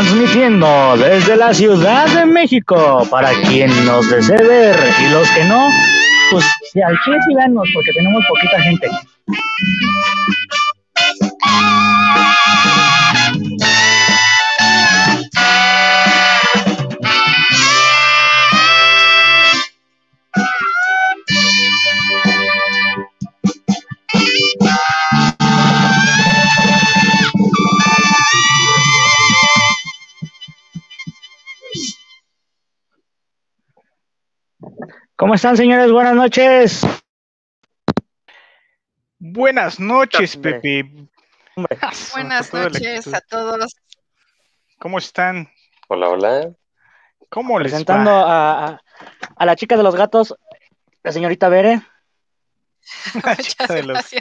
Transmitiendo desde la Ciudad de México para quien nos desee ver y los que no, pues al chile sí venos porque tenemos poquita gente. ¿Cómo están, señores? Buenas noches. Buenas noches, Hombre. Pepe. Hombre, Ah, Buenas noches a todos. ¿Cómo están? Hola, hola. ¿Cómo les presentando va? a, a- a la chica de los gatos, la señorita Bere. La chica de los-.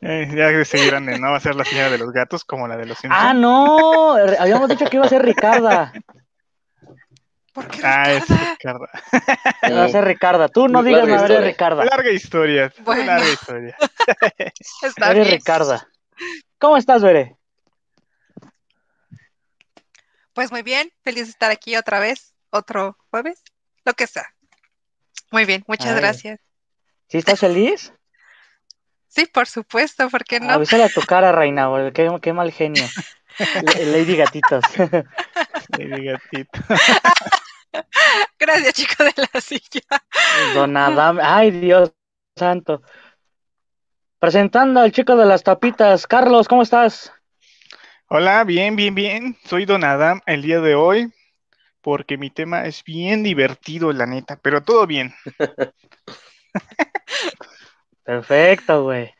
Eh, ya grande, ¿no? Va a ser la señora de los gatos como la de los Simpsons. Ah, no, habíamos dicho que iba a ser Ricarda. ¿Por qué Ah, es Ricarda? Iba a ser Ricarda. Tú no digas eres historia. Ricarda. Larga historia. Bueno. Larga historia. Está Eres bien. Ricarda. ¿Cómo estás, Bere? Pues muy bien, feliz de estar aquí otra vez, otro jueves, lo que sea. Muy bien, muchas Ay. gracias. ¿Sí estás feliz? Sí, por supuesto, ¿por qué no? Avísale a tu cara, reina, qué, qué mal genio. Lady Gatitos. Lady Gatito. Gracias, chico de la silla. Don Adam. Ay, Dios santo. Presentando al chico de las tapitas. Carlos, ¿cómo estás? Hola, bien, bien, bien. Soy Don Adam el día de hoy porque mi tema es bien divertido, la neta, pero todo bien. Perfecto, güey.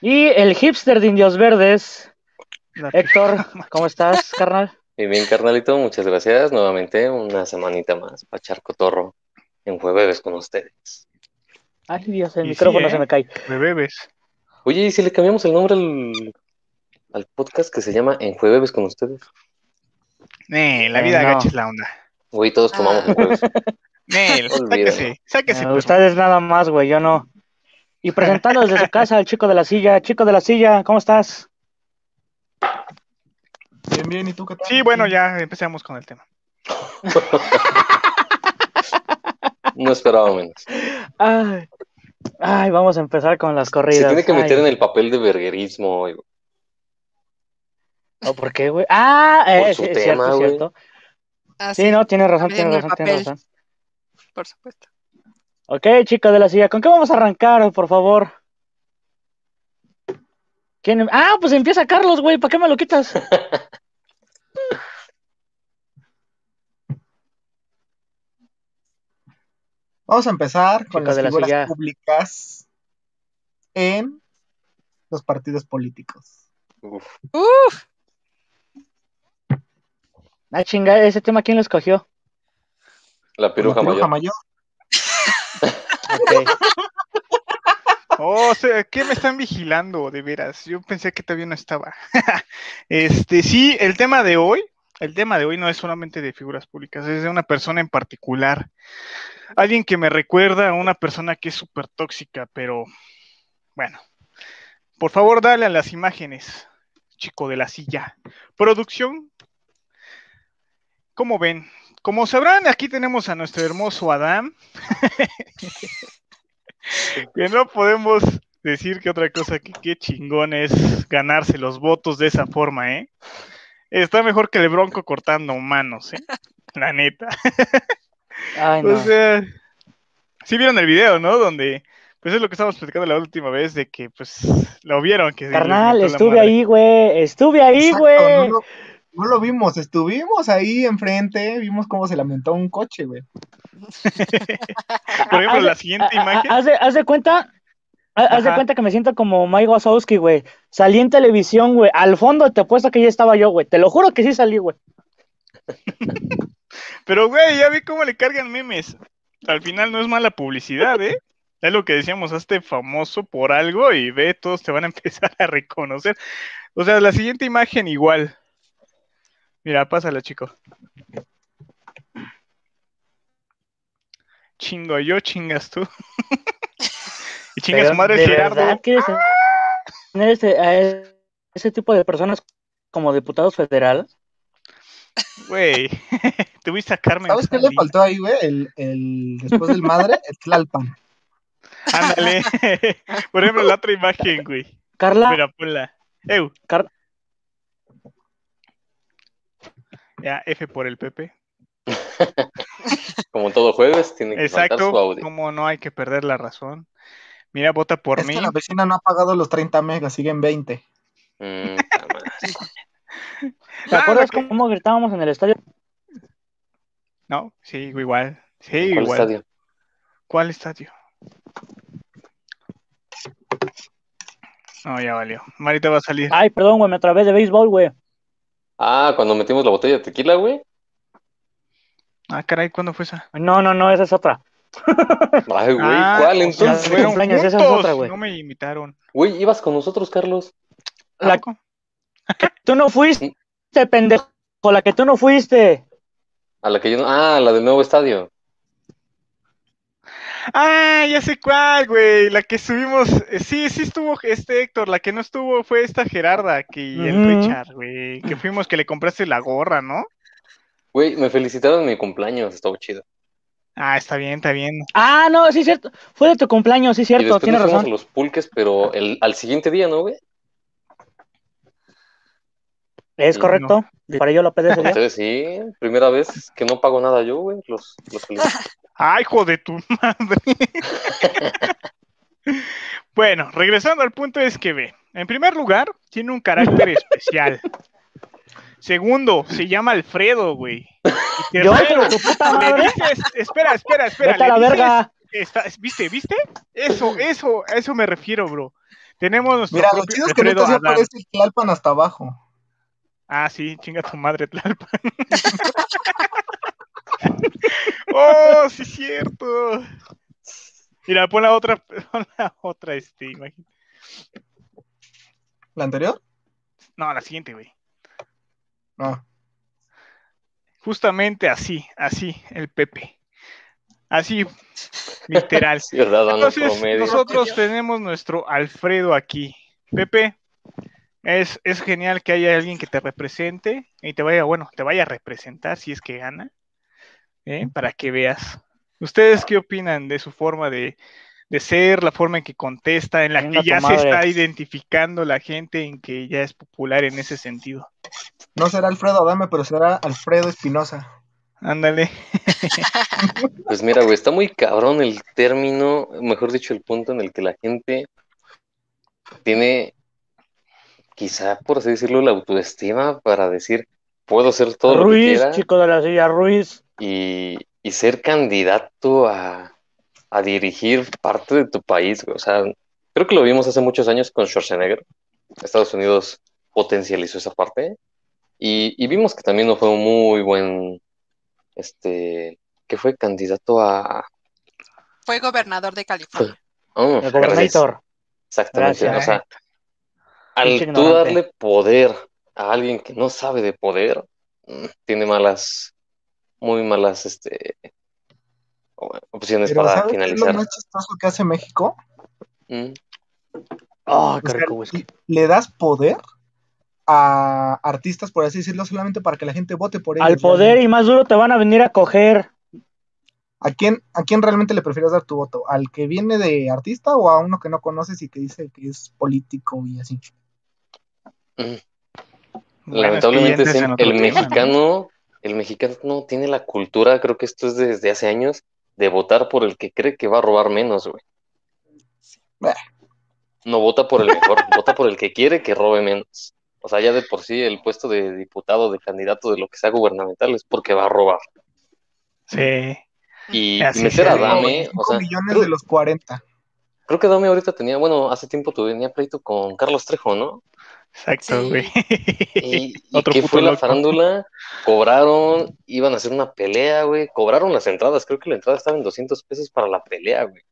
Y el hipster de Indios Verdes, Héctor, ¿cómo estás, carnal? Muy bien, carnalito, muchas gracias. Nuevamente, una semanita más para echar cotorro en jueves con ustedes. Ay, Dios, el Y sí, micrófono ¿eh? se me cae. Me bebes. Oye, ¿y si le cambiamos el nombre al, al podcast que se llama En Jueves con ustedes? Eh, la Eh, vida no. gacha es la onda. Güey, todos tomamos en jueves. Nel, Olvídalo. sáquese, sáquese. Eh, perro. ustedes nada más, güey, yo no. Y presentando desde su casa al chico de la silla. Chico de la silla, ¿cómo estás? Bien, bien, ¿y tú qué tal? Sí, bueno, ya empecemos con el tema. No esperaba menos. Ay, ay, vamos a empezar con las corridas. Se tiene que meter Ay. en el papel de verguerismo hoy. güey. ¿O ¿Por qué, güey? Ah, eh, su sí, es tema, cierto, güey. cierto. Ah, Sí, no, tienes razón, tienes razón, tienes razón. por supuesto. Ok, chico de la silla, ¿con qué vamos a arrancar, por favor? ¿Quién? Ah, pues empieza Carlos, güey, ¿para qué me lo quitas? Vamos a empezar con Chico las de la figuras silla. públicas en los partidos políticos. Uf. Uf, Ah, chinga, ese tema, ¿quién lo escogió? La piruja Como piruja mayor. mayor. Ok. Oh, o sea, ¿qué me están vigilando? De veras, yo pensé que todavía no estaba. Este, sí, el tema de hoy, el tema de hoy no es solamente de figuras públicas, es de una persona en particular. Alguien que me recuerda a una persona que es súper tóxica, pero bueno. Por favor, dale a las imágenes, chico de la silla. Producción. ¿Cómo ven? Como sabrán, aquí tenemos a nuestro hermoso Adam. que no podemos decir que otra cosa que qué chingón es ganarse los votos de esa forma, ¿eh? Está mejor que el bronco cortando manos, ¿eh? La neta. Ay, no. O sea, sí vieron el video, ¿no? Donde, pues es lo que estábamos platicando la última vez, de que, pues, lo vieron. Que Carnal, estuve ahí, güey, estuve ahí, Exacto, güey. no, no lo vimos, estuvimos ahí enfrente, vimos cómo se lamentó un coche, güey. Por ejemplo, Haz- la siguiente imagen. Haz de, haz de cuenta, ha- haz de cuenta que me siento como Mike Wazowski, güey. Salí en televisión, güey. Al fondo te apuesto que ya estaba yo, güey. Te lo juro que sí salí, güey. Pero, güey, ya vi cómo le cargan memes. Al final no es mala publicidad, ¿eh? Es lo que decíamos, hazte famoso por algo y ve, todos te van a empezar a reconocer. O sea, la siguiente imagen igual. Mira, pásala, chico. Chingo yo, chingas tú. y chinga Pero, su madre ¿de Gerardo. verdad quieres tener ese, a ese tipo de personas como diputados federales? Güey, tuviste a Carmen. ¿Sabes qué le faltó ahí, güey? El, el, después del madre, el Tlalpan. Ándale. Por ejemplo, la otra imagen, güey. Carla, Mira, ponla. Car- Ya, F por el Pepe. Como todo jueves, tiene que Exacto. su audio. Como no hay que perder la razón. Mira, vota por es mí. que la vecina no ha pagado los 30 megas, siguen 20. Mm. ¿te Ah, acuerdas que- cómo gritábamos en el estadio? No, sí, igual. Sí, ¿Cuál igual. estadio? ¿Cuál estadio? No, ya valió. Marita va a salir. Ay, perdón, güey, me trabé de béisbol, güey. Ah, cuando metimos la botella de tequila, güey. Ah, caray, ¿cuándo fue esa? No, no, no, esa es otra. Ay, güey, Ah, ¿cuál entonces? fueron Cumpleaños, esa es otra, güey. No me invitaron. Güey, ibas con nosotros, Carlos. La-. Tú no fuiste, pendejo, la que tú no fuiste. A la que yo no. Ah, la del nuevo estadio. Ah, ya sé cuál, güey. La que subimos. eh, Sí, sí estuvo este Héctor. La que no estuvo fue esta Gerarda que, y el. Richard, güey. Que fuimos que le compraste la gorra, ¿no? Güey, me felicitaron en mi cumpleaños, estuvo chido. Ah, está bien, está bien. Ah, no, sí, cierto. Fue de tu cumpleaños, sí, y cierto, después tienes nos fuimos razón. a los pulques, pero el, al siguiente día, ¿no, güey? Es correcto. Para yo lo pedí ese día. Ustedes sí, primera vez que no pago nada yo, güey. Los, los felicito. ¡Ay, hijo de tu madre! bueno, regresando al punto es que ve. En primer lugar, tiene un carácter especial. Segundo, se llama Alfredo, güey. Y Yo, tercero, puta le madre. dices, espera, espera, espera. Vete a le la dices- verga. está- ¿Viste, viste? Eso, eso, a eso me refiero, bro. Tenemos nuestro Mira, lo chido es que no te Alfredo hacía Adán. parece el Tlalpan hasta abajo. Ah, sí, chinga tu madre, Tlalpan. oh, sí, cierto. Mira, pon la otra, pon la otra, este, imagínate. ¿La anterior? No, la siguiente, güey. No. Justamente así, así, el Pepe. Así, literal. Entonces, nosotros tenemos nuestro Alfredo aquí. Pepe, es, es genial que haya alguien que te represente y te vaya, bueno, te vaya a representar si es que gana, ¿eh? para que veas. ¿Ustedes qué opinan de su forma de, de ser, la forma en que contesta, en la Venga que ya se está identificando la gente, en que ya es popular en ese sentido? No será Alfredo Adame, pero será Alfredo Espinosa. Ándale. Pues mira, güey, está muy cabrón el término, mejor dicho, el punto en el que la gente tiene, quizá por así decirlo, la autoestima para decir, puedo ser todo lo que Ruiz, quiera chico de la silla, Ruiz. Y, y ser candidato a, a dirigir parte de tu país, güey. O sea, creo que lo vimos hace muchos años con Schwarzenegger. Estados Unidos potencializó esa parte y, y vimos que también no fue un muy buen, este, que fue candidato a... Fue gobernador de California. Oh, El gracias. gobernator. Exactamente. Gracias. O sea, al tú darle poder a alguien que no sabe de poder, mm, tiene malas, muy malas, este, opciones Pero para ¿sabes qué es lo finalizar. más chistoso que hace México? Mm. Oh, sea, whisky. le das poder a artistas, por así decirlo, solamente para que la gente vote por ellos. Al poder y más duro te van a venir a coger. ¿A quién, ¿A quién realmente le prefieres dar tu voto? ¿Al que viene de artista o a uno que no conoces y que dice que es político y así? Mm. Lamentablemente el mexicano, el mexicano no tiene la cultura, creo que esto es desde hace años, de votar por el que cree que va a robar menos, güey. No vota por el mejor, vota por el que quiere que robe menos. O sea, ya de por sí el puesto de diputado, de candidato, de lo que sea gubernamental es porque va a robar. Sí. Y, meter a. Dame, o 5 sea, millones creo, de los 40. creo que Dame ahorita tenía, bueno, hace tiempo tenía pleito con Carlos Trejo, ¿no? Exacto, Sí. güey. ¿Y, y Otro qué fue la farándula? Cobraron, iban a hacer una pelea, güey. Cobraron las entradas. Creo que la entrada estaba en 200 pesos para la pelea, güey.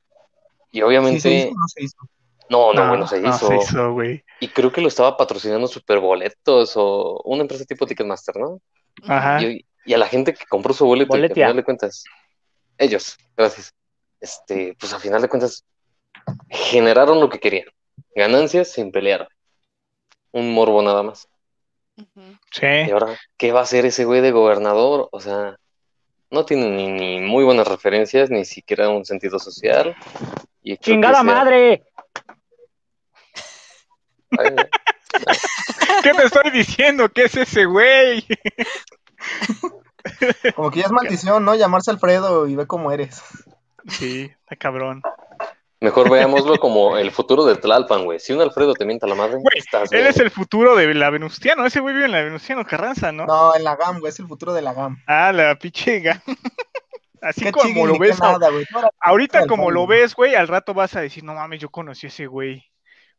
Y ¿Sí se obviamente, hizo o no se hizo? no, no, bueno, se no hizo. se hizo, güey. Y creo que lo estaba patrocinando Superboletos o una empresa tipo Ticketmaster, ¿no? Ajá. Y, y a la gente que compró su boleto y que al Boletia. final de cuentas, ellos, gracias, este, pues a final de cuentas, generaron lo que querían. Ganancias sin pelear. Un morbo nada más. Sí. Y ahora, ¿qué va a hacer ese güey de gobernador? O sea, no tiene ni, ni muy buenas referencias, ni siquiera un sentido social. Y ¡Chingada sea- madre! Ay, ¿Qué te estoy diciendo? ¿Qué es ese güey? Como que ya es maldición, ¿no? Llamarse Alfredo y ve cómo eres. Sí, está cabrón. Mejor veámoslo como el futuro de Tlalpan, güey. Si un Alfredo te mienta la madre, Güey, estás Él es el futuro de la Venustiano. Ese güey vive en la Venustiano Carranza, ¿no? No, en la GAM, güey, es el futuro de la GAM. Ah, la pichega. Así Qué como lo ves. nada, güey. No Ahorita como lo ves, güey, al rato vas a decir, no mames, yo conocí a ese güey.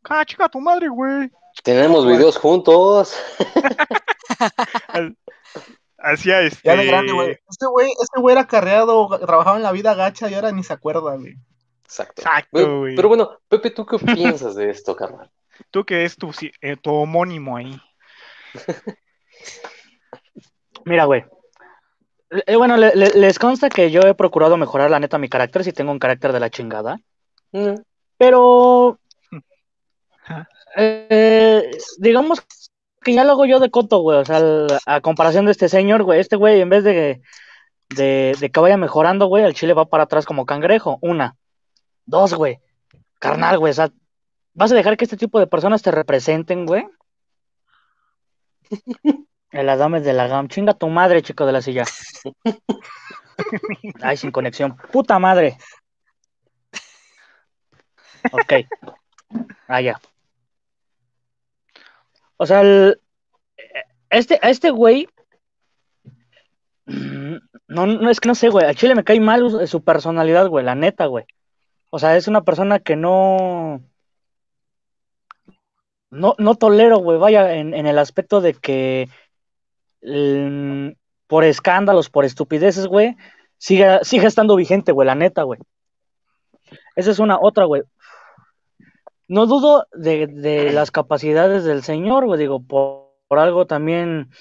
Ah, chica, tu madre, güey. Tenemos videos juntos. Hacía este. Ya de grande, güey. Este güey, este güey era carreado, trabajaba en la vida gacha y ahora ni se acuerda, güey. Exacto. Exacto, Güey, güey. Pero bueno, Pepe, ¿tú qué piensas de esto, carnal? Tú que es tu, eh, tu homónimo ahí. Mira, güey. Eh, bueno, le- le- les consta que yo he procurado mejorar la neta mi carácter si tengo un carácter de la chingada. Mm, Pero eh, digamos que ya lo hago yo de coto, güey. O sea, al- a comparación de este señor, güey, este güey en vez de, de, de que vaya mejorando, güey, el chile va para atrás como cangrejo. Una. Dos, güey. Carnal, güey. O sea, ¿vas a dejar que este tipo de personas te representen, güey? El Adame de la GAM. Chinga tu madre, chico de la silla. Ay, sin conexión. Puta madre. Ok. Ah, ya. O sea, el- este, a este güey. No, no, es que no sé, güey. A Chile me cae mal su personalidad, güey. La neta, güey. O sea, es una persona que no. No, no tolero, güey. Vaya, en, el aspecto de que. mm, por escándalos, por estupideces, güey. Siga, siga estando vigente, güey. La neta, güey. Esa es una otra, güey. No dudo de, de las capacidades del señor, güey. Digo, por, algo también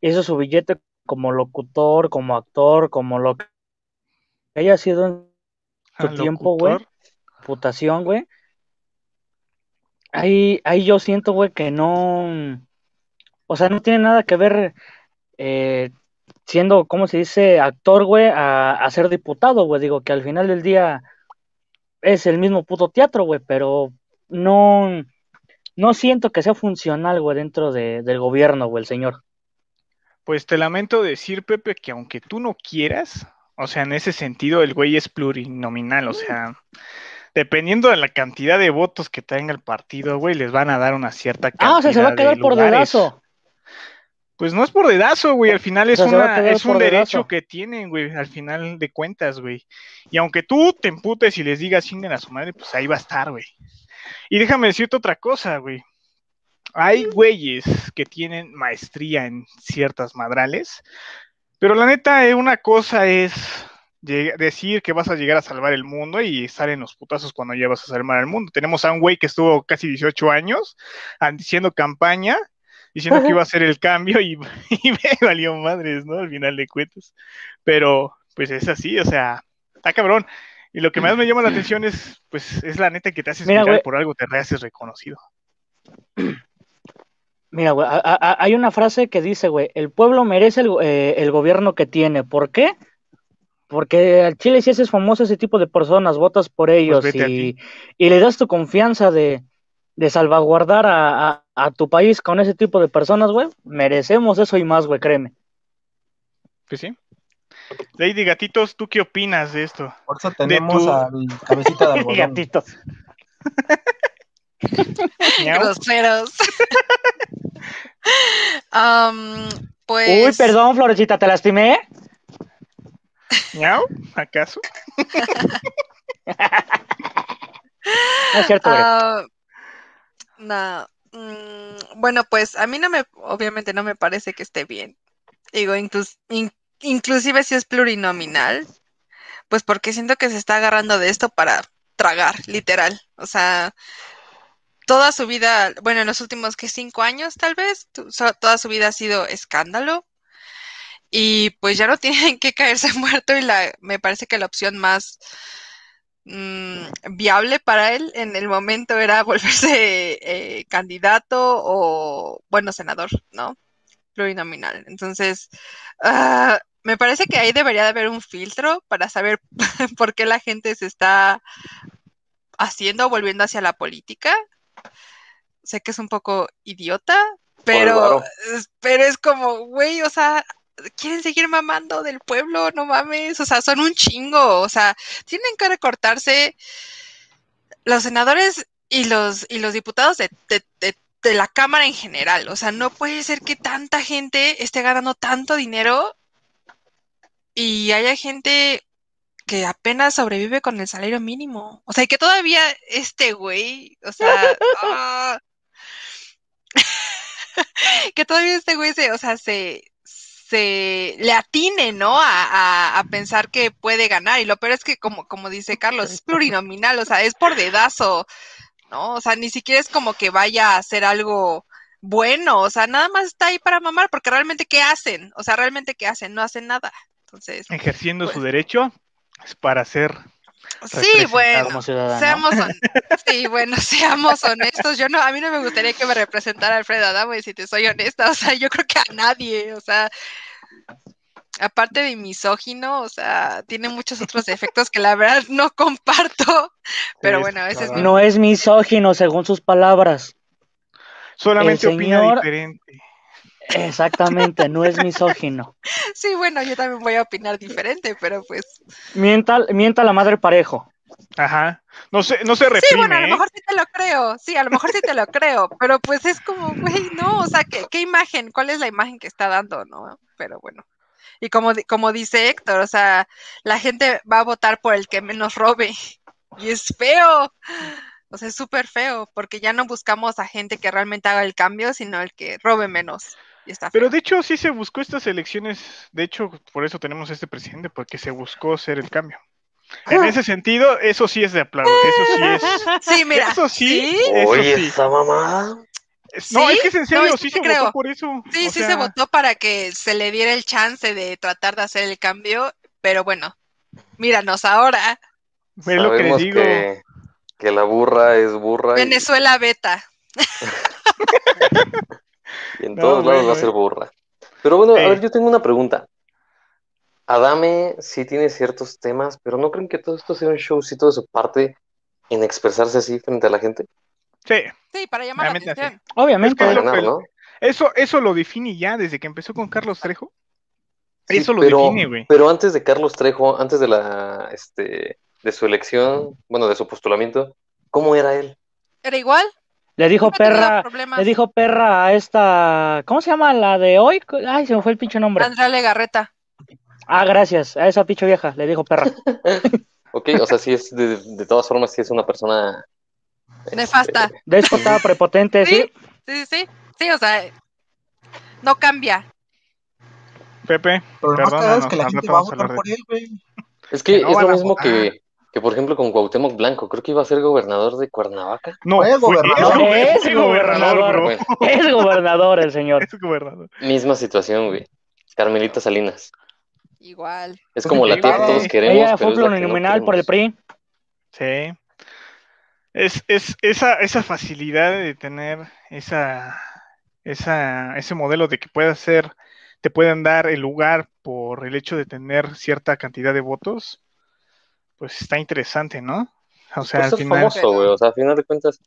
hizo su billete como locutor, como actor, como lo que haya sido Al tiempo, güey. Putación, güey. Ahí, ahí yo siento, güey, que no. O sea, no tiene nada que ver eh, siendo, ¿cómo se dice? Actor, güey, a, a ser diputado, güey. Digo que al final del día es el mismo puto teatro, güey, pero no, no siento que sea funcional, güey, dentro de, del gobierno, güey, el señor. Pues te lamento decir, Pepe, que aunque tú no quieras, o sea, en ese sentido, el güey es plurinominal, o sea, dependiendo de la cantidad de votos que tenga el partido, güey, les van a dar una cierta cantidad Ah, o sea, se va a quedar por dedazo. Pues no es por dedazo, güey, al final es, O sea, una, es un derecho dedazo. que tienen, güey, al final de cuentas, güey. Y aunque tú te emputes y les digas chinguen a su madre, pues ahí va a estar, güey. Y déjame decirte otra cosa, güey. Hay güeyes que tienen maestría en ciertas madrales, pero la neta, eh, una cosa es decir que vas a llegar a salvar el mundo y estar en los putazos cuando ya vas a salvar el mundo. Tenemos a un güey que estuvo casi 18 años haciendo campaña, diciendo que iba a hacer el cambio y, y me valió madres, ¿no? Al final de cuentas. Pero, pues es así, o sea, está cabrón. Y lo que más me llama la atención es, pues, es la neta que te haces Mira, viral güey. por algo, te haces reconocido. Mira, güey, a- a- hay una frase que dice, güey, el pueblo merece el, eh, el gobierno que tiene. ¿Por qué? Porque al Chile si haces famoso ese tipo de personas, votas por ellos Pues a y, y le das tu confianza de, de salvaguardar a, a- a tu país con ese tipo de personas, güey, merecemos eso y más, güey, créeme. Pues sí. Lady Gatitos, ¿tú qué opinas de esto? Por eso tenemos tu- al cabecita de algodón. Gatitos. Groseros. Am, pues. Uy, perdón, Florecita, ¿te lastimé? ¿Miau? ¿Acaso? No es cierto, ah, no. mm, bueno, pues a mí no me, obviamente no me parece que esté bien. Digo, inclus- in- inclusive si es plurinominal, pues porque siento que se está agarrando de esto para tragar, literal. O sea, toda su vida, bueno, en los últimos que cinco años tal vez, toda su vida ha sido escándalo. Y pues ya no tienen que caerse muerto y la, me parece que la opción más mm, viable para él en el momento era volverse eh, candidato o, bueno, senador, ¿no? Plurinominal. Entonces, ah, me parece que ahí debería de haber un filtro para saber por qué la gente se está haciendo, volviendo hacia la política. Sé que es un poco idiota, pero, pero es como, güey, o sea, quieren seguir mamando del pueblo, no mames, o sea, son un chingo, o sea, tienen que recortarse los senadores y los, y los diputados de, de- de- de la Cámara en general. O sea, no puede ser que tanta gente esté ganando tanto dinero y haya gente que apenas sobrevive con el salario mínimo. O sea, y que todavía este güey, o sea, ah, que todavía este güey se, o sea, se, se le atine, ¿no? A, a- a pensar que puede ganar. Y lo peor es que, como, como dice Carlos, es plurinominal, o sea, es por dedazo, ¿no? O sea, ni siquiera es como que vaya a hacer algo bueno, o sea, nada más está ahí para mamar, porque realmente, ¿qué hacen? O sea, realmente, ¿qué hacen? No hacen nada. Entonces, Ejerciendo su Pues- derecho es para ser sí, bueno. Seamos sí, bueno, seamos honestos. Yo no, a mí no me gustaría que me representara Alfredo Adame, si te soy honesta. O sea, yo creo que a nadie, o sea, aparte de misógino, o sea, tiene muchos otros defectos que la verdad no comparto. Pero Sí, bueno, ese es mi. No es misógino, según sus palabras. solamente El opina señor- diferente. Exactamente, no es misógino. Sí, bueno, yo también voy a opinar diferente, pero pues. Mienta, mienta la madre parejo. Ajá. No se, no se reprime. Sí, bueno, a lo ¿eh? mejor sí te lo creo. Sí, a lo mejor sí te lo creo. Pero pues es como, güey, no, o sea, ¿qué, qué imagen? ¿Cuál es la imagen que está dando, no? Pero bueno. Y como, como dice Héctor, o sea, la gente va a votar por el que menos robe. Y es feo. O sea, es súper feo, porque ya no buscamos a gente que realmente haga el cambio, sino el que robe menos. Y está Pero de hecho sí se buscó estas elecciones, de hecho por eso tenemos este presidente, porque se buscó ser el cambio. En ese sentido, eso sí es de aplaudir, eso sí es... Sí, mira. Eso sí, Sí, eso Oye, sí. esa. Es- No, ¿Sí? es que es en No, serio, sí se creo. votó por eso. Sí, o sí se votó para que se le diera el chance de tratar de hacer el cambio, pero bueno, míranos ahora, Es lo que les digo. que, que la burra es burra y, Venezuela beta. y en No, todos lados va a ser burra. Pero bueno, a ver, yo tengo una pregunta. Adame sí tiene ciertos temas, pero ¿no creen que todo esto sea un showcito de su parte en expresarse así frente a la gente? Sí, Sí, para llamar la Realmente así. atención. Obviamente. Es que ganar, que- ¿no? eso, eso lo define ya desde que empezó con Carlos Trejo. Sí, eso lo pero, define, güey. Pero antes de Carlos Trejo, antes de la, este, de su elección, bueno, de su postulamiento, ¿cómo era él? ¿Era igual? Le dijo perra, le dijo perra a esta, ¿cómo se llama la de hoy? Ay, se me fue el pinche nombre. Andrea Legarreta. Ah, gracias, a esa pinche vieja, le dijo perra. Ok, o sea, sí es, de, de todas formas, sí es una persona... este, Nefasta. Déspota, prepotente, sí. Sí, sí, sí. Sí, o sea, no cambia. Pepe, Pero perdónanos, que la gente va a votar por él, güey. Es que no es lo mismo que, que, por ejemplo, con Cuauhtémoc Blanco. Creo que iba a ser gobernador de Cuernavaca. No, fue, gobernador. es, Es gobernador, Es gobernador el señor. Es gobernador. misma situación, güey. Carmelita Salinas. Igual. Es como la tía que todos queremos, Ella fue es no por el. PRI. Sí. Es, es esa, esa facilidad de tener esa, esa, ese modelo de que pueda ser, te pueden dar el lugar por el hecho de tener cierta cantidad de votos, pues está interesante, ¿no? O sea, Pues al final. famoso, güey. O sea, al final de cuentas,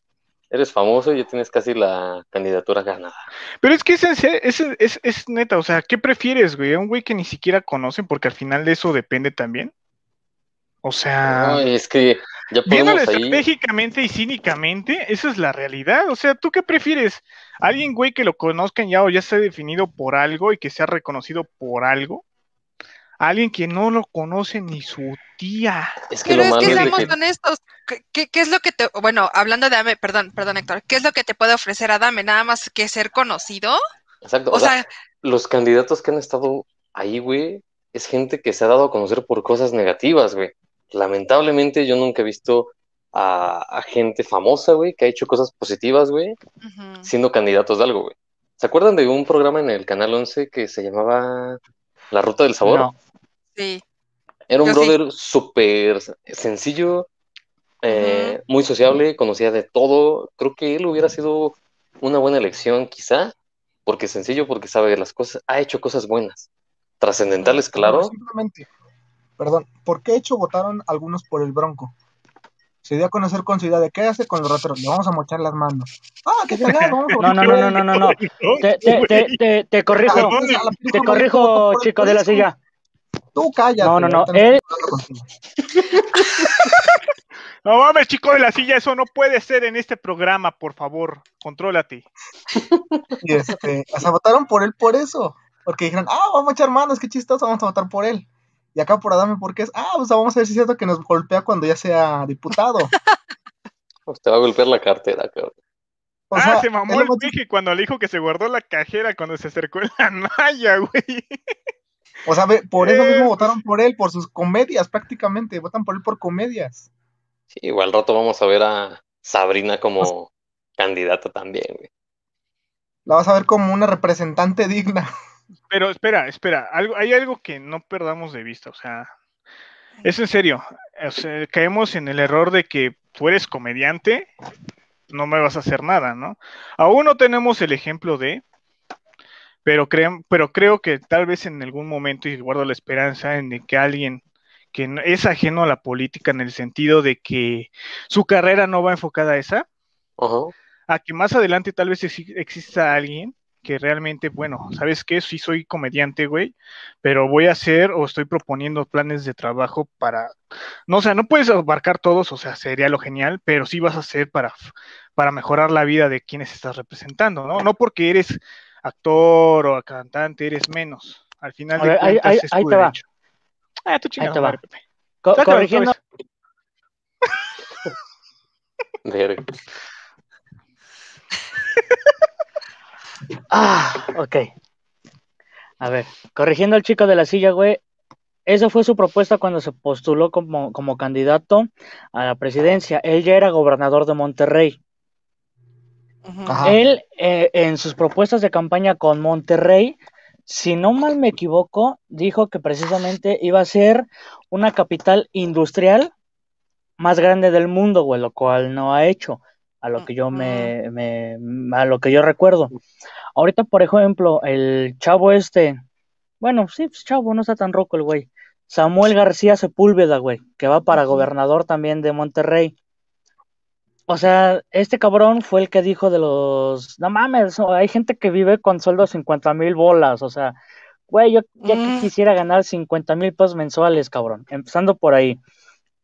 eres famoso y ya tienes casi la candidatura ganada. Pero es que es, en serio- es, es, es neta, o sea, ¿qué prefieres, güey? ¿A un güey que ni siquiera conocen? Porque al final de eso depende también. O sea, es que ya viéndolo podemos ahí. estratégicamente y cínicamente, esa es la realidad. O sea, ¿tú qué prefieres? ¿Alguien, güey, que lo conozcan ya o ya esté definido por algo y que sea reconocido por algo? ¿Alguien que no lo conoce ni su tía? Es que Pero lo es que seamos que honestos. ¿Qué, qué, qué es lo que te. Bueno, hablando de Adame, perdón, perdón, Héctor. ¿Qué es lo que te puede ofrecer Adame? ¿Nada más que ser conocido? Exacto. O O sea, sea, los candidatos que han estado ahí, güey, es gente que se ha dado a conocer por cosas negativas, güey. Lamentablemente yo nunca he visto a, a gente famosa, güey, que ha hecho cosas positivas, güey, siendo candidatos de algo, güey. ¿Se acuerdan de un programa en el Canal 11 que se llamaba La Ruta del Sabor? No. Sí. Era un Yo brother súper sencillo, eh, muy sociable, conocía de todo. Creo que él hubiera sido una buena elección, quizá, porque sencillo, porque sabe de las cosas, ha hecho cosas buenas, trascendentales, claro. Simplemente, perdón, ¿por qué hecho votaron algunos por el Bronco? Se dio a conocer con su idea de qué hace con los rateros. Le vamos a mochar las manos. Ah, qué cagado, vamos a No, no, no, no, no, no, no. Te, te, te, te, te corrijo, te corrijo, chico de la silla. Tú cállate. No, no, no, él-. No mames, chico de la silla, eso no puede ser en este programa, por favor. Contrólate. Y este, o sea, votaron por él por eso. Porque dijeron, ah, vamos a echar manos, qué chistoso, vamos a votar por él. Y acá por Adame, ¿por qué es? Ah, pues vamos a ver si es cierto que nos golpea cuando ya sea diputado. Te va a golpear la cartera, cabrón. O ah, sea, se mamó es el peje cuando le dijo que se guardó la cajera cuando se acercó en la Naya, güey. O sea, por eso Eh, mismo pues- votaron por él, por sus comedias prácticamente. Votan por él por comedias. Sí, igual al rato vamos a ver a Sabrina como candidata también, güey. La vas a ver como una representante digna. Pero espera, espera, algo, hay algo que no perdamos de vista, o sea, es en serio, o sea, caemos en el error de que tú eres comediante, no me vas a hacer nada, ¿no? Aún no tenemos el ejemplo de, pero, creo, pero creo que tal vez en algún momento, y guardo la esperanza en que alguien que es ajeno a la política en el sentido de que su carrera no va enfocada a esa, Ajá. a que más adelante tal vez exi- exista alguien que realmente, bueno, ¿sabes qué? Sí soy comediante, güey, pero voy a hacer o estoy proponiendo planes de trabajo para, no, o sea, no puedes abarcar todos, o sea, sería lo genial, pero sí vas a hacer para, para mejorar la vida de quienes estás representando, ¿no? No porque eres actor o cantante, eres menos. Al final de ahí- cuentas ahí- es ahí tu te va. Ah, tú chingada te va. madre, Pepe. Co- Sácalo otra corrigiendo. Ah, ok. A ver, corrigiendo al chico de la silla, güey. Esa fue su propuesta cuando se postuló como, como candidato a la presidencia. Él ya era gobernador de Monterrey. Ajá. Él, eh, en sus propuestas de campaña con Monterrey, si no mal me equivoco, dijo que precisamente iba a ser una capital industrial más grande del mundo, güey, lo cual no ha hecho, a lo que yo me, me- a lo que yo recuerdo. Ahorita, por ejemplo, el chavo este, bueno, sí, pues chavo, no está tan roco el güey. Samuel García Sepúlveda, güey, que va para gobernador también de Monterrey. O sea, este cabrón fue el que dijo de los, no mames, hay gente que vive con sueldo de 50 mil bolas, o sea, güey, yo ya que quisiera ganar 50 mil pesos mensuales, cabrón, empezando por ahí.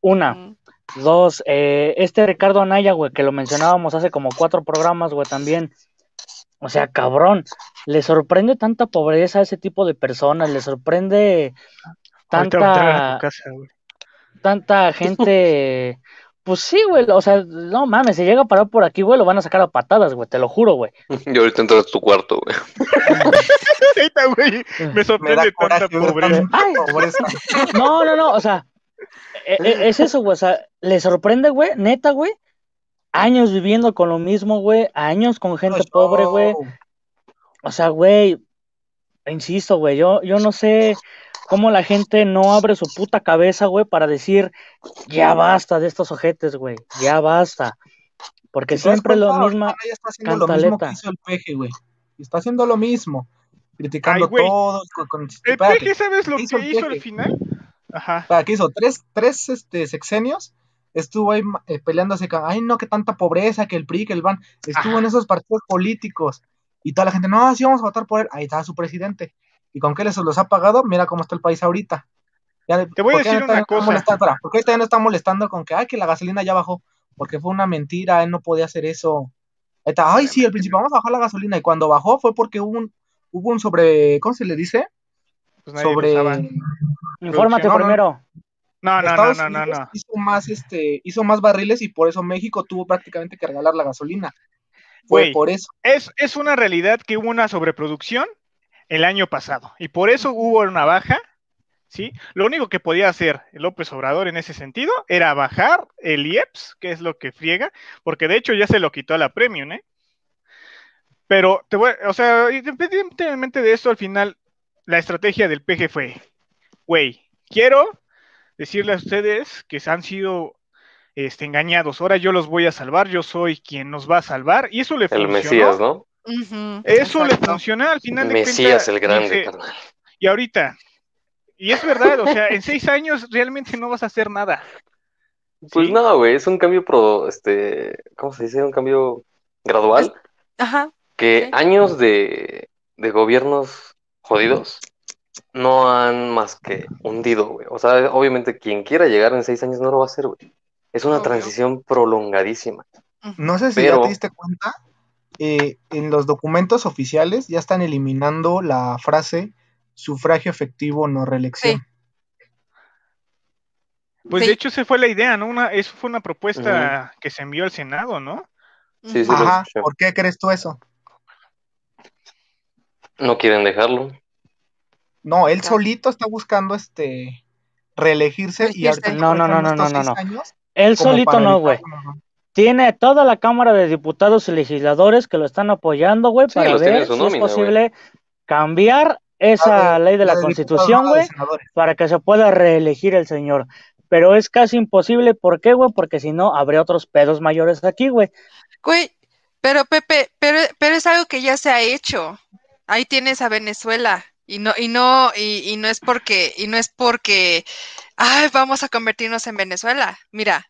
Una, dos, eh, este Ricardo Anaya, güey, que lo mencionábamos hace como cuatro programas, güey, también. O sea, cabrón, le sorprende tanta pobreza a ese tipo de personas, le sorprende tanta, tu casa, güey. tanta gente. Pues sí, güey, o sea, no mames, se llega a parar por aquí, güey, lo van a sacar a patadas, güey, te lo juro, güey. Y ahorita entras a tu cuarto, güey. Ahorita, güey, me Me sorprende tanta pobreza. tanta Ay. pobreza. No, no, no, o sea, e- e- es eso, güey, o sea, le sorprende, güey, neta, güey, años viviendo con lo mismo, güey, años con gente pobre, güey. O sea, güey, insisto, güey, yo, yo no sé cómo la gente no abre su puta cabeza, güey, para decir, ya basta de estos ojetes, güey, ya basta. Porque siempre lo cuenta, mismo. está haciendo lo mismo que hizo el peje, güey. Está haciendo lo mismo. Criticando Ay, todo. Con, con- El espérate, peje, ¿sabes lo ¿qué hizo que hizo al final? Ajá. espérate, ¿qué hizo? Tres, tres este, sexenios. Estuvo ahí eh, peleándose con, ay no, que tanta pobreza, que el PRI, que el BAN. Estuvo Ajá. en esos partidos políticos. Y toda la gente, no, sí vamos a votar por él. Ahí está su presidente. ¿Y con qué les los ha pagado? Mira cómo está el país ahorita. Ya, Te voy a ¿por qué decir no una cosa. molestando? ¿Por qué no está molestando con que, ay, que la gasolina ya bajó? Porque fue una mentira, él no podía hacer eso. Ahí está, ay, sí, al principio vamos a bajar la gasolina. Y cuando bajó fue porque hubo un, hubo un sobre, ¿cómo se le dice? Pues sobre. Infórmate No, primero. No, no, no, Estados no, no, Unidos no. hizo más este hizo más barriles y por eso México tuvo prácticamente que regalar la gasolina. Fue por eso. Es, es una realidad que hubo una sobreproducción el año pasado y por eso hubo una baja, ¿sí? Lo único que podía hacer López Obrador en ese sentido era bajar el IEPS, que es lo que friega, porque de hecho ya se lo quitó a la Premium, ¿eh? Pero, te voy, o sea, independientemente de esto, al final, la estrategia del PG fue, güey, quiero decirle a ustedes que han sido este, engañados, ahora yo los voy a salvar, yo soy quien nos va a salvar, y eso le El funcionó. Mesías, ¿no? Ujú, Eso le exacto. funciona al final de Mesías el grande, dice, carnal. Y ahorita, y es verdad, o sea, en seis años realmente no vas a hacer nada. Pues ¿sí? nada, güey, es un cambio pro, este, ¿cómo se dice? Un cambio gradual, Ajá. que sí. años de, de gobiernos jodidos no han más que hundido, güey. O sea, obviamente quien quiera llegar en seis años no lo va a hacer, güey. Es una Obvio. transición prolongadísima. No sé si Pero- ya te diste cuenta, eh, en los documentos oficiales ya están eliminando la frase sufragio efectivo no reelección. Pues Sí. de hecho, esa fue la idea, ¿no? Una, eso fue una propuesta que se envió al Senado, ¿no? Sí, sí, Ajá. ¿por qué crees tú eso? No quieren dejarlo. No, él solito está buscando este reelegirse y. No, no, no, no, no, no. años Él solito no, güey. Tiene toda la Cámara de Diputados y legisladores que lo están apoyando, güey, Sí, para ver su si nómina, es posible cambiar esa ley de la, de Constitución, güey, para que se pueda reelegir el señor. Pero es casi imposible, ¿por qué, güey? Porque si no, habría otros pedos mayores aquí, güey. Güey, pero Pepe, pero, pero es algo que ya se ha hecho. Ahí tienes a Venezuela. Y no, y no, y, y no es porque, y no es porque, ay, vamos a convertirnos en Venezuela. Mira,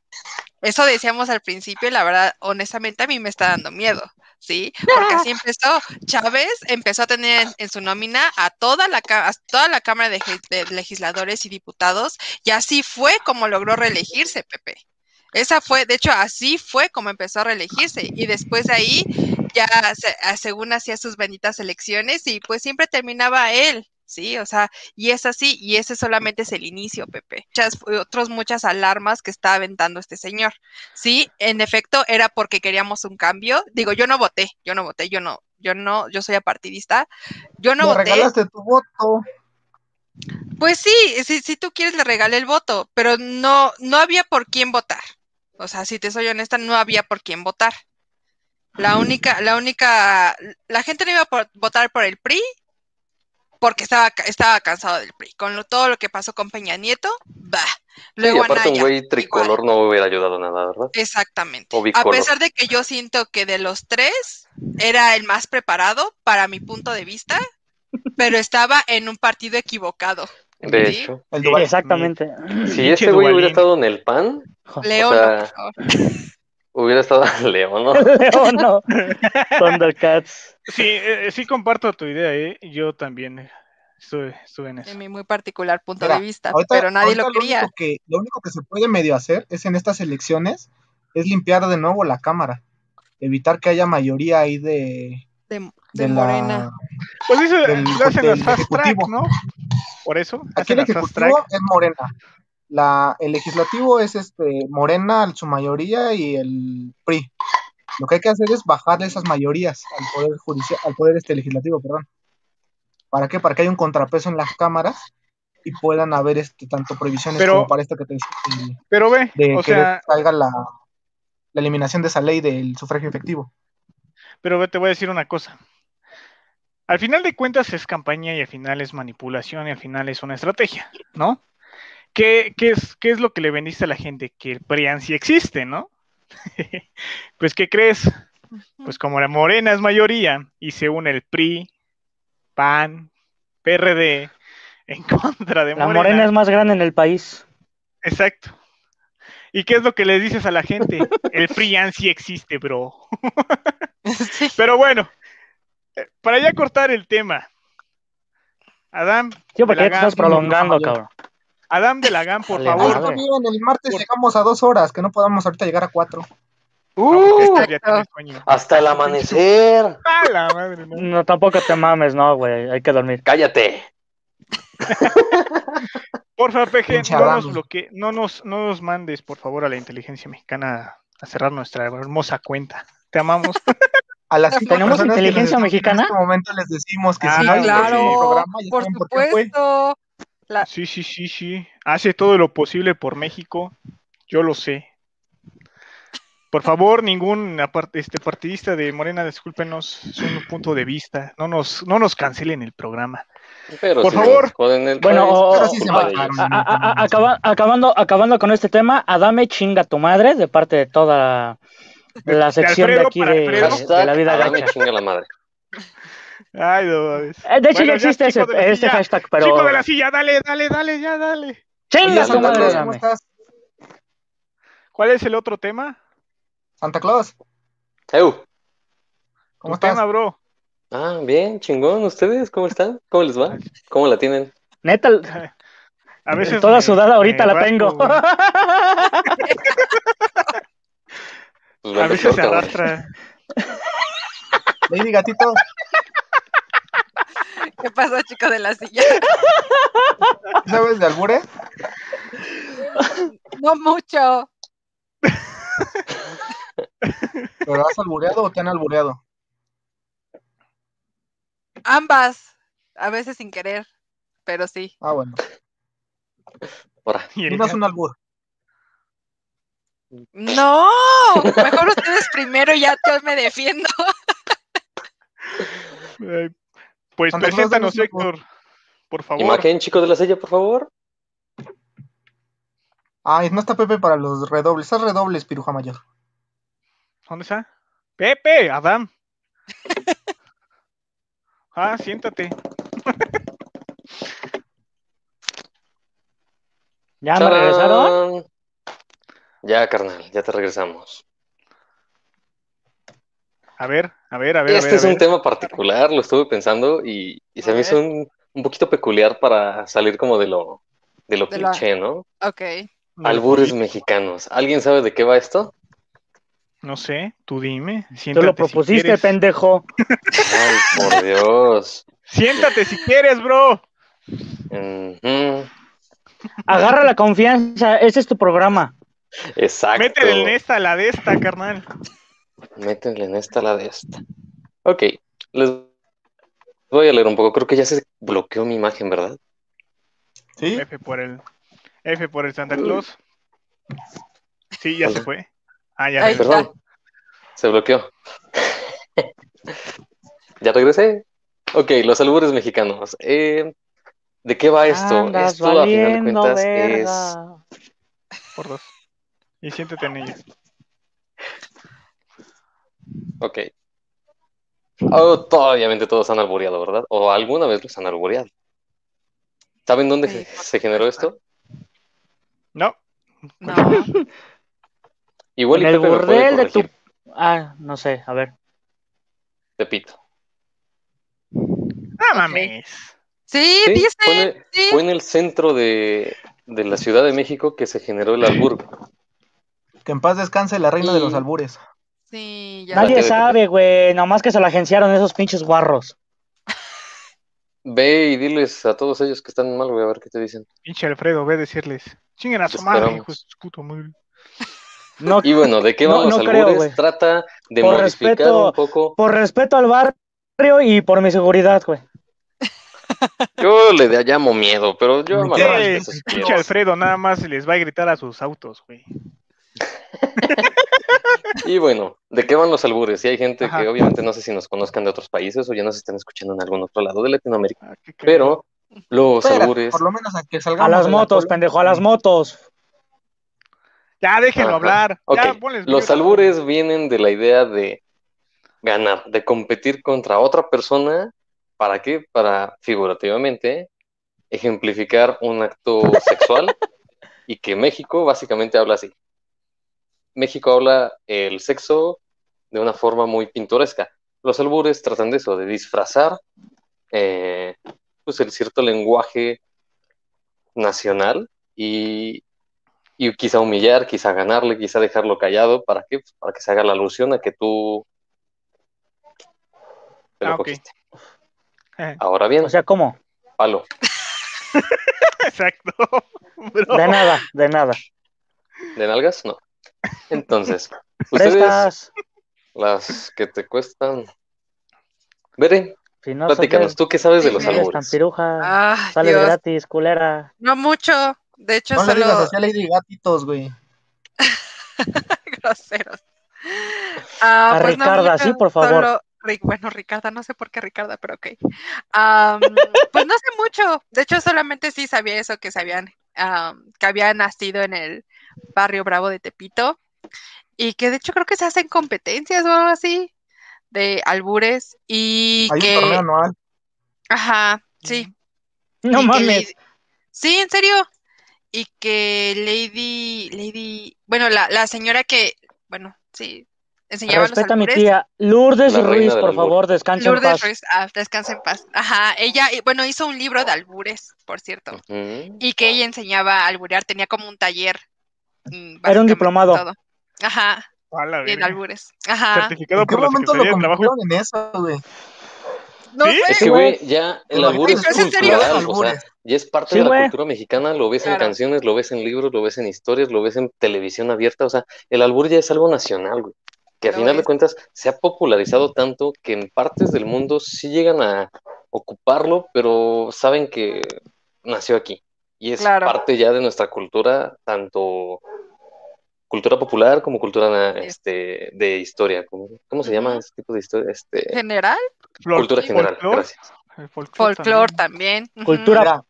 eso decíamos al principio y la verdad, honestamente, a mí me está dando miedo, ¿sí? Porque así empezó. Chávez empezó a tener en, en su nómina a toda la, a toda la Cámara de, Legisladores y Diputados y así fue como logró reelegirse, Pepe. Esa fue, de hecho, así fue como empezó a reelegirse. Y después de ahí, ya según hacía sus benditas elecciones, y pues siempre terminaba él, ¿sí? O sea, y es así, y ese solamente es el inicio, Pepe. Muchas, otros muchas alarmas que está aventando este señor. Sí, en efecto, era porque queríamos un cambio. Digo, yo no voté, yo no voté, yo no, yo no, yo soy apartidista. Yo no Le voté. regalaste tu voto. Pues sí, si, si tú quieres le regalé el voto, pero no, no había por quién votar. O sea, si te soy honesta, no había por quién votar. La única, la única, la gente no iba a votar por el PRI porque estaba, ca- estaba cansado del PRI. Con lo- todo lo que pasó con Peña Nieto, bah. Sí, Luego aparte un güey igual. tricolor no hubiera ayudado nada, ¿verdad? Exactamente. A pesar de que yo siento que de los tres era el más preparado para mi punto de vista, pero estaba en un partido equivocado. De Sí. hecho, El Duval. Exactamente. si este güey hubiera estado en el PAN, León, sea, por favor. Hubiera estado León, ¿no? León, no. Thundercats. Sí, eh, sí comparto tu idea, ¿eh? Yo también estuve, estuve en eso. de mi muy particular punto Mira, de vista, ahorita- pero nadie lo quería. único que, lo único que se puede medio hacer es en estas elecciones es limpiar de nuevo la Cámara. Evitar que haya mayoría ahí de, De, de de la- Morena. Pues eso Del- lo hacen las fast track. ¿no? Por eso, Aquí el las fast track. ejecutivo es Morena. La, el legislativo es este Morena, su mayoría, y el PRI. Lo que hay que hacer es bajarle esas mayorías al poder judicial, al poder este legislativo, perdón. ¿Para qué? Para que haya un contrapeso en las cámaras y puedan haber este tanto prohibiciones Pero- como para esto que te decía, Pero ve, de, de o que sea, salga la, la eliminación de esa ley del sufragio efectivo. pero ve, te voy a decir una cosa. Al final de cuentas es campaña y al final es manipulación y al final es una estrategia, ¿no? ¿Qué, qué es, qué es lo que le vendiste a la gente? Que el PRIAN sí existe, ¿no? pues, ¿qué crees? Pues como la Morena es mayoría y se une el PRI, PAN, PRD en contra de La Morena. morena es más grande en el país. Exacto. ¿Y qué es lo que les dices a la gente? El PRIAN sí existe, bro. Sí. Pero bueno, eh, para ya cortar el tema. Adam, Sí, porque ya te estás prolongando, cabrón. Adam de la GAM, por Vale, Ah, favor. bien, el martes llegamos a dos horas, que no podamos ahorita llegar a cuatro. Uh, Héctor ya tiene sueño. hasta el amanecer. ¡A la madre! no! No, tampoco te mames, no, güey. Hay que dormir. Cállate. Por favor, PG, no nos, bloque- no, nos, no nos mandes, por favor, a la inteligencia mexicana a cerrar nuestra hermosa cuenta. Te amamos. A las ¿Tenemos inteligencia mexicana? En este momento les decimos que Ah, sí, claro. el próximo programa, por supuesto. La- Sí, sí, sí, sí. Hace todo lo posible por México. Yo lo sé. Por favor, ningún este, partidista de Morena, discúlpenos, es un punto de vista. No nos, no nos cancelen el programa. Pero Por si favor. el Bueno, país, sí. A- a- a- acabando, acabando con este tema, Adame chinga tu madre de parte de toda la, sección de Alfredo aquí de, la vida Hashtag, gacha. chinga la madre. Ay, no mames. Eh, De hecho, Bueno, ya existe ese, silla. hashtag, pero. Chico de la silla, dale, dale, dale, ya, dale. ¡Chinga Santa madre, Claus, ¿cómo estás? ¿Cuál es el otro tema? Santa Claus, Eu. ¿cómo estás? tema, bro. Ah, bien, chingón. ¿Ustedes cómo están? ¿Cómo les va? ¿Cómo la tienen? Neta, A veces toda me- sudada ahorita la rasco, tengo. Pues A veces se arrastra. Lady Gatito, ¿Qué pasó, chico de la silla? ¿sabes de albure? No mucho. ¿Pero has albureado o te han albureado? Ambas. A veces sin querer, pero sí. Ah, bueno. Ahora, gato. un albur. No, mejor ustedes primero y ya yo me defiendo. Pues preséntanos, Héctor. Por favor. imagen, chicos de la silla, por favor. Ay, no está Pepe para los redobles. Haz redobles, piruja mayor. ¿Dónde está? Pepe, Adam. Ah, siéntate. ¿Ya me regresaron? Ya, carnal, ya te regresamos. A ver, a ver, a ver. a Este ver, es a un tema particular, lo estuve pensando y, y se A me hizo ver. un, un poquito peculiar para salir como de lo, de lo De la- cliché, ¿no? Ok. Albures mexicanos. ¿Alguien sabe de qué va esto? No sé, tú dime. Tú Siéntate lo si propusiste, pendejo. Ay, por Dios. Siéntate si quieres, bro. Agarra la confianza, ese es tu programa. Exacto. Métele en esta, la de esta, carnal. Métenle en esta la de esta. Ok, les voy a leer un poco. Creo que ya se bloqueó mi imagen, ¿verdad? ¿Sí? F por el. F por el Santa Claus. Sí, ya se fue. Ah, ya. Ahí. Perdón, se bloqueó. ya regresé. Ok, los albures mexicanos. Eh, ¿De qué va esto? Andas esto, a final de cuentas, es. Por dos. Y siéntate en ella. Ok. Oh, obviamente todos han albureado, ¿verdad? O alguna vez los han albureado. ¿Saben dónde Sí, se- generó esto? No. No. Igual En y el burdel de tu. Ah, no sé, a ver. Pepito. Ah, mames. Sí, Sí, dice. fue en el, sí. fue en el centro de, de la Ciudad de México que se generó el albur. Que en paz descanse la reina de los albures. Sí, ya. Nadie sabe, güey. Nomás que se la agenciaron esos pinches guarros. Ve y diles a todos ellos que están mal, güey, a ver qué te dicen. Pinche Alfredo, ve a decirles. Chinguen a su madre, esperamos. hijo de su puta madre. No, Y bueno, ¿de qué No, van los no creo, güey. Trata de Por modificar respeto- un poco. por respeto al barrio y por mi seguridad, güey. Yo le llamo miedo, pero yo pinche. Alfredo nada más les va a gritar a sus autos, güey. Y bueno, ¿de qué van los albures? Y hay gente Ajá. que obviamente no sé si nos conozcan de otros países o ya nos están escuchando en algún otro lado de Latinoamérica. Ah. Pero los Espera, albures. por lo menos a que salgamos A las la motos, pendejo, a las motos. Ya déjenlo Ajá. hablar. Ok, Ya, ponles Los albures vienen de la idea de ganar, de competir contra otra persona. ¿Para qué? Para, figurativamente, ejemplificar un acto sexual y que México básicamente habla así. México habla el sexo de una forma muy pintoresca. Los albures tratan de eso, de disfrazar eh, pues el cierto lenguaje nacional y, y quizá humillar, quizá ganarle, quizá dejarlo callado. ¿Para qué? Pues para que se haga la alusión a que tú te lo Ah. Eh, Ahora bien, O sea, ¿cómo? palo. Exacto. Bro. De nada, de nada. ¿De nalgas? No. Entonces, ustedes, Prestas. las que te cuestan. Veré, Si no platícanos, ¿tú qué sabes de los tan albures? piruja. Ah, Sales Dios. gratis, culera. No mucho. De hecho, No le digas solo a Lady Gatitos, güey. groseros. Ah, A pues no Ricarda, mucho, sí, por favor. solo bueno, Ricarda, no sé por qué Ricarda, pero ok. Pues no sé mucho. De hecho, solamente sí sabía eso, que sabían, que había nacido en el barrio Bravo de Tepito. Y que de hecho creo que se hacen competencias o algo así. de albures y Hay un que, torneo anual. ajá, sí, No y que mames. Lady- sí, en serio. Y que Lady, Lady, bueno, la, la señora que, bueno, sí, enseñaba los Respeta a mi albures. tía. Lourdes La Ruiz, por favor, descanse en Lourdes paz. Ruiz, ah, descansa en paz. Ajá, ella, y, bueno, hizo un libro de albures, por cierto, y que ella enseñaba a alburear, tenía como un taller. Mm, Era un diplomado. todo. Ajá, en albures. Ajá. Certificado ¿En qué por la momento lo de Trabajo. en eso, güey? No ¿Sí? sé, Es que, güey, ya el albur es ¿Es cultural, o sea, ya es parte Sí, de la güey. cultura mexicana, lo ves en canciones, lo ves en libros, lo ves en historias, lo ves en televisión abierta, o sea, el albur ya es algo nacional, güey, que a Lo final de cuentas se ha popularizado tanto que en partes del mundo sí llegan a ocuparlo, pero saben que nació aquí y es Claro. parte ya de nuestra cultura, tanto cultura popular como cultura este, de historia, ¿cómo, cómo se llama ese tipo de historia? Este, general, cultura general, folclor, gracias. folclore también. Cultura. Mira,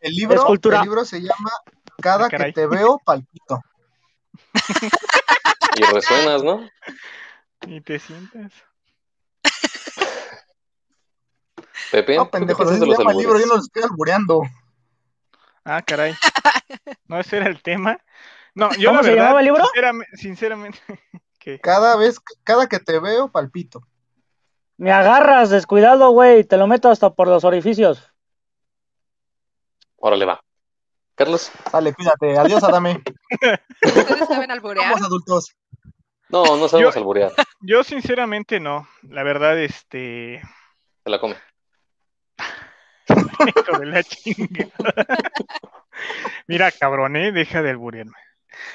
el libro, cultura. el libro se llama Cada Ah, que te veo, palpito. Y resuenas, ¿no? Y te sientas. Pepe, No, ¿tú qué pendejo, de se llama el libro, yo no lo estoy albureando. Ah, caray. No, ese era el tema. No, yo ¿Cómo la se verdad, llamaba el libro? Sinceramente, sinceramente Cada vez, cada que te veo, palpito. Me agarras, descuidado, güey. Te lo meto hasta por los orificios. Órale, va. Carlos, Sale, cuídate. Adiós, Adame. ¿Ustedes saben alburear? Adultos. no, no sabemos Yo- alburear. yo sinceramente no. La verdad, este, Se la come. Hijo de la chingada. Mira, cabrón, eh, deja de alburearme.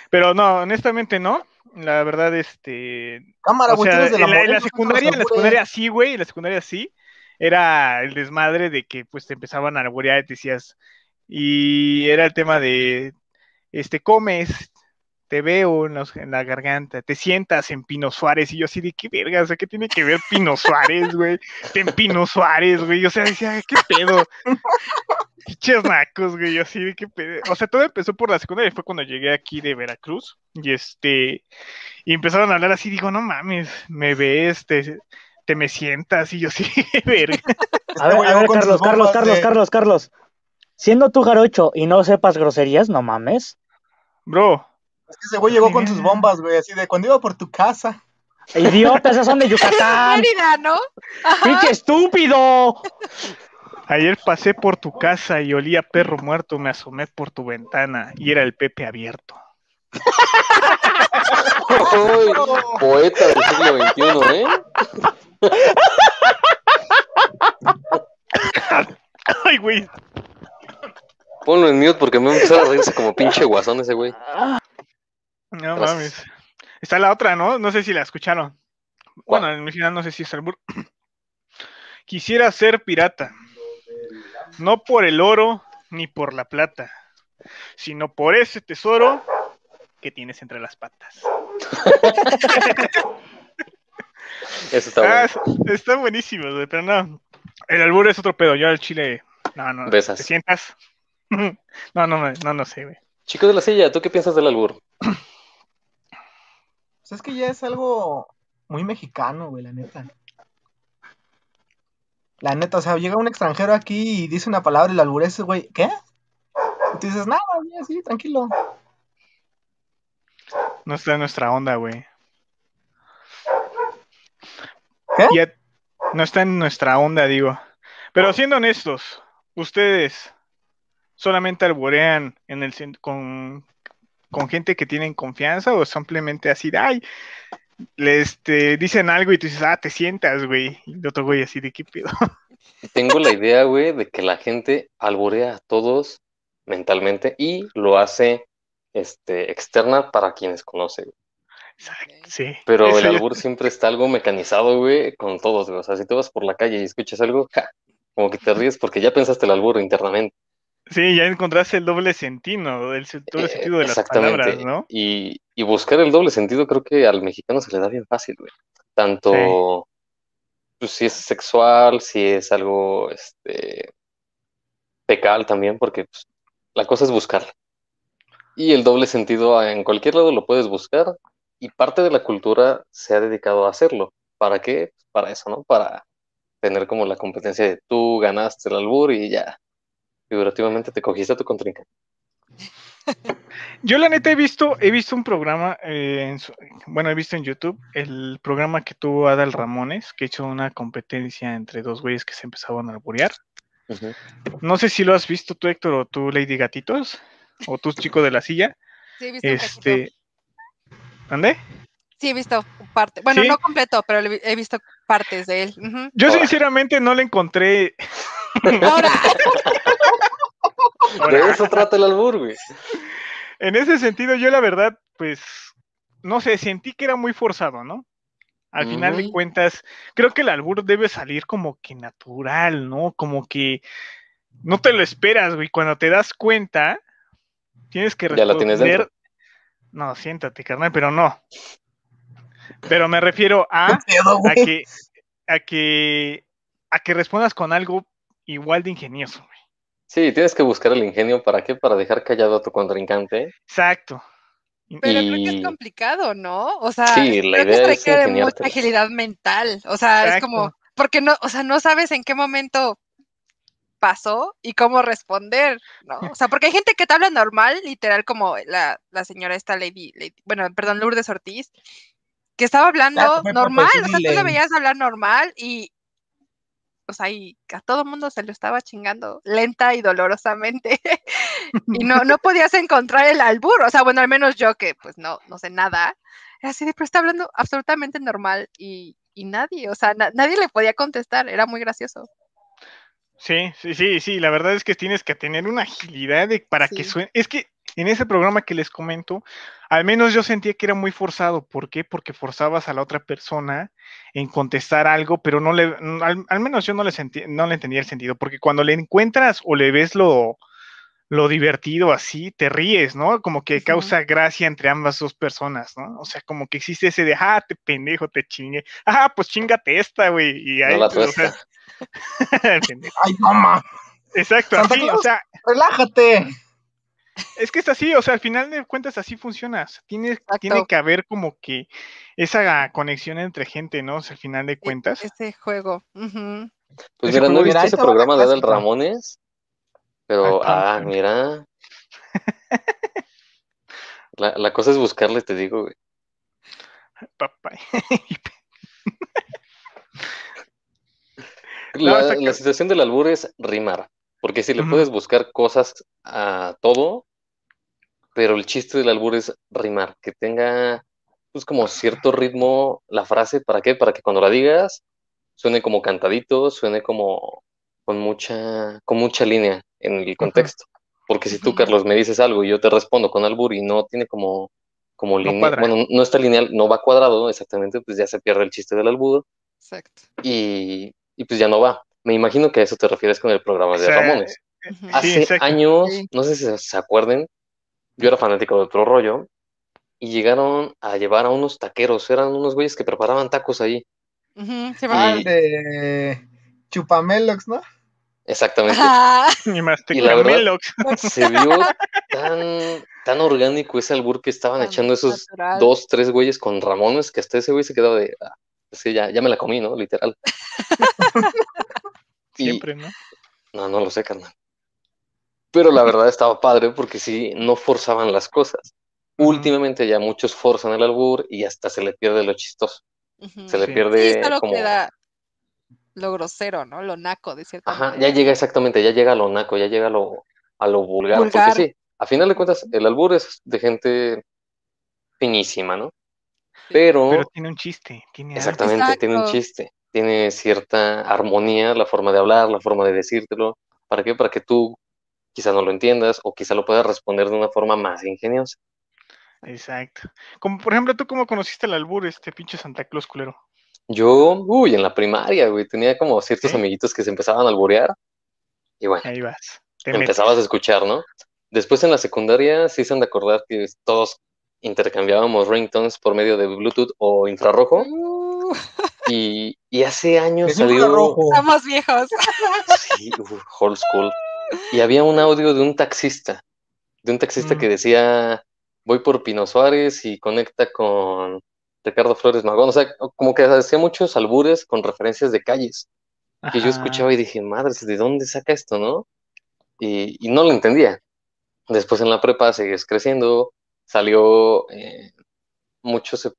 Pero no, honestamente no. La verdad, este, Cámara, o sea, de la la, secundaria, en la secundaria sí, güey, en la secundaria sí, era el desmadre de que pues te empezaban a alburear y te decías, y era el tema de, este, comes, te veo en, los- en la garganta, te sientas en Pino Suárez, y yo así de qué verga, o sea, ¿qué tiene que ver Pino Suárez, güey? En Pino Suárez, güey, o sea, decía, ¿qué pedo? Pinches nacos, güey, yo así de qué pedo. O sea, todo empezó por la secundaria, y fue cuando llegué aquí de Veracruz, y este, y empezaron a hablar así, digo, no mames, me ves, te, te me sientas, y yo sí, verga. A ver, a ver, Carlos, Carlos, Carlos, de- Carlos, Carlos. Siendo tú jarocho y no sepas groserías, no mames. Bro, ese güey llegó con sus bombas, güey, así de cuando iba por tu casa. Idiota, esas son de Yucatán. Mérida, ¿no? ¡Pinche estúpido! ayer pasé por tu casa y olía perro muerto, me asomé por tu ventana, y era el Pepe abierto. Uy, poeta del siglo XXI, ¿eh? Ay, güey, Ponlo en mute porque me va a empezar a reírse como pinche guasón ese güey. No mames. Está la otra, ¿no? No sé si la escucharon. ¿Cuál? Bueno, en mi final no sé si es albur. Quisiera ser pirata, no por el oro ni por la plata, sino por ese tesoro que tienes entre las patas. Eso está Ah, bueno. es- está buenísimo, pero no. El albur es otro pedo. Yo al chile. No, no. Besas. ¿Te sientas? no, no, no, no, no sé, güey. Chico de la silla, ¿tú qué piensas del albur? Es que ya es algo muy mexicano, güey, la neta. La neta, o sea, llega un extranjero aquí y dice una palabra y la albures, güey, ¿qué? Y tú dices, nada, güey, así, tranquilo. No está en nuestra onda, güey. ¿Qué? Ya- no está en nuestra onda, digo. Pero siendo honestos, ustedes solamente alborean en el con, con gente que tienen confianza o simplemente así de, ay, le este, dicen algo y tú dices, ah, te sientas, güey. Y el otro güey así de, ¿qué pedo? Tengo la idea, güey, de que la gente alburea a todos mentalmente y lo hace este, externa para quienes conoce. güey. Exacto, Sí. Pero el albur siempre está algo mecanizado, güey, con todos, güey. O sea, si tú vas por la calle y escuchas algo, ja, como que te ríes porque ya pensaste el albur internamente. Sí, ya encontraste el doble sentido, el doble Eh, sentido de las palabras, ¿no? Y, y buscar el doble sentido creo que al mexicano se le da bien fácil, güey. Tanto pues, si es sexual, si es algo este fecal también, porque pues, la cosa es buscarla. Y el doble sentido en cualquier lado lo puedes buscar y parte de la cultura se ha dedicado a hacerlo. ¿Para qué? Para eso, ¿no? Para tener como la competencia de tú ganaste el albur y ya, figurativamente te cogiste a tu contrincante. Yo la neta he visto, he visto un programa, eh, en su- bueno, he visto en YouTube el programa que tuvo Adal Ramones, que hizo una competencia entre dos güeyes que se empezaban a alburear. No sé si lo has visto tú, Héctor, o tú, Lady Gatitos, o tú, chico de la silla. Sí, he visto. Este, ¿dónde? Sí, he visto parte. Bueno, ¿Sí? no completo, pero he visto partes de él. Yo Ahora. sinceramente no le encontré. Ahora, De eso trata el albur, güey. En ese sentido, yo la verdad, pues, no sé, sentí que era muy forzado, ¿no? Al final de cuentas, creo que el albur debe salir como que natural, ¿no? Como que no te lo esperas, güey. Cuando te das cuenta, tienes que Ya la tienes responder. dentro. No, siéntate, carnal, pero no. Pero me refiero a, ¿Qué pedo, a que, a que, a que respondas con algo igual de ingenioso. Sí, tienes que buscar el ingenio, ¿para qué? Para dejar callado a tu contrincante. Exacto. pero creo que es Y- complicado, ¿no? O sea, Sí, la creo que idea se requiere mucha agilidad mental. O sea, es como, porque no, o sea, no sabes en qué momento pasó y cómo responder, ¿no? O sea, porque hay gente que te habla normal, literal, como la, la señora esta Lady, Lady- bueno, perdón, Lourdes Ortiz, que estaba hablando normal, o sea, tú la veías hablar normal y, o sea, y a todo mundo se lo estaba chingando lenta y dolorosamente. y no, no podías encontrar el albur, o sea, bueno, al menos yo que pues no, no sé nada, era así de, pero está hablando absolutamente normal y, y nadie, o sea, na- nadie le podía contestar, era muy gracioso. Sí, sí, sí, sí, la verdad es que tienes que tener una agilidad de, para que suene. Es que en ese programa que les comento, al menos yo sentía que era muy forzado. ¿Por qué? Porque forzabas a la otra persona en contestar algo, pero no le, n- al, al menos yo no le sentí, no le entendía el sentido, porque cuando le encuentras o le ves lo, lo divertido así, te ríes, ¿no? Como que causa gracia entre ambas dos personas, ¿no? O sea, como que existe ese de, ah, te pendejo, te chingue. Ah, pues chingate esta, güey. Y ahí, No la pues, o sea. Ay, no, ma. Exacto, Santa así, o sea, Relájate. es que es así, o sea, al final de cuentas así funciona. o sea, tiene, que haber como que esa conexión entre gente, ¿no? O sea, al final de E- cuentas. Ese juego. Pues Ese mira, no he juego- visto Mira, ese programa de clásica. Ramones, pero, Ah, ah, mira. La, la cosa es buscarle, te digo, güey. Papá. La, No, o sea que- la situación del albur es rimar, porque si le puedes buscar cosas a todo, pero el chiste del albur es rimar, que tenga pues como cierto ritmo la frase, ¿para qué? Para que cuando la digas suene como cantadito, suene como con mucha, con mucha línea en el contexto. Porque si tú. Carlos, me dices algo y yo te respondo con albur y no tiene como, como No línea, cuadra. bueno, no está lineal, no va cuadrado exactamente, pues ya se pierde el chiste del albur Exacto. y, y pues ya no va. Me imagino que a eso te refieres con el programa de O sea, Ramones. Sí, Hace años, no sé si se- se acuerden, yo era fanático de otro rollo y llegaron a llevar a unos taqueros, eran unos güeyes que preparaban tacos ahí. Ah, acuerdo. el de Chupamelox, ¿no? Exactamente. Ajá. Y más te Y la verdad-. Se vio tan, tan orgánico ese albur que estaban Tan echando esos natural. dos, tres güeyes con Ramones, que hasta ese güey se quedaba de, ah, es que ya, ya me la comí, ¿no? Literal. Y- Siempre, ¿no? No, no lo sé, carnal. Pero la verdad estaba padre porque sí, no forzaban las cosas. Últimamente ya muchos forzan el albur y hasta se le pierde lo chistoso. Se le Sí. pierde Sí, solo como... queda lo grosero, ¿no? Lo naco, de cierta Ajá, manera. ya llega exactamente, ya llega a lo naco, ya llega a lo, a lo vulgar. Vulgar. Porque sí, a final de cuentas, el albur es de gente finísima, ¿no? Pero, Pero tiene un chiste. Tiene exactamente, tiene un chiste, tiene cierta armonía, la forma de hablar, la forma de decírtelo. ¿Para qué? Para que tú quizá no lo entiendas o quizá lo puedas responder de una forma más ingeniosa. Exacto. Como por ejemplo, ¿tú cómo conociste el albur, este pinche Santa Claus culero? Yo, uy, en la primaria, güey, tenía como ciertos amiguitos que se empezaban a alburear y bueno, Ahí vas. Te metes. empezabas a escuchar, ¿no? Después en la secundaria sí se han de acordar que todos intercambiábamos ringtones por medio de Bluetooth o infrarrojo Uh, y, y hace años salió... estamos viejos. Sí, uf, old school. Y había un audio de un taxista, de un taxista Mm. que decía, voy por Pino Suárez y conecta con, Ricardo Flores Magón, o sea, como que hacía muchos albures con referencias de calles, que yo escuchaba y dije, madres, ¿de dónde saca esto, no? Y, y no lo entendía. Después en la prepa sigues creciendo, salió eh, muchos se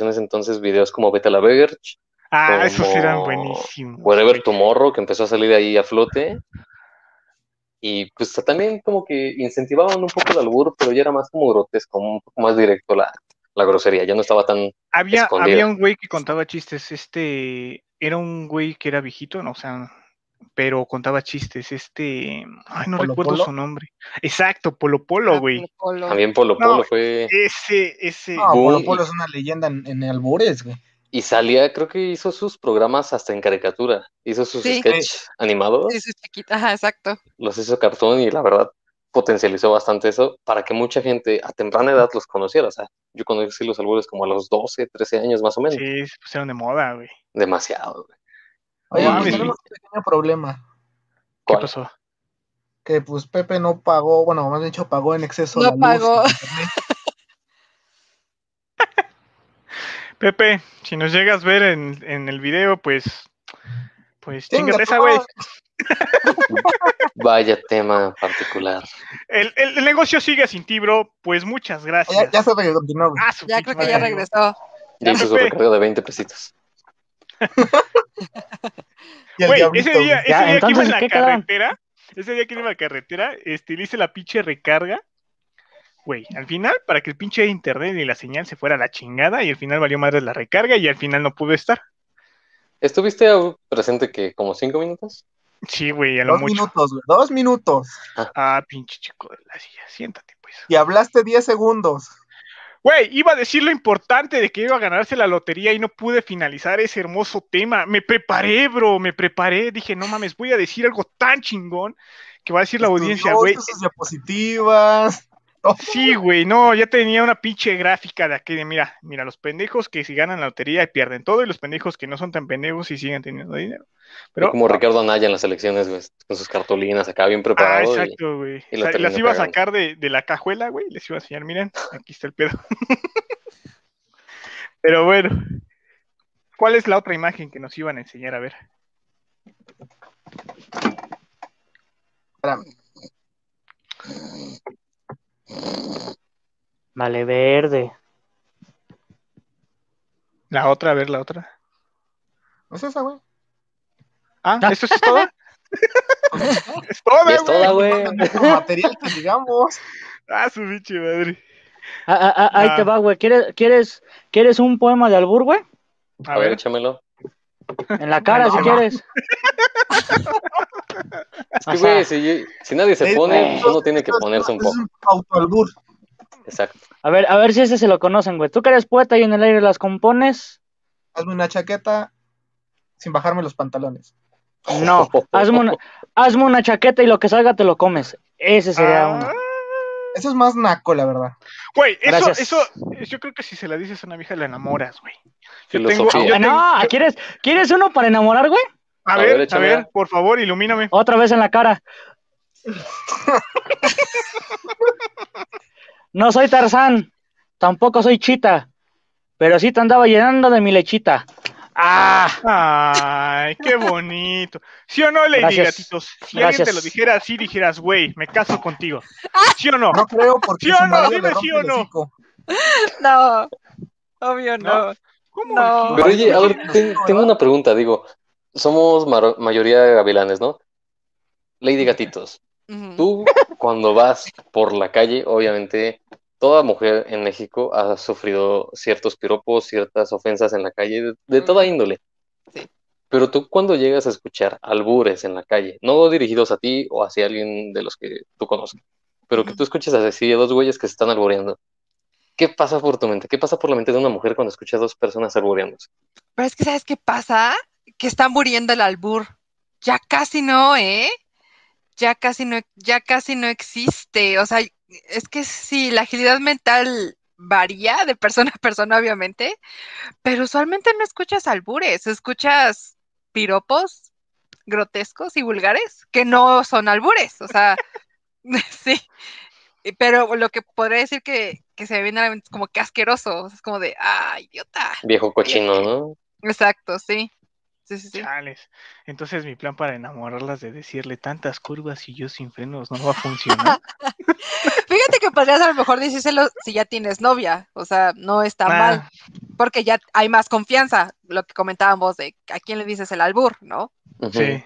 en ese entonces videos como Vete a la Verge, Ah, esos eran buenísimos. Wherever. Tomorrow, que empezó a salir ahí a flote. Y pues también como que incentivaban un poco el albur, pero ya era más como grotesco, un poco más directo la, la grosería, ya no estaba tan... Había, escondida. había un güey que contaba chistes, este, era un güey que era viejito, no, o sea, pero contaba chistes, este, ay, no ¿Polo recuerdo Polo? su nombre. Exacto, Polo Polo, Ah, güey. Polo Polo. También Polo No, Polo fue... Ese, ese, No, Polo Polo es una leyenda en, en albures, güey. Y salía, creo que hizo sus programas hasta en caricatura, hizo sus Sí. sketches animados, Sí, sí, chiquita. Ajá, exacto. los hizo cartón y la verdad potencializó bastante eso para que mucha gente a temprana edad los conociera. O sea, yo conocí los albures como a los 12, 13 años más o menos. sí, se pusieron de moda, güey. Demasiado. güey. Oye, pues tenemos un pequeño problema. ¿Qué pasó? Que pues Pepe no pagó, bueno, más dicho, pagó en exceso No la pagó. Pepe, si nos llegas a ver en, en el video, pues, pues Chinga chingate esa, güey. Vaya tema particular. El, el- el negocio sigue sin ti, bro. Pues muchas gracias. Ya, ya sabe que continuó. Ah, Ya creo que ya regresó. Ya hizo su Pepe. recarga de 20 pesitos. Y el Güey, diablito, ese día, ese Ya, día que iba en la carretera, ese día que iba en la carretera, este, le hice la pinche recarga. Güey, al final, para que el pinche internet y la señal se fuera a la chingada, y al final valió madre la recarga, y al final no pude estar. ¿Estuviste presente que como 5 minutos? Sí, güey, a lo Dos mucho. minutos, güey. Dos minutos. Ah, pinche chico de la silla, siéntate, pues. Y hablaste 10 segundos. Güey, iba a decir lo importante de que iba a ganarse la lotería y no pude finalizar ese hermoso tema. Me preparé, bro, me preparé. Dije, no mames, voy a decir algo tan chingón que va a decir la audiencia, güey. diapositivas. Sí, güey, no, ya tenía una pinche gráfica de aquí de, mira, mira, los pendejos que si ganan la lotería y pierden todo y los pendejos que no son tan pendejos y siguen teniendo dinero. Pero, como Ricardo Anaya en las elecciones, güey, con sus cartulinas acá bien ah, preparado. y- exacto, güey. y la las iba a sacar de, de la cajuela, güey, les iba a enseñar, miren, aquí está el pedo. Pero bueno, ¿cuál es la otra imagen que nos iban a enseñar? A ver. Espérame. Vale, verde. La otra, a ver, la otra. ¿No es esa, güey? Ah, ¿esto es todo? es todo, Ya es toda, güey. Material que digamos. Ah, su pinche madre. Ah, ah, ah, ahí Ah. te va, güey. ¿Quieres, quieres, ¿Quieres un poema de albur, güey? A, A ver, ver, échamelo. En la cara, No, si no. quieres. Es que, güey, si, si nadie se pone, pues uno tiene que ponerse un poco. un autoalbur. Exacto. A ver, a ver si ese se lo conocen, güey. Tú que eres poeta y en el aire las compones. Hazme una chaqueta sin bajarme los pantalones. No, hazme una, hazme una chaqueta y lo que salga te lo comes. Ese sería Ah, uno. Eso es más naco, la verdad. Güey, eso, Gracias. eso, yo creo que si se la dices a una vieja la enamoras, güey. Filosofía. Ah, tengo- no, ¿quieres, ¿quieres uno para enamorar, güey? a, A ver, ver, a ver, por favor, ilumíname. Otra vez en la cara. No soy Tarzán, tampoco soy Chita, pero sí te andaba llenando de mi lechita. ¡Ah! Ay, qué bonito. ¿Sí o no, Lady Gracias. Gatitos? Si alguien te Gracias. lo dijera así, dijeras, güey, me caso contigo. ¿Sí o no? No creo porque ¿Sí o no? Dime sí o no. No, obvio no. ¿Cómo? No. Pero oye, a ver, ten- tengo una pregunta, digo, somos mayoría gavilanes, ¿no? Lady Gatitos, tú cuando vas por la calle, obviamente, toda mujer en México ha sufrido ciertos piropos, ciertas ofensas en la calle, de, de toda índole. Sí. Pero tú cuando llegas a escuchar albures en la calle, no dirigidos a ti o hacia alguien de los que tú conozcas, pero que tú escuches así a dos güeyes que se están albureando, ¿qué pasa por tu mente? ¿Qué pasa por la mente de una mujer cuando escucha a dos personas albureándose? Pero es que, ¿sabes qué pasa? Que están muriendo el albur. Ya casi no, ¿eh? Ya casi no, ya casi no existe. O sea, es que sí, la agilidad mental varía de persona a persona, obviamente, pero usualmente no escuchas albures, escuchas piropos grotescos y vulgares que no son albures. O sea, sí. Pero lo que podría decir que, que se me viene a la mente es como que asqueroso. Es como de, ah, idiota. Viejo cochino, ¿no? Exacto, sí. Sí, sí, sí. Chales. Entonces mi plan para enamorarlas de decirle tantas curvas y yo sin frenos no va a funcionar. Fíjate que podrías a lo mejor decírselo si ya tienes novia. O sea, no está Ah, mal. Porque ya hay más confianza. Lo que comentábamos de a quién le dices el albur, ¿no? Sí.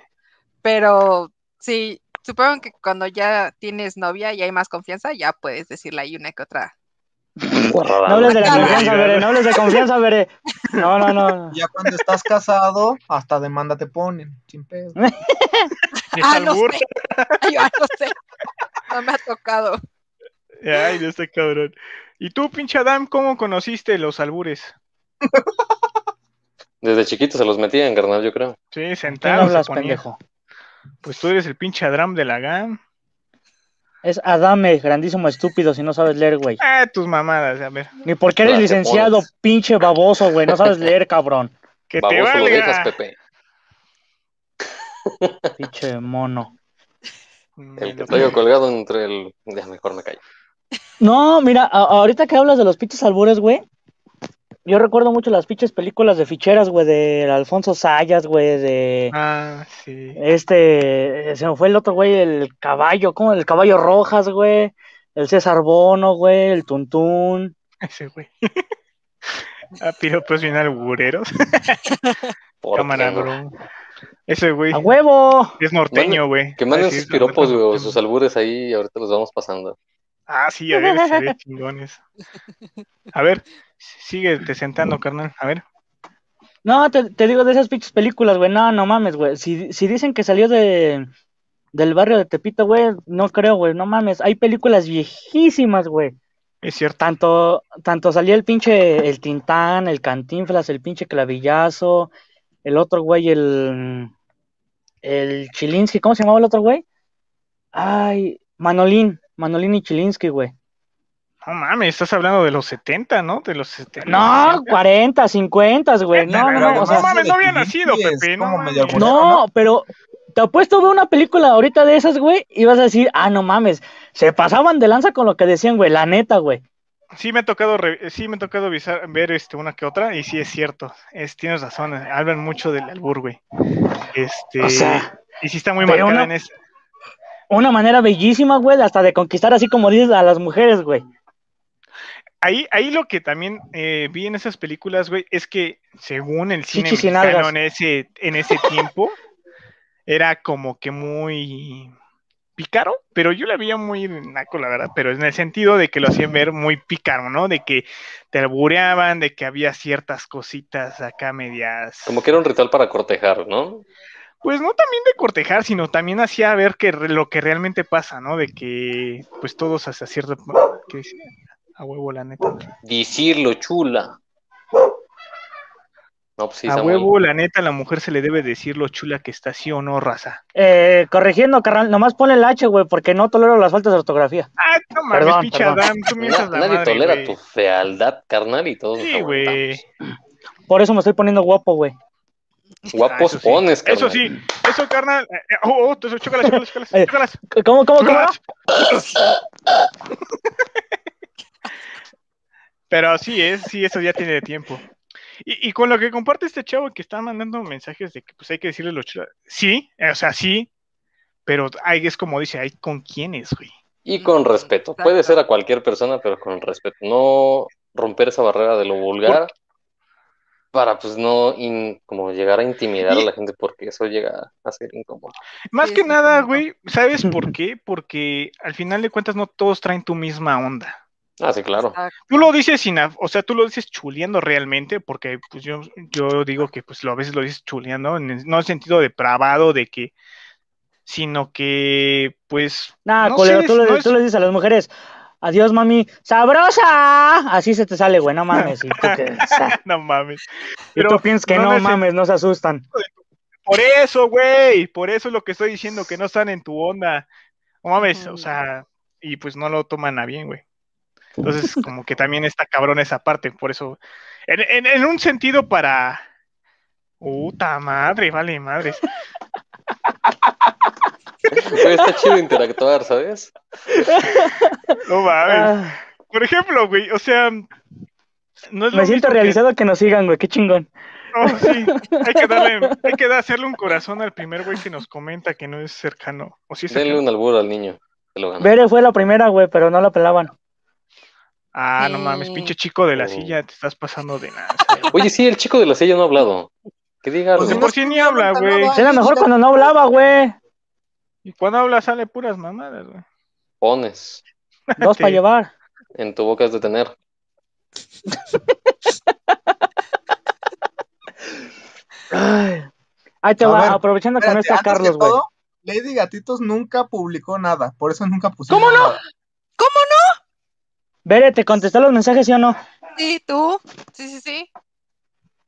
Pero sí, supongo que cuando ya tienes novia y hay más confianza, ya puedes decirle ahí una que otra. No hables de la confianza, Bere, no hables de confianza, Bere. No, no, no. Ya cuando estás casado, hasta demanda te ponen, sin pedo. ¿Es Ah, no albur? sé. Yo no sé. No me ha tocado. Ay, de este cabrón. ¿Y tú, pinche Adam, cómo conociste los albures? Desde chiquito se los metían, carnal, yo creo. Sí, ¿Qué sentado se hablas, pendejo? Pues tú eres el pinche Adram de la GAM. Es Adame, grandísimo estúpido, si no sabes leer, güey. Ah, tus mamadas, a ver. Ni porque eres licenciado, pones. pinche baboso, güey. No sabes leer, cabrón. Que te Baboso lo dejas. Pepe. Pinche mono. Mm, El que traigo colgado entre el. Ya, mejor me callo. No, mira, ahorita que hablas de los pinches albures, güey. Yo recuerdo mucho las pinches películas de ficheras, güey, de Alfonso Sayas, güey, de Ah, sí. este, se me fue el otro, güey, el caballo, ¿cómo? El caballo rojas, güey, el César Bono, güey, el Tuntún. Ese güey. ah, piropos bien albureros. ¿Por Cámara, bro. Ese güey ¡A huevo! es norteño, güey. Que manden sus es, piropos, güey, sus albures ahí, ahorita los vamos pasando. Ah, sí, a ver, se ve chingones. A ver, síguete sentando, carnal. A ver. No, te, te digo de esas pinches películas, güey, no, no mames, güey. Si, si dicen que salió de del barrio de Tepito, güey, no creo, güey, no mames. Hay películas viejísimas, güey. Es cierto. Tanto, tanto salía el pinche, el Tintán, el Cantinflas, el pinche Clavillazo, el otro güey, el, el Chilinsky, ¿cómo se llamaba el otro güey? Ay, Manolín, Manolín y Chilinsky, güey. No mames, estás hablando de los 70, ¿no? De los 70. No, 40, 50, güey, no, no, no, o sea, no mames, no había nacido, Pepe, no No, pero te apuesto ver una película ahorita de esas, güey, y vas a decir, ah, no mames, se pasaban de lanza con lo que decían, güey, la neta, güey. Sí me ha tocado, re- sí me ha tocado visar- ver este, una que otra, y sí es cierto, es, tienes razón, hablan mucho del albur, güey. Este, O sea, y sí está muy pero marcada una- en eso. una manera bellísima, güey, hasta de conquistar así como dices a las mujeres, güey. Ahí, ahí lo que también eh, vi en esas películas, güey, es que según el cine mexicano en ese, en ese tiempo, era como que muy pícaro, pero yo la veía muy naco, la verdad, pero en el sentido de que lo hacían ver muy pícaro, ¿no? De que te albureaban, de que había ciertas cositas acá medias. Como que era un ritual para cortejar, ¿no? Pues no también de cortejar, sino también hacía ver que re- lo que realmente pasa, ¿no? De que pues todos hasta cierto ¿qué dice? A huevo la neta. Decirlo, chula. No, pues sí, a huevo la neta a la mujer se le debe decir lo chula que está sí o no, raza. Eh, corrigiendo, carnal, nomás ponle el H, güey, porque no tolero las faltas de ortografía. Ah, no mames, Perdón, pinche. Adam, tú me la nadie madre, tolera güey. tu fealdad, carnal, y todos nos Sí, güey. Por eso me estoy poniendo guapo, güey. Ah, Guapos eso sí. pones, carnal. Eso sí, eso, carnal. eh, eh, Oh, oh, tú- chócalas, chócalas, chócalas. ¿Cómo, cómo, cómo? Pero sí, es, sí, eso ya tiene tiempo. Y, y con lo que comparte este chavo que está mandando mensajes de que pues hay que decirle lo chula. Sí, o sea, sí, pero hay, es como dice, hay con quiénes, güey. Y con respeto. Exacto. Puede ser a cualquier persona, pero con respeto. No romper esa barrera de lo vulgar para pues no in- como llegar a intimidar a la gente porque eso llega a ser incómodo. Más Sí, que nada, güey, ¿sabes por qué? Porque al final de cuentas no todos traen tu misma onda. Ah, sí, claro. Exacto. Tú lo dices sin, o sea, tú lo dices chuleando realmente, porque pues yo, yo digo que pues lo, a veces lo dices chuleando, en el- no en el sentido depravado de que, sino que pues Nah, No sé, tú, le, no es- tú le dices a las mujeres, adiós, mami, sabrosa. Así se te sale, güey, no mames. Y tú, que- o sea, no mames. y Pero tú piensas que no en mames, no se asustan. Por eso, güey, por eso es lo que estoy diciendo, que no están en tu onda. No mames, o sea, y pues no lo toman a bien, güey. Entonces, como que también está cabrón esa parte, por eso, en, en- en un sentido para... Puta madre, vale, madres. Güey, está chido interactuar, ¿sabes? No mames. Ah, Por ejemplo, güey, o sea, no es lo me siento mismo que- realizado que nos sigan, güey. Qué chingón. No, sí, hay que darle, hay que hacerle un corazón al primer güey que nos comenta que no es cercano. O si es Denle cercano. un albur al niño. Bere fue la primera, güey, pero no la pelaban. Ah, no mames, pinche chico de la Oh. silla, te estás pasando de nada. Oye, sí, el chico de la silla no ha hablado. Que diga Pues de por sí ni habla, güey. Pues era mejor cuando no hablaba, güey. Y cuando habla sale puras mamadas, güey. Pones. Dos para llevar. En tu boca has de tener. Ay. Ahí te A va, ver, aprovechando que no Espérate, está Carlos, güey. Lady Gatitos nunca publicó nada, por eso nunca pusimos ¿Cómo no? nada. Bere, ¿te contestó los mensajes, sí o no? Sí, tú. Sí, sí, sí.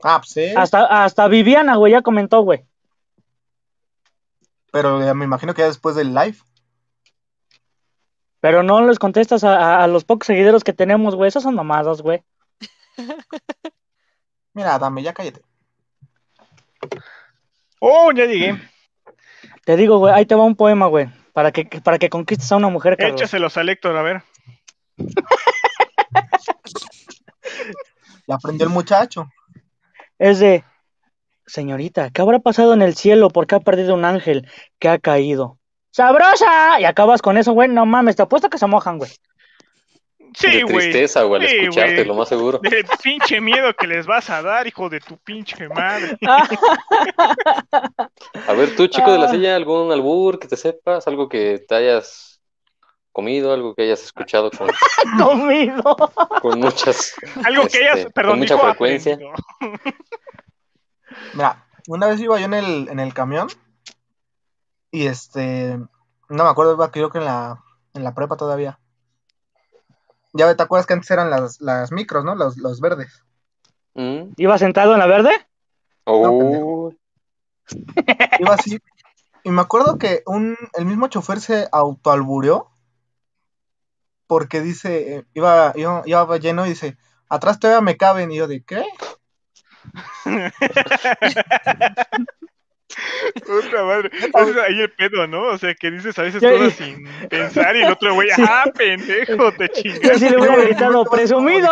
Ah, pues sí, Hasta, hasta Viviana, güey, ya comentó, güey. pero eh, me imagino que ya después del live. Pero no les contestas a, a- a los pocos seguidores que tenemos, güey. Esas son mamadas, güey. Mira, dame, ya cállate. Oh, ya llegué. Te digo, güey, ahí te va un poema, güey. Para que, para que conquistes a una mujer, Carlos. Échaselos a Héctor, a ver. Ya aprendió el muchacho. Es de, señorita, ¿qué habrá pasado en el cielo? ¿Por qué ha perdido un ángel que ha caído? ¡Sabrosa! Y acabas con eso, güey. No mames, te apuesto que se mojan, güey. Sí, de tristeza, güey, al Sí, escucharte, güey. lo más seguro. De pinche miedo que les vas a dar, hijo de tu pinche madre. A ver, tú, chico de la Ah. silla, algún albur que te sepas, algo que te hayas comido, algo que hayas escuchado con, Comido. con muchas. Algo que Este, ellas, perdón, con mucha frecuencia. Mira, una vez iba yo en el, en el camión y este, no me acuerdo, iba creo que en la, en la prepa todavía. Ya te acuerdas que antes eran las, las micros, ¿no? Los, los verdes. Mm. ¿Iba sentado en la verde? Oh, Iba así. Y me acuerdo que un, el mismo chofer se autoalbureó porque dice, eh, iba, iba, iba lleno y dice, atrás todavía me caben. Y yo de, ¿qué? Puta madre. Es ahí el pedo, ¿no? O sea, que dices a veces Ya- cosas sin pensar y el otro güey, Sí. ah, pendejo, te Yo chingas. sí le hubiera gritado, presumido.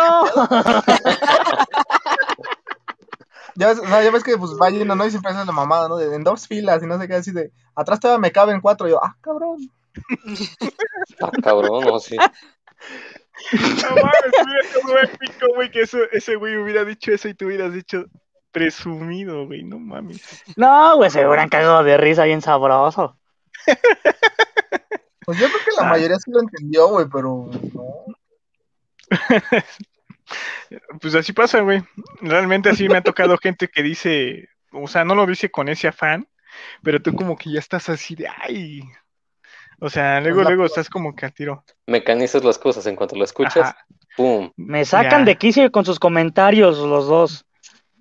Ya ves, o sea, ya ves que pues va lleno, ¿no? Y siempre haces la mamada, ¿no? De, en dos filas y no sé qué, así de, atrás todavía me caben cuatro. Y yo, ah, cabrón. ah, cabrón, no, sí. No mames, hubiera sido épico, güey, que eso, ese güey hubiera dicho eso y tú hubieras dicho presumido, güey, no mames. No, güey, se hubieran cagado de risa bien sabroso. Pues yo creo que la Ah. mayoría sí lo entendió, güey, pero no. Pues así pasa, güey. Realmente así me ha tocado gente que dice, o sea, no lo dice con ese afán, pero tú como que ya estás así de, ay. O sea, luego, luego estás como que al tiro. Mecanizas las cosas en cuanto lo escuchas, Ajá. ¡pum! Me sacan Ya. de quicio con sus comentarios los dos.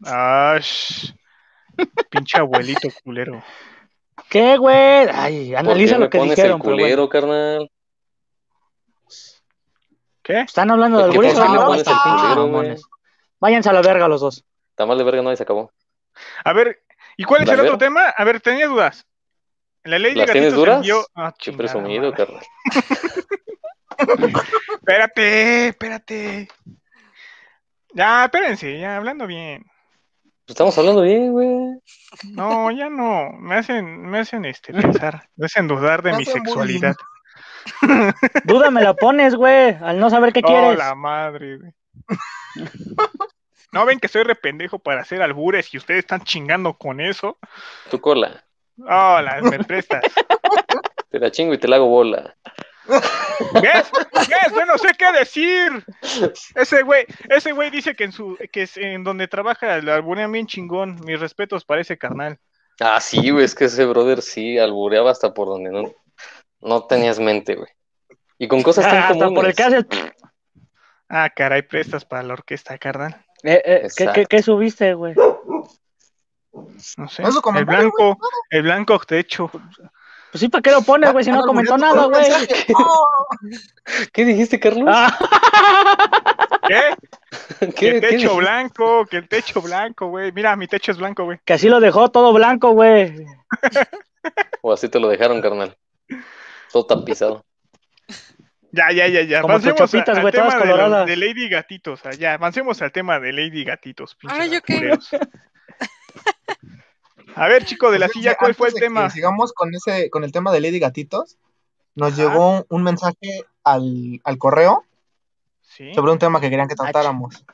Ah, sh- pinche abuelito culero. ¿Qué, güey? Ay, ¿Por analiza qué lo me que pones dijeron, el pero bueno. culero, carnal? ¿Qué? Están hablando de ¿Por qué albures, por qué ¿no? me pones el Pinches culero, mamones. Váyanse a la verga los dos. Tamal de verga no y se acabó. A ver, ¿y cuál es el otro tema? A ver, tenía dudas. La ley de ¿Las tienes duras? envió... Ah, Qué presumido, carnal. Espérate, espérate. Ya, espérense, ya, hablando bien. Pues Estamos hablando bien, güey. No, ya no. Me hacen, me hacen este pensar, me hacen dudar de Me mi sexualidad. Duda me la pones, güey, al no saber qué Oh, quieres. la madre, güey. No ven que soy rependejo para hacer albures y ustedes están chingando con eso. Tu cola. Oh, las me prestas. Te la chingo y te la hago bola. ¿Ves? ¿Ves? Yo no sé qué decir. Ese güey, ese güey dice que en su, que es en donde trabaja lo alburean bien chingón. Mis respetos para ese carnal. Ah, sí, güey, es que ese brother sí albureaba hasta por donde no, no tenías mente, güey. Y con cosas tan Ah, Hasta comunes. por el que haces. Ah, caray, prestas para la orquesta, carnal. Eh, eh, ¿qué, qué, qué subiste, güey? No sé. Eso como El blanco, el blanco techo. Pues sí, ¿para qué lo pones, güey? Si no comentó nada, güey. Oh, ¿Qué dijiste, Carlos? Ah, ¿Qué? Que ¿Qué, el qué techo blanco, que el techo blanco, güey. Mira, mi techo es blanco, güey. que así lo dejó todo blanco, güey. O así te lo dejaron, carnal. todo tapizado. Ya, ya, ya, ya. Como al güey, todas tema de, coloradas. de Lady Gatitos. ah, Ya, avancemos al tema de Lady Gatitos. pinches Ay, ¿yo qué? culeros. A ver, chico de la Pues, silla, antes ¿cuál fue el de que tema? sigamos con ese, con el tema de Lady Gatitos. Nos Ajá. llegó un mensaje al, al correo Sí. sobre un tema que querían que tratáramos.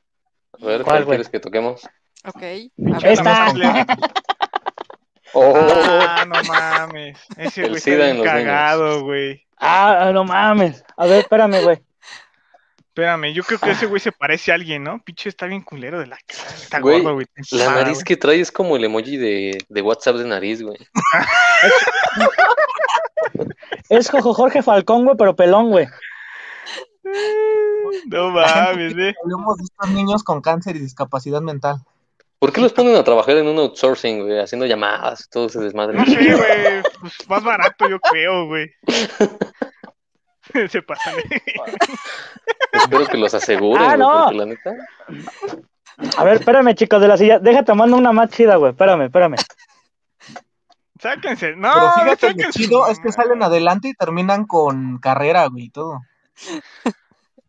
A ver, ¿Cuál, quieres que toquemos? Ok. Pinche a ver. Esta. Ana Oh, Ah, no mames. Ese El güey está cagado, güey. Ah, no mames. A ver, espérame, güey. Espérame, yo creo que ese güey se parece a alguien, ¿no? Pinche está bien culero de la cara. Está Güey, gordo, güey. la Ah, nariz güey. que trae es como el emoji de, de WhatsApp de nariz, güey. Es Jojo Jorge Falcón, güey, pero pelón, güey. No mames, eh. Hablemos de estos niños con cáncer y discapacidad mental. ¿Por qué los ponen a trabajar en un outsourcing, güey? Haciendo llamadas, todo ese desmadre. No sé, güey. Pues más barato, yo creo, güey. Se pasan. Espero que los aseguren, Ah, güey, no. porque la neta. A ver, espérame, chicos de la silla. Déjate, mando una más chida, güey. Espérame, espérame. Sáquense. No, Pero no fíjate, lo sáquense. chido es que salen adelante y terminan con carrera, güey, y todo.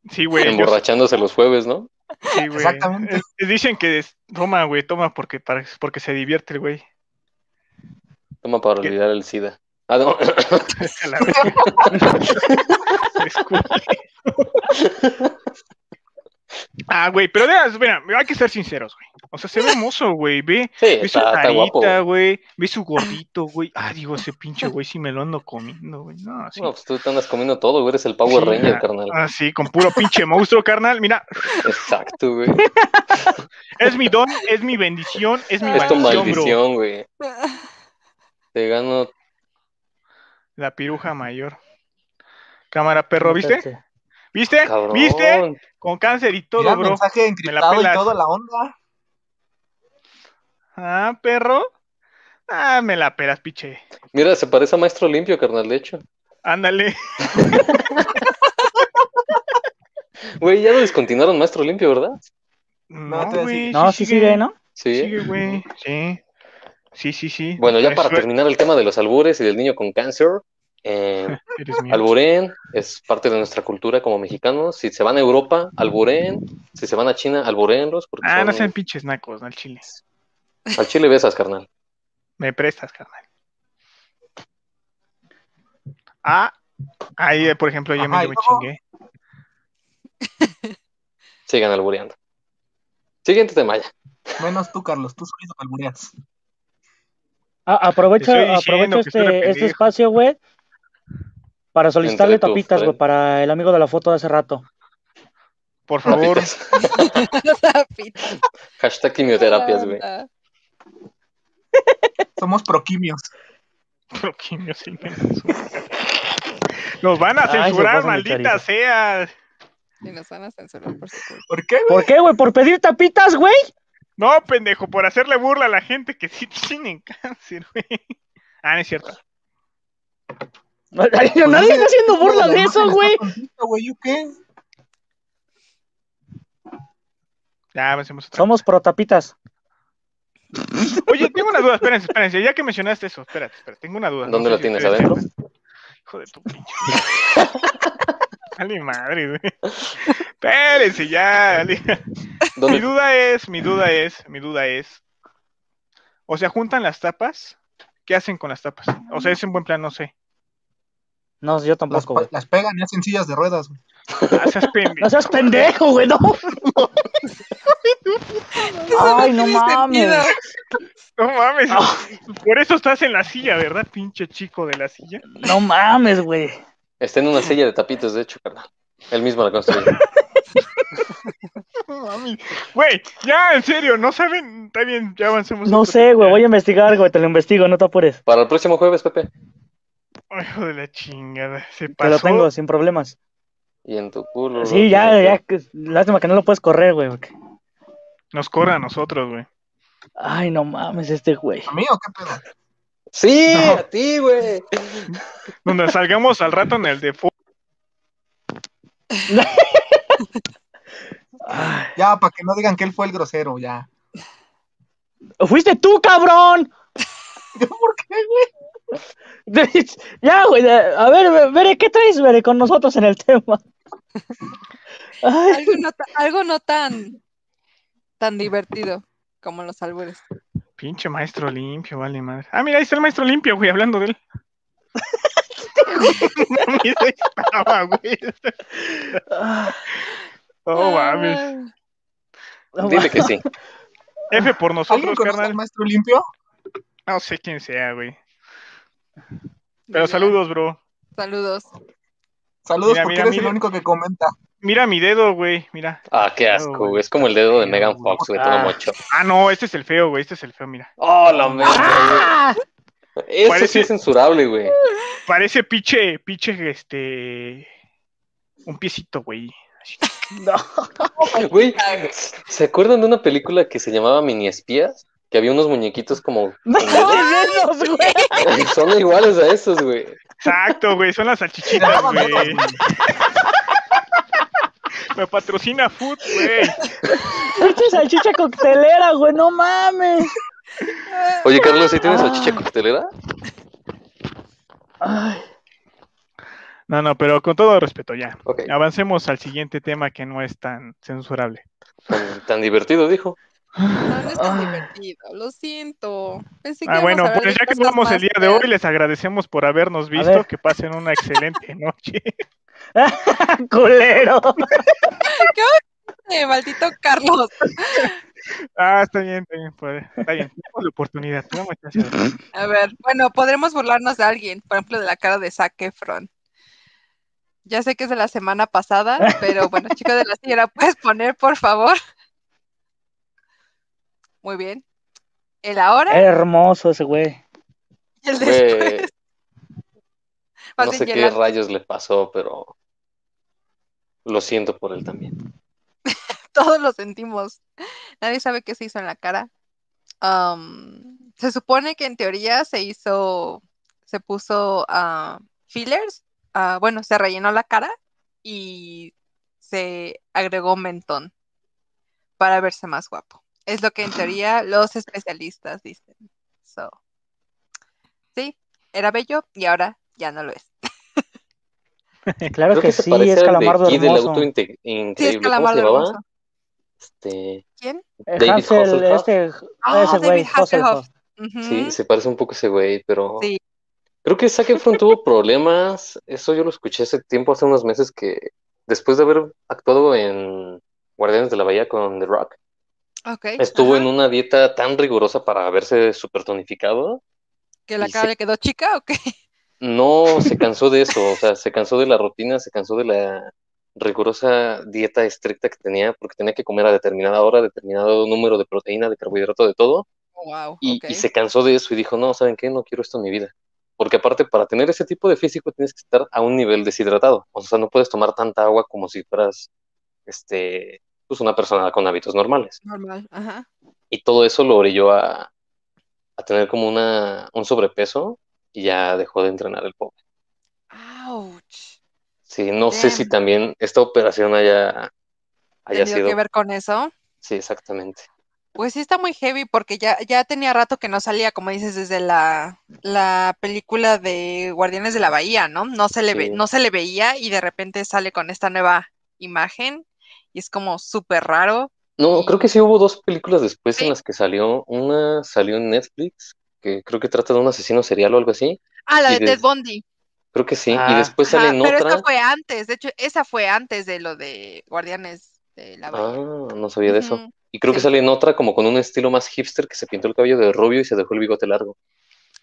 Sí, güey. yo- Emborrachándose los jueves, ¿no? Sí, güey. Exactamente. Es- dicen que es- toma, güey, toma porque, para- porque se divierte el güey. Toma para ¿Qué? olvidar el SIDA. Ah, no. A ah, güey, pero de, mira, hay que ser sinceros, güey. O sea, se ve hermoso, güey. Ve, Sí, ve su está, carita, güey. Ve su gordito, güey. Ah, digo, ese pinche güey sí me lo ando comiendo, güey. No, sí. No, pues tú te andas comiendo todo, güey. Eres el Power Sí, Ranger, ah, carnal. Ah, sí, con puro pinche monstruo, carnal. Mira, Exacto, güey. es mi don, es mi bendición, es mi Es tu maldición, bro. maldición, güey. Te gano. La piruja mayor. Cámara, perro, ¿viste? ¿Viste? Cabrón. ¿Viste? Con cáncer y todo, Mira, bro. mensaje encriptado y pelas. todo, la onda. Ah, perro. Ah, me la pelas, piche. Mira, se parece a Maestro Limpio, carnal, de hecho. Ándale. Güey, ya lo descontinuaron Maestro Limpio, ¿verdad? No, a güey. No, sí sigue, ¿no? Sí. Sigue, güey. Sí. Sí, sí, sí. Bueno, ya Es para terminar el tema de los albures y del niño con cáncer, eh, alburen es parte de nuestra cultura como mexicanos. Si se van a Europa, alburen. Si se van a China, alburenlos. Ah, no sean pinches nacos, no al chile. Al chile besas, carnal. Me prestas, carnal. Ah, ahí, por ejemplo, yo me, chingué. Sigan albureando. Siguiente tema ya. Menos tú, Carlos, tú solito albureas. Ah, aprovecho, este, este espacio, güey, para solicitarle Entre tapitas, güey, para el amigo de la foto de hace rato. Por favor. Hashtag quimioterapias, güey. Somos proquimios. Proquimio, sí, me la- Nos van a Ay, censurar, maldita sea. Y nos van a censurar por su culpa. ¿Por qué, güey? ¿Por qué, güey? ¿Por pedir tapitas, güey? No, pendejo, por hacerle burla a la gente que sí tienen cáncer, güey. Ah, no es cierto. Nadie Pues está haciendo burla la de eso, güey. tontito, güey, ¿yo qué? Ya avancemos otra. Somos pro tapitas. Oye, tengo una duda, espérense, espérense. Ya que mencionaste eso, espérate, espérate, tengo una duda. ¿Dónde sé si tienes, adentro? Hijo de tu pinche. Dale madre, güey. Espérense ya. dale. Mi duda es, mi duda es, mi duda es. O sea, juntan las tapas. ¿Qué hacen con las tapas? O sea, es en buen plan, no sé. No, yo tampoco, las pegan y hacen sillas de ruedas, güey. Ah, seas pendejo. No seas pendejo, güey, no. Ay, no mames. No mames. Ah. Por eso estás en la silla, ¿verdad, pinche chico de la silla? No mames, güey. Está en una silla de tapitos, de hecho, carnal. Él mismo la construyó. No mames. Güey, ya, en serio, ¿no saben? Está bien, ya avancemos. No sé, güey. Voy a investigar, güey. Te lo investigo, no te apures. Para el próximo jueves, Pepe. Ay, hijo de la chingada. Se Te pasó. lo tengo sin problemas. Y en tu culo. Sí, ya, ya. Lástima que no lo puedes correr, güey. porque- Nos corre a nosotros, güey. Ay, no mames, este güey. ¿A mí o qué pedo? Sí, No. a ti, güey. Donde salgamos al rato en el de Ay. Ya, para que no digan que él fue el grosero, ya. ¡Fuiste tú, cabrón! ¿Yo por qué, güey? Ya, güey, a ver, Bere, ¿qué traes, Bere, con nosotros en el tema? Algo no, algo no tan, tan divertido como los albures. Pinche maestro limpio, vale madre. Ah, mira, ahí está el maestro limpio, güey, hablando de él. Mira, ahí estaba, güey. Ah, Oh, mames. Ah, no Dile que sí. F por ¿Alguien nosotros, conoce al carnal. maestro limpio? No sé quién sea, güey. Pero saludos, bro. Saludos. Saludos Mira, porque mira, eres mira. el único que comenta. Mira mi dedo, güey, mira. Ah, qué asco, güey. Es como el dedo de Megan Fox, güey, todo Ah. mocho. Ah, no, este es el feo, güey, este es el feo, mira. Oh, la mierda, Ah, Parece- sí es censurable, güey. Parece pinche, pinche, este... Un piecito, güey. No. Güey, ¿se acuerdan de una película que se llamaba Mini Espías? Que había unos muñequitos como... No esos, güey. Son iguales a esos, güey. Exacto, güey, son las salchichitas, güey. Me patrocina Food, güey. Pinche salchicha coctelera, güey, no mames. Oye, Carlos, ¿sí tienes Ah. salchicha coctelera? Ay, No, no, pero con todo respeto, ya. Avancemos al siguiente tema que no es tan censurable. Tan, divertido, dijo. No, no es tan Ay. divertido, lo siento. Pensé que Ah, bueno, pues ya que más el día de hoy, les agradecemos por habernos visto. Que pasen una excelente noche. culero. Eh, maldito Carlos. Ah, está bien, está bien, pues, está bien. Tenemos la oportunidad, tenemos A ver, bueno, podremos burlarnos de alguien, por ejemplo, de la cara de Zac Efron. Ya sé que es de la semana pasada, pero bueno, chica de la ¿la puedes poner, por favor? Muy bien. El ahora Hermoso ese güey. y el después. No sé qué rayos le pasó, pero lo siento por él también. todos lo sentimos. Nadie sabe qué se hizo en la cara. Se supone que en teoría se hizo, se puso ah, fillers, ah, bueno, se rellenó la cara y se agregó mentón para verse más guapo. Es lo que en teoría los especialistas dicen. So, sí, era bello y ahora ya no lo es. Claro que, se sí, es al de calamardo del hermoso. auto inte- Sí, es increíble. ¿Cómo se calamardo hermoso. Este, ¿Quién? Eh, David Hansel, Hasselhoff. este, Ah, ese güey, David Hasselhoff. Hasselhoff. Ujú. Sí, se parece un poco a ese güey, pero Sí. Creo que Zac Efron tuvo problemas. Eso yo lo escuché hace tiempo, hace unos meses, que después de haber actuado en Guardianes de la Bahía con The Rock, estuvo ajá. en una dieta tan rigurosa para verse súper tonificado. ¿Que la cara se- le quedó chica o qué? No se cansó de eso, o sea, se cansó de la rutina, se cansó de la rigurosa dieta estricta que tenía, porque tenía que comer a determinada hora, determinado número de proteína, de carbohidrato, de todo. Wow, Y, ok. y se cansó de eso y dijo, no, ¿saben qué? No quiero esto en mi vida. Porque aparte, para tener ese tipo de físico tienes que estar a un nivel deshidratado. O sea, no puedes tomar tanta agua como si fueras, este, pues una persona con hábitos normales. Normal, ajá. Y todo eso lo orilló a, a tener como una, un sobrepeso y ya dejó de entrenar el pobre. Ouch. Sí, no sé si también esta operación haya, haya ¿Tenido sido... que ver con eso? Sí, exactamente. Pues sí está muy heavy porque ya, ya tenía rato que no salía, como dices, desde la, la película de Guardianes de la Bahía, ¿no? No se le ve, Sí. no se le veía y de repente sale con esta nueva imagen y es como súper raro. No, Y- creo que sí hubo dos películas después Sí. en las que salió. Una salió en Netflix, que creo que trata de un asesino serial o algo así. Ah, la de Ted Bundy. Creo que sí. Y Ah. después sale Ajá, en pero otra. esa fue antes, de hecho, esa fue antes de lo de Guardianes de la Bahía. Ah, no sabía de eso. Y creo que sale en otra como con un estilo más hipster que se pintó el cabello de rubio y se dejó el bigote largo.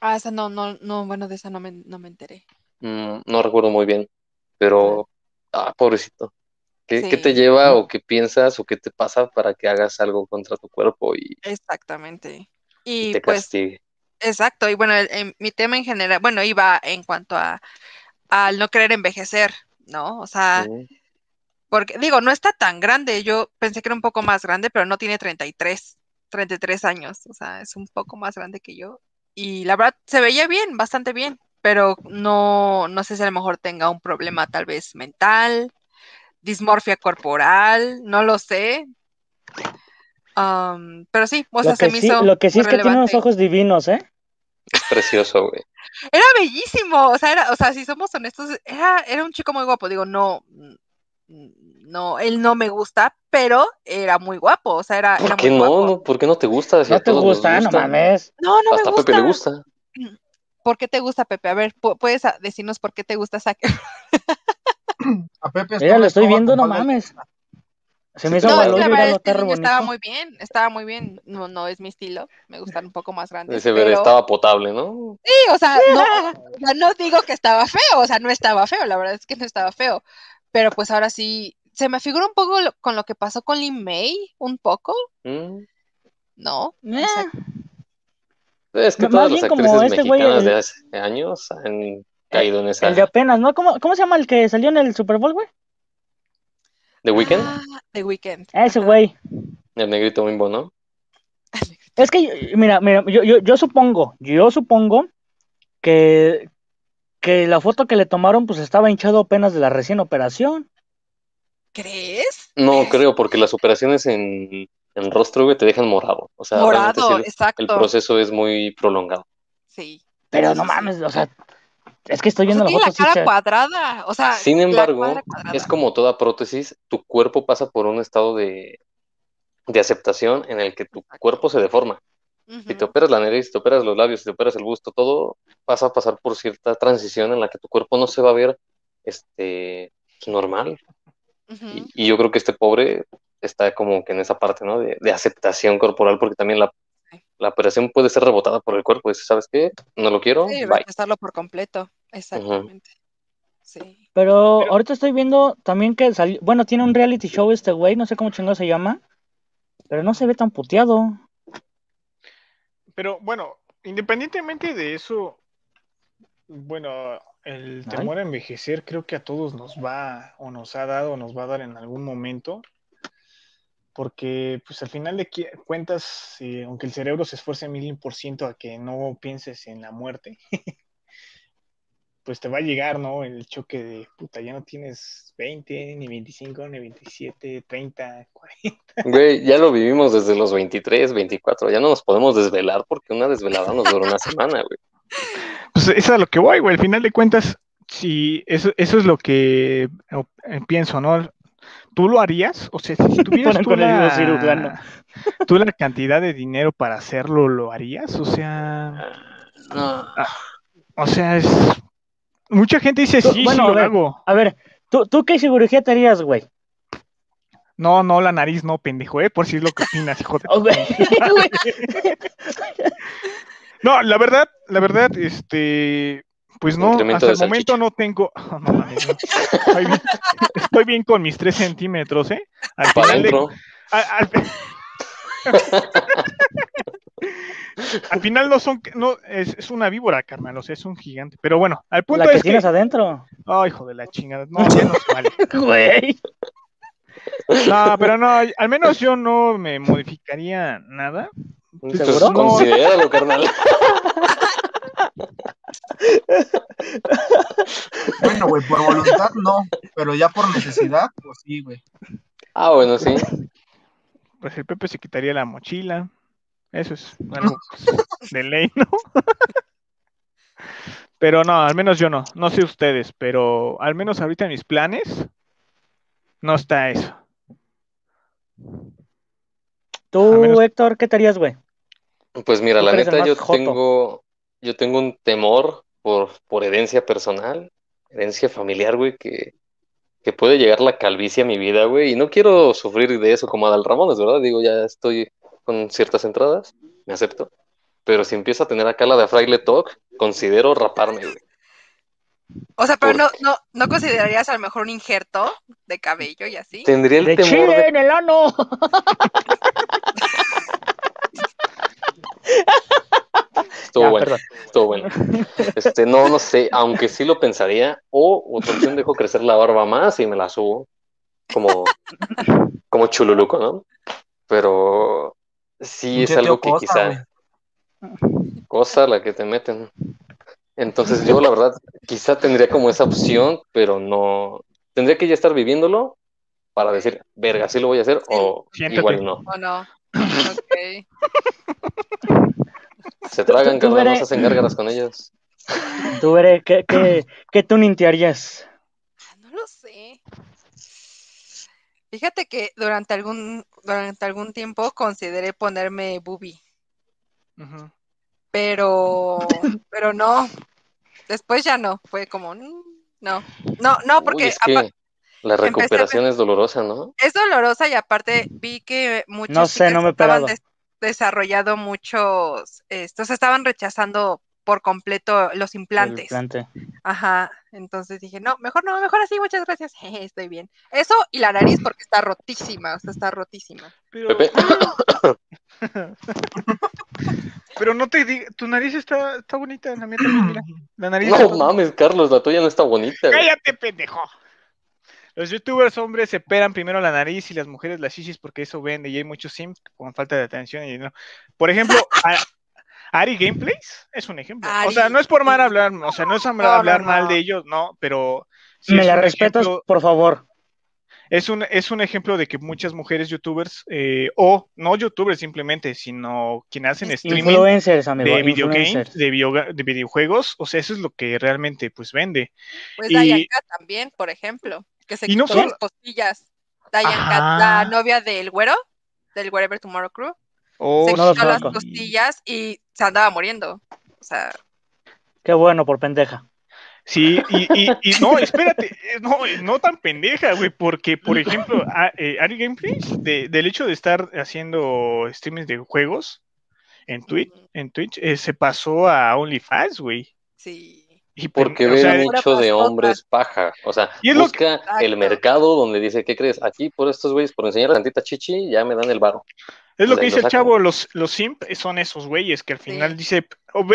Ah, esa no, no, no, bueno, de esa no me, no me enteré. Mm, no recuerdo muy bien, pero, ah, pobrecito. ¿Qué, qué te lleva o qué piensas o qué te pasa para que hagas algo contra tu cuerpo y, Exactamente. y Y te pues castigue? Exacto, y bueno, el- mi tema en general, bueno, iba en cuanto a al no querer envejecer, ¿no? O sea, porque digo, no está tan grande, yo pensé que era un poco más grande, pero no tiene 33, 33 años, o sea, es un poco más grande que yo. Y la verdad, se veía bien, bastante bien, pero no, no sé si a lo mejor tenga un problema tal vez mental, dismorfia corporal, no lo sé. Am, pero sí, o sea, Lo se que me sí, hizo lo que sí es que tiene unos ojos divinos, ¿eh? Es precioso, güey. Era bellísimo, o sea, era, o sea, si somos honestos, era, era un chico muy guapo. Digo, no, no, él no me gusta, pero era muy guapo, o sea, era, era ¿Por qué muy no? guapo. no? ¿Por qué no te gusta? Si No te gusta, no mames. No, no Hasta me a Pepe le gusta. gusta. ¿Por qué te gusta, Pepe? A ver, pu- ¿puedes decirnos por qué te gusta Zac? A Pepe Mira, lo estoy viendo, no mames. Se me hizo No, agua es que la verdad es que estaba muy bien, estaba muy bien. No, no es mi estilo, me gustan un poco más grandes. Ese pero- estaba potable, ¿no? Sí, o sea, no, o sea, no digo que estaba feo, o sea, no estaba feo, la verdad es que no estaba feo. Pero pues ahora sí, se me figura un poco lo- con lo que pasó con Lin May, un poco, Mm. ¿no? Eh, O sea, Es que todas las actrices este güey, mexicanas el- de hace años han caído en esa. el de apenas, ¿no? ¿Cómo, ¿Cómo se llama el que salió en el Super Bowl, güey? ¿The Weeknd? ah, The Weeknd. Ese güey. El negrito bimbo, ¿no? Es que, mira, mira, yo, yo, yo supongo, yo supongo que, que la foto que le tomaron, pues estaba hinchado apenas de la recién operación. ¿Crees? No creo, porque las operaciones en, en rostro, güey, te dejan morado. O sea, Morado, sí, el exacto. proceso es muy prolongado. Sí. Pero no mames, o sea, es que estoy O viendo sea, la tiene foto la cara cuadrada, o sea, Sin embargo, es como toda prótesis, tu cuerpo pasa por un estado de, de aceptación en el que tu cuerpo se deforma. Si te operas la nariz, si te operas los labios, si te operas el busto, todo pasa a pasar por cierta transición en la que tu cuerpo no se va a ver este, normal. Y, y yo creo que este pobre está como que en esa parte, ¿no? De, de aceptación corporal, porque también la, la operación puede ser rebotada por el cuerpo. Dice, ¿sabes qué? No lo quiero, Sí, rechazarlo por completo, exactamente. Sí. Pero ahorita estoy viendo también que salió, bueno, tiene un reality show este güey, no sé cómo chingado se llama, pero no se ve tan puteado. Pero bueno, independientemente de eso, bueno, el temor a envejecer creo que a todos nos va o nos ha dado o nos va a dar en algún momento, porque pues al final de cuentas, eh, aunque el cerebro se esfuerce mil por ciento a que no pienses en la muerte, pues te va a llegar, ¿no? El choque de, puta, ya no tienes 20, ni 25, ni 27, 30, 40. Güey, ya lo vivimos desde los 23, 24. Ya no nos podemos desvelar porque una desvelada nos dura una semana, güey. Pues eso es a lo que voy, güey. Al final de cuentas, si eso, eso es lo que eh, pienso, ¿no? ¿Tú lo harías? O sea, si tuvieras tú la, cirujano. tú la cantidad de dinero para hacerlo, ¿lo harías? O sea, No. o sea, es... Mucha gente dice, Tú- sí, bueno, sí a lo ver. hago. A ver, ¿tú, tú qué cirugía te harías, güey? No, no, la nariz no, pendejo, ¿eh? Por si es lo que opinas, hijo de... Oh. No, la verdad, la verdad, este... Pues no, hasta el momento no tengo... No, mames, no. Estoy bien, estoy bien con mis tres centímetros, ¿eh? Al Para final de adentro. Al, al- Al final no son, no, es, es una víbora, carnal, o sea, es un gigante. Pero bueno, al punto La que es que, tienes adentro. oh, hijo de la chingada, no, ya no se vale. Güey. No, pero no, al menos yo no me modificaría nada. ¿Seguro? considéralo, carnal. Bueno, güey, por voluntad no, pero ya por necesidad, pues sí, güey. Ah, bueno, sí. Pues el Pepe se quitaría la mochila. Eso es algo pues, de ley, ¿no? Pero no, al menos yo no. No sé ustedes, pero al menos ahorita en mis planes no está eso. Tú, menos- Héctor, ¿qué te harías, güey? Pues mira, la neta, yo joto. tengo, yo tengo un temor por, por herencia personal, herencia familiar, güey, que, que puede llegar la calvicie a mi vida, güey, y no quiero sufrir de eso como Adal Ramones, ¿verdad? Digo, ya estoy con ciertas entradas, me acepto, pero si empiezo a tener acá la de Fraile Talk, considero raparme, güey. O sea, pero ¿Por no, no, ¿no considerarías a lo mejor un injerto de cabello y así? Tendría el De temor chile de... en el ano. Estuvo Ya, bueno, perdón. estuvo bueno. Este, no, no sé, aunque sí lo pensaría, o otra opción, dejo crecer la barba más y me la subo como, como chululuco, ¿no? Pero sí es algo que Costa, quizá, cosa la que te meten. Entonces yo la verdad quizá tendría como esa opción, pero no, tendría que ya estar viviéndolo para decir, verga, sí lo voy a hacer o Siéntate. igual no. ¿O no? Ok. Se tragan, Tú- tú carnal, no se hacen gárgaras con ellos. Tú veré, ¿qué, qué, qué tuning te harías? Ah, No lo sé. Fíjate que durante algún, durante algún tiempo consideré ponerme boobie, Ujú. pero, pero no. Después ya no. Fue como, mm, no, no, no, Uy, porque es que apa- la recuperación es dolorosa, ¿no? es dolorosa y aparte vi que muchos No sé, no me he estaban des- desarrollando muchos, estos estaban rechazando por completo los El implantes. implante. Ajá, entonces dije, no, mejor no, mejor así, muchas gracias, jeje, estoy bien. Eso y la nariz porque está rotísima, o sea, está rotísima. Pero, Pepe, pero no te digo, tu nariz está, está bonita, la mía también, mira. La nariz no mames, Carlos, la tuya no está bonita. ¡Cállate, pendejo! Los youtubers hombres se operan primero la nariz y las mujeres las chichis porque eso vende y hay muchos sims con falta de atención y dinero. Por ejemplo, a- Ari Gameplays es un ejemplo. O sea, no es por mal hablar, o sea, no es No, hablar no, mal no. de ellos, no, pero sí ¿Me la respetas, ejemplo- por favor? es un, es un ejemplo de que muchas mujeres youtubers, eh, o no youtubers simplemente, sino quienes hacen streaming Influencers, amigo. de videogames, influencers. de, videoga- de videojuegos, o sea, eso es lo que realmente pues vende. Pues Y- Dayanka también, por ejemplo, que se Y no quitó solo- las costillas. Dayanka, la novia del güero, del Wherever Tomorrow Crew, Oh, se no quitó las costillas y se andaba muriendo. O sea, Qué bueno, por pendeja. Sí, y, y, y no, espérate, eh, no, no tan pendeja, güey, porque, por ejemplo, a- eh, Ari Gameplays, de- del hecho de estar haciendo streamings de juegos en Twitch, en Twitch eh, se pasó a OnlyFans, güey. sí. Y pen- Porque o ve un nicho de hombres paja. O sea, Y busca el mercado donde dice, ¿qué crees? Aquí por estos güeyes, por enseñar tantita chichi, ya me dan el varo. Es lo de que dice el chavo, los, los simp son esos güeyes que al final Sí. dice,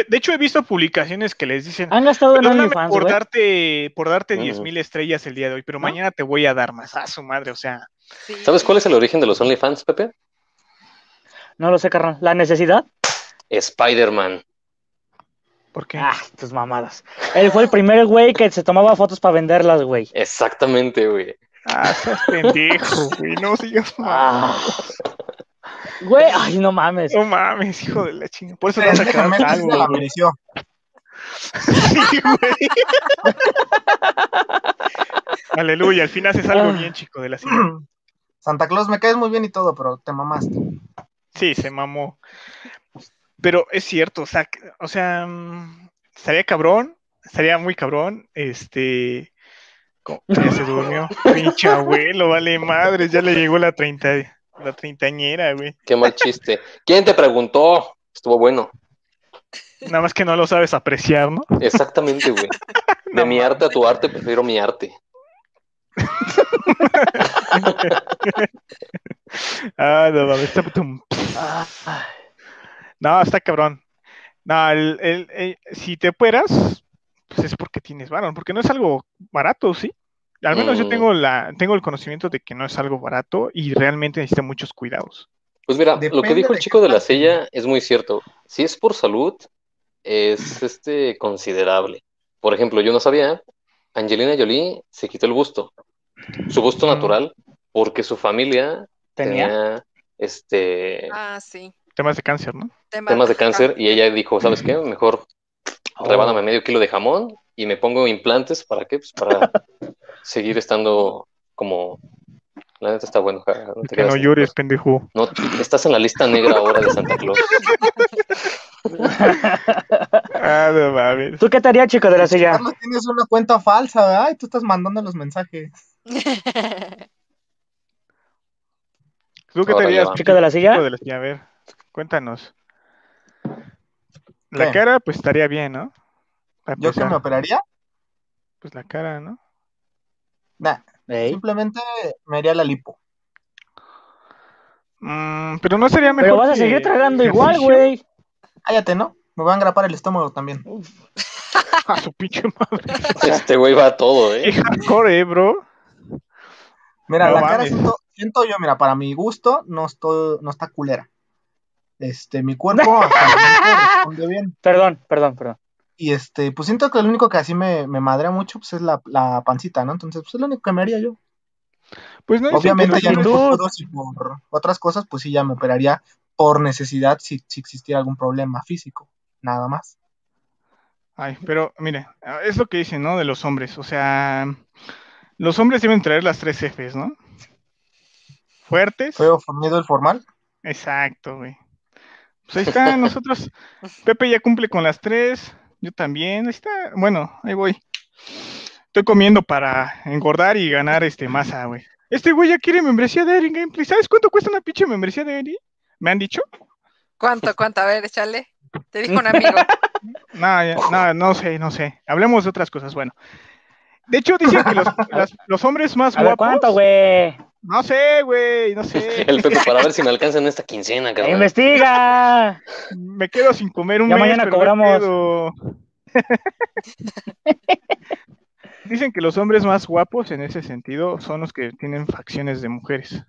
de hecho he visto publicaciones que les dicen, ¿Han gastado en OnlyFans, por darte, por darte Ujú. 10 mil estrellas el día de hoy, pero ¿No? mañana te voy a dar más. A su madre, o sea, sí. ¿Sabes cuál es el origen de los OnlyFans, Pepe? No lo sé, carnal. ¿La necesidad? Spider-Man. ¿por qué? Ah, tus mamadas. Él fue el primer güey que se tomaba fotos para venderlas, güey. Exactamente, güey. Ah, seas pendejo, güey, no sigas Ah. Güey, ay, no mames. No mames, hijo de la chinga. Por eso déjame, calvo, se la güey. mereció. Sí, güey. Aleluya, al fin haces algo Ah. bien, chico de la ciudad. Santa Claus, me caes muy bien y todo, pero te mamaste. Sí, se mamó. Pero es cierto, o sea, o sea, mm, estaría cabrón, estaría muy cabrón, este, ya se durmió, pinche abuelo, vale madres, ya le llegó la treinta, la treintañera, güey. Qué mal chiste. ¿Quién te preguntó? Estuvo bueno. Nada más que no lo sabes apreciar, ¿no? Exactamente, güey. De No mi arte a tu arte, prefiero mi arte. Ah, no está- No, está cabrón. No, el, el- el- si te operas, pues es porque tienes varón, porque no es algo barato, ¿sí? Al menos yo tengo la, tengo el conocimiento de que no es algo barato y realmente necesita muchos cuidados. Pues mira, lo que dijo el chico de la silla es muy cierto. Si es por salud, es este considerable. Por ejemplo, yo no sabía, Angelina Jolie se quitó el busto, su busto Mm. natural, porque su familia ¿Tenía? tenía este Ah, sí. Temas de cáncer, ¿no? temas de cáncer y ella dijo, ¿sabes qué? Mejor Oh. rebáname medio kilo de jamón y me pongo implantes, ¿para qué? Pues para seguir estando como... La neta está bueno. ja, no te Que no llores, pendejo. No, estás en la lista negra ahora de Santa Claus. Ah, no mames. ¿Tú qué te harías, chico de la silla? Carlos, tienes una cuenta falsa, ¿verdad? Y tú estás mandando los mensajes. ¿Tú qué te Órale, harías. ¿Chico de la silla? chico de la silla? A ver, cuéntanos. La ¿Qué? cara, pues estaría bien, ¿no? Para ¿Yo que empezar, me operaría? Pues la cara, ¿no? Nah, Ey. simplemente me haría la lipo. Mm, pero no sería mejor. Pero vas a seguir tragando igual, güey. Cállate, ¿no? Me voy a engrapar el estómago también. A su pinche madre. Este güey va a todo, ¿eh? hardcore, eh, bro. Mira, No la cara siento, siento yo, mira, para mi gusto no estoy, no está culera. Este, mi cuerpo hasta responde bien. Perdón, perdón, perdón. Y este, pues siento que lo único que así me, me madrea mucho pues es la, la pancita, ¿no? Entonces, pues es lo único que me haría yo. Pues no Obviamente ya futuro, si por otras cosas, pues sí ya me operaría por necesidad si, si existiera algún problema físico. nada más. Ay, pero mire, es lo que dicen, ¿no? De los hombres. O sea, los hombres deben traer las tres Fs, ¿no? Fuertes. Feo, fornido, el formal. Exacto, güey. Pues ahí está, nosotros. Pepe ya cumple con las tres. Yo también. Está. Bueno, ahí voy. Estoy comiendo para engordar y ganar este masa, güey. Este güey ya quiere membresía de Erin Gameplay. ¿Sabes cuánto cuesta una pinche membresía de Erin? ¿Me han dicho? ¿Cuánto, cuánto? A ver, échale. Te dijo un amigo. No, ya- no, no sé, no sé. Hablemos de otras cosas. Bueno. De hecho, dicen que los, las- los hombres más A ver, guapos. ¿cuánto, güey? No sé, güey, no sé. El Pepe para ver si me alcanza en esta quincena, cabrón. ¡Investiga! Me quedo sin comer un Ya mes, mañana cobramos. quedo. Dicen que los hombres más guapos en ese sentido son los que tienen facciones de mujeres.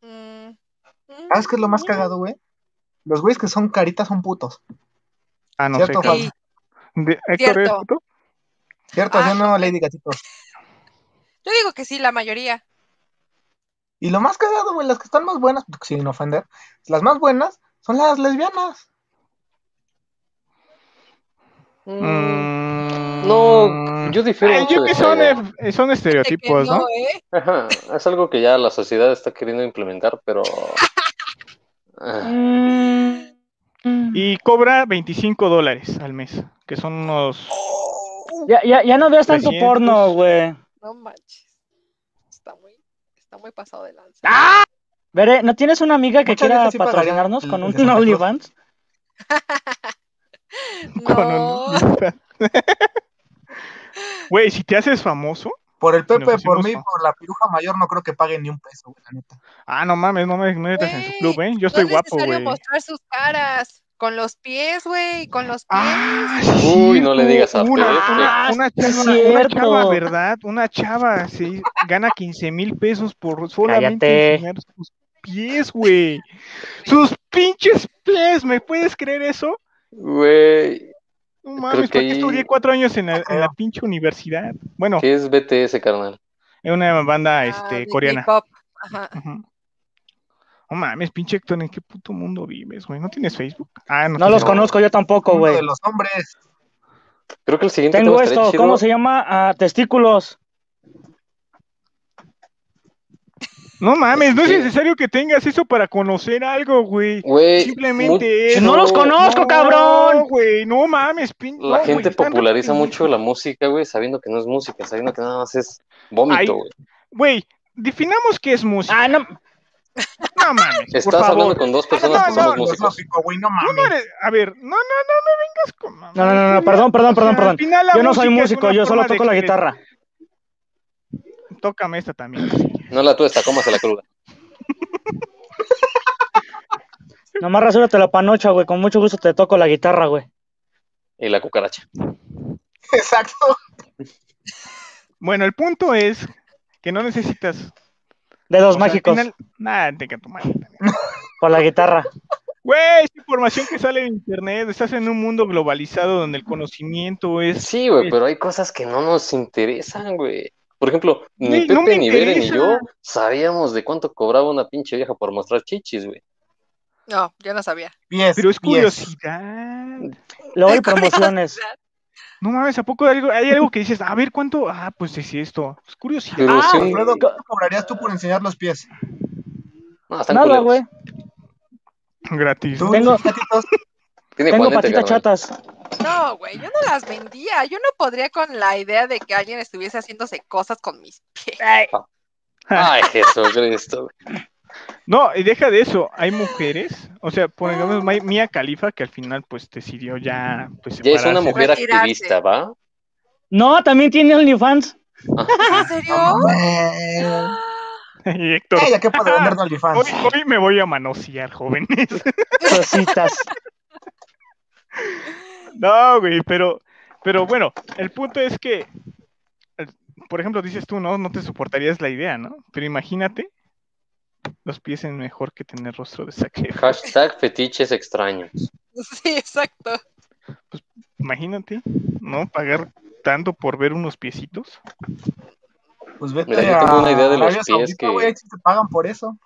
¿Sabes qué es lo más cagado, güey? Los güeyes que son caritas son putos. Ah, no ¿Cierto, sé. Sí, De- Héctor, ¿eres Cierto. puto? ¿Cierto? Ah. ¿Sí o no, Lady Gatitos? yo digo que sí, la mayoría. Y lo más cagado, güey, las que están más buenas, sin ofender, las más buenas son las lesbianas. Mm, No, yo difiero Ay, yo que son, son estereotipos, ¿no? ¿eh? Ajá, es algo que ya la sociedad está queriendo implementar, pero... Mm, mm. Y cobra 25 dólares al mes, que son unos... Ya, ya, ya no veas tanto 300. porno, güey. No manches. Está muy, está muy pasado de lanza. ¡Ah! Veré, ¿no tienes una amiga que quiera patrocinarnos con un. OnlyFans? con No. un- Güey, si te haces famoso... Por el Pepe, por mí, por la piruja mayor, no creo que paguen ni un peso, güey, la neta. Ah, no mames, no me metas en su club, ¿eh? Yo no estoy es guapo, necesario güey. mostrar sus caras. Con los pies, güey. Con los pies. Ah, Uy, no le digas a una, chava, una cierto. chava, ¿verdad? Una chava sí, gana 15 mil pesos por solamente enseñar sus pies, güey. Sus pinches pies, ¿me puedes creer eso? Güey, No mames, que ¿por qué ahí- estudié cuatro años en la, en la pinche universidad? Bueno, ¿qué es BTS, carnal? es una banda Ah, este, de coreana. Ajá. No mames, pinche Héctor, ¿en qué puto mundo vives, güey? ¿No tienes Facebook? Ah, no, No los conozco yo tampoco, güey. de los hombres. Creo que el siguiente Tengo esto, chido. ¿cómo se llama? Ah, testículos. No mames, no es necesario que tengas eso para conocer algo, güey. Güey, Simplemente mucho- es. ¡No los conozco, No, cabrón! güey, no mames, pin... La no, gente güey, populariza mucho la música, güey, sabiendo que no es música, sabiendo que nada más es vómito, Ay, güey. Güey, definamos qué es música. Ah, no. No mames, por Estás hablando favor. con dos no, personas que no, somos no, músicos. Güey, no Tú no mames. eres- A ver, no, no, no, no vengas con No, no, no, no, perdón, perdón, o sea, perdón, al perdón. Yo no soy músico, yo solo toco la guitarra. Tócame esta también. No la tuesta, cómase la cruda. Nomás rasúrate la panocha, güey. Con mucho gusto te toco la guitarra, güey. Y la cucaracha. Exacto. Bueno, el punto es que no necesitas. Dedos o sea, mágicos final- Nada, te tu madre. por la guitarra. Güey, es información que sale en internet. Estás en un mundo globalizado donde el conocimiento es. Sí, güey, es- pero hay cosas que no nos interesan, güey. Por ejemplo, ni Güey, Pepe, no ni Bere, ni yo sabíamos de cuánto cobraba una pinche vieja por mostrar chichis, güey. No, yo no sabía. Pies, Pero es pies. curiosidad. Luego hay promociones. No mames, ¿a poco hay algo, hay algo que dices, a ver cuánto? Ah, pues es esto. Es curiosidad. Pero Ah, sí, Alfredo, ¿cuánto cobrarías tú por enseñar los pies? no, están Nada, güey. Gratis. ¿Tú, Tengo-? Tiene Tengo patitas chatas. No, güey, yo no las vendía. Yo no podría con la idea de que alguien estuviese haciéndose cosas con mis pies. Ay, Jesucristo. güey. No, y deja de eso. Hay mujeres, o sea, por ejemplo, Mi- Mia Khalifa, que al final, pues, decidió ya, pues, Ya es una mujer Retirarse. activista, ¿va? No, también tiene OnlyFans. ¿En serio? No mames. Y Héctor, Ella, ¿qué puede vender de OnlyFans? hoy, hoy me voy a manosear, jóvenes. Cositas. No, güey, pero, pero bueno, el punto es que, por ejemplo, dices tú, ¿no? No te soportarías la idea, ¿no? Pero imagínate, los pies en mejor que tener rostro de Efron. Hashtag fetiches extraños. Sí, exacto. Imagínate, ¿no? Pagar tanto por ver unos piecitos. Pues vete Mira, yo a tengo una idea de los pies Saudita, que- te pagan por eso.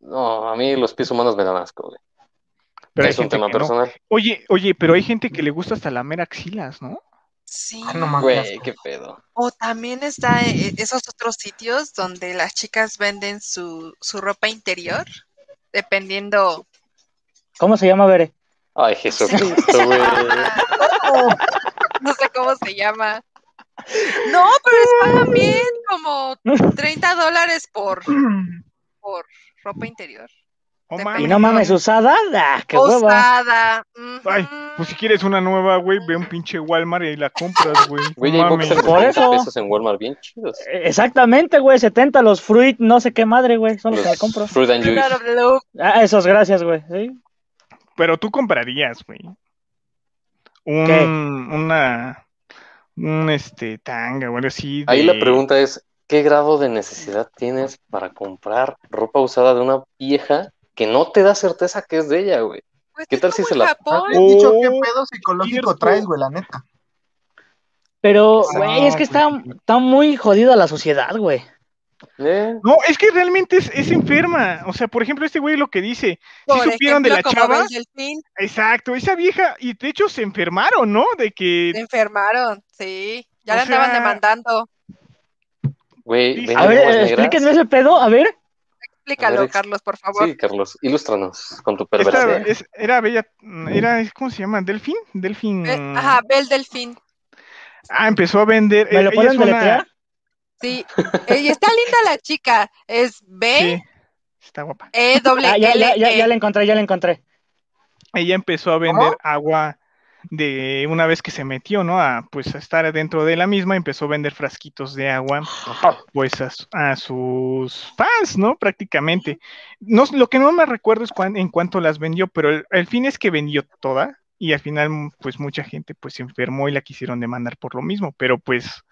No, a mí los pies humanos me dan asco, güey. Pero es un tema no. personal. Oye, oye, pero hay gente que le gusta hasta lamer axilas, ¿no? Sí. Ah, no. Güey, qué pedo. O también está eh, esos otros sitios donde las chicas venden su, su ropa interior, dependiendo. ¿Cómo se llama, Bere? Ay, Jesucristo, güey. No sé cómo se llama. No, pero les pagan bien, como 30 dólares por, por ropa interior. Oh, mames. Y no mames, usada. Ah, qué hueva. Usada. ujú. Ay, pues si quieres una nueva, güey, ve a un pinche Walmart y ahí la compras, güey. Güey, No hay mames. Por 30 eso. pesos en Walmart bien chidos. Eh, Exactamente, güey. 70 los fruit, no sé qué madre, güey. Son los que me compro. Fruit and Juice. Ah, esos, gracias, güey. ¿Sí? Pero tú comprarías, güey. Un, ¿Qué? una, un este, tanga, güey, así. Ahí la pregunta es, ¿qué grado de necesidad tienes para comprar ropa usada de una vieja que no te da certeza que es de ella, güey? Pues ¿Qué tal si se la- Japón. Has dicho qué Oh, pedo psicológico cierto. traes, güey, la neta. Pero, Ah, güey, es que está, está muy jodida la sociedad, güey. ¿Eh? No, es que realmente es, es enferma. O sea, por ejemplo, este güey lo que dice, ¿sí Por supieron de la chava? Exacto, esa vieja, y de hecho se enfermaron, ¿no? De que, se enfermaron, sí. Ya O la andaban sea, demandando. Güey, Sí, A ver, explíquenme ese pedo, a ver. Explícalo, ex- Carlos, por favor. Sí, Carlos, ilústranos con tu esta- perversidad. es- era bella, era, ¿cómo se llama? ¿Delfín? Delfín. Eh, ajá, Belle Delfín. Ah, empezó a vender. ¿Me lo ella es una-? Sí. Eh, y está linda la chica. Es B Sí, está guapa. E W Ah, ya, L ya, ya, E. ya la encontré, ya la encontré. Ella empezó a vender agua de una vez que se metió, ¿no? A pues a estar dentro de la misma, empezó a vender frasquitos de agua, pues a, a sus fans, ¿no? Prácticamente. No, lo que no me recuerdo es cuán- en cuánto las vendió, pero el, el fin es que vendió toda y al final, pues mucha gente pues se enfermó y la quisieron demandar por lo mismo, pero pues,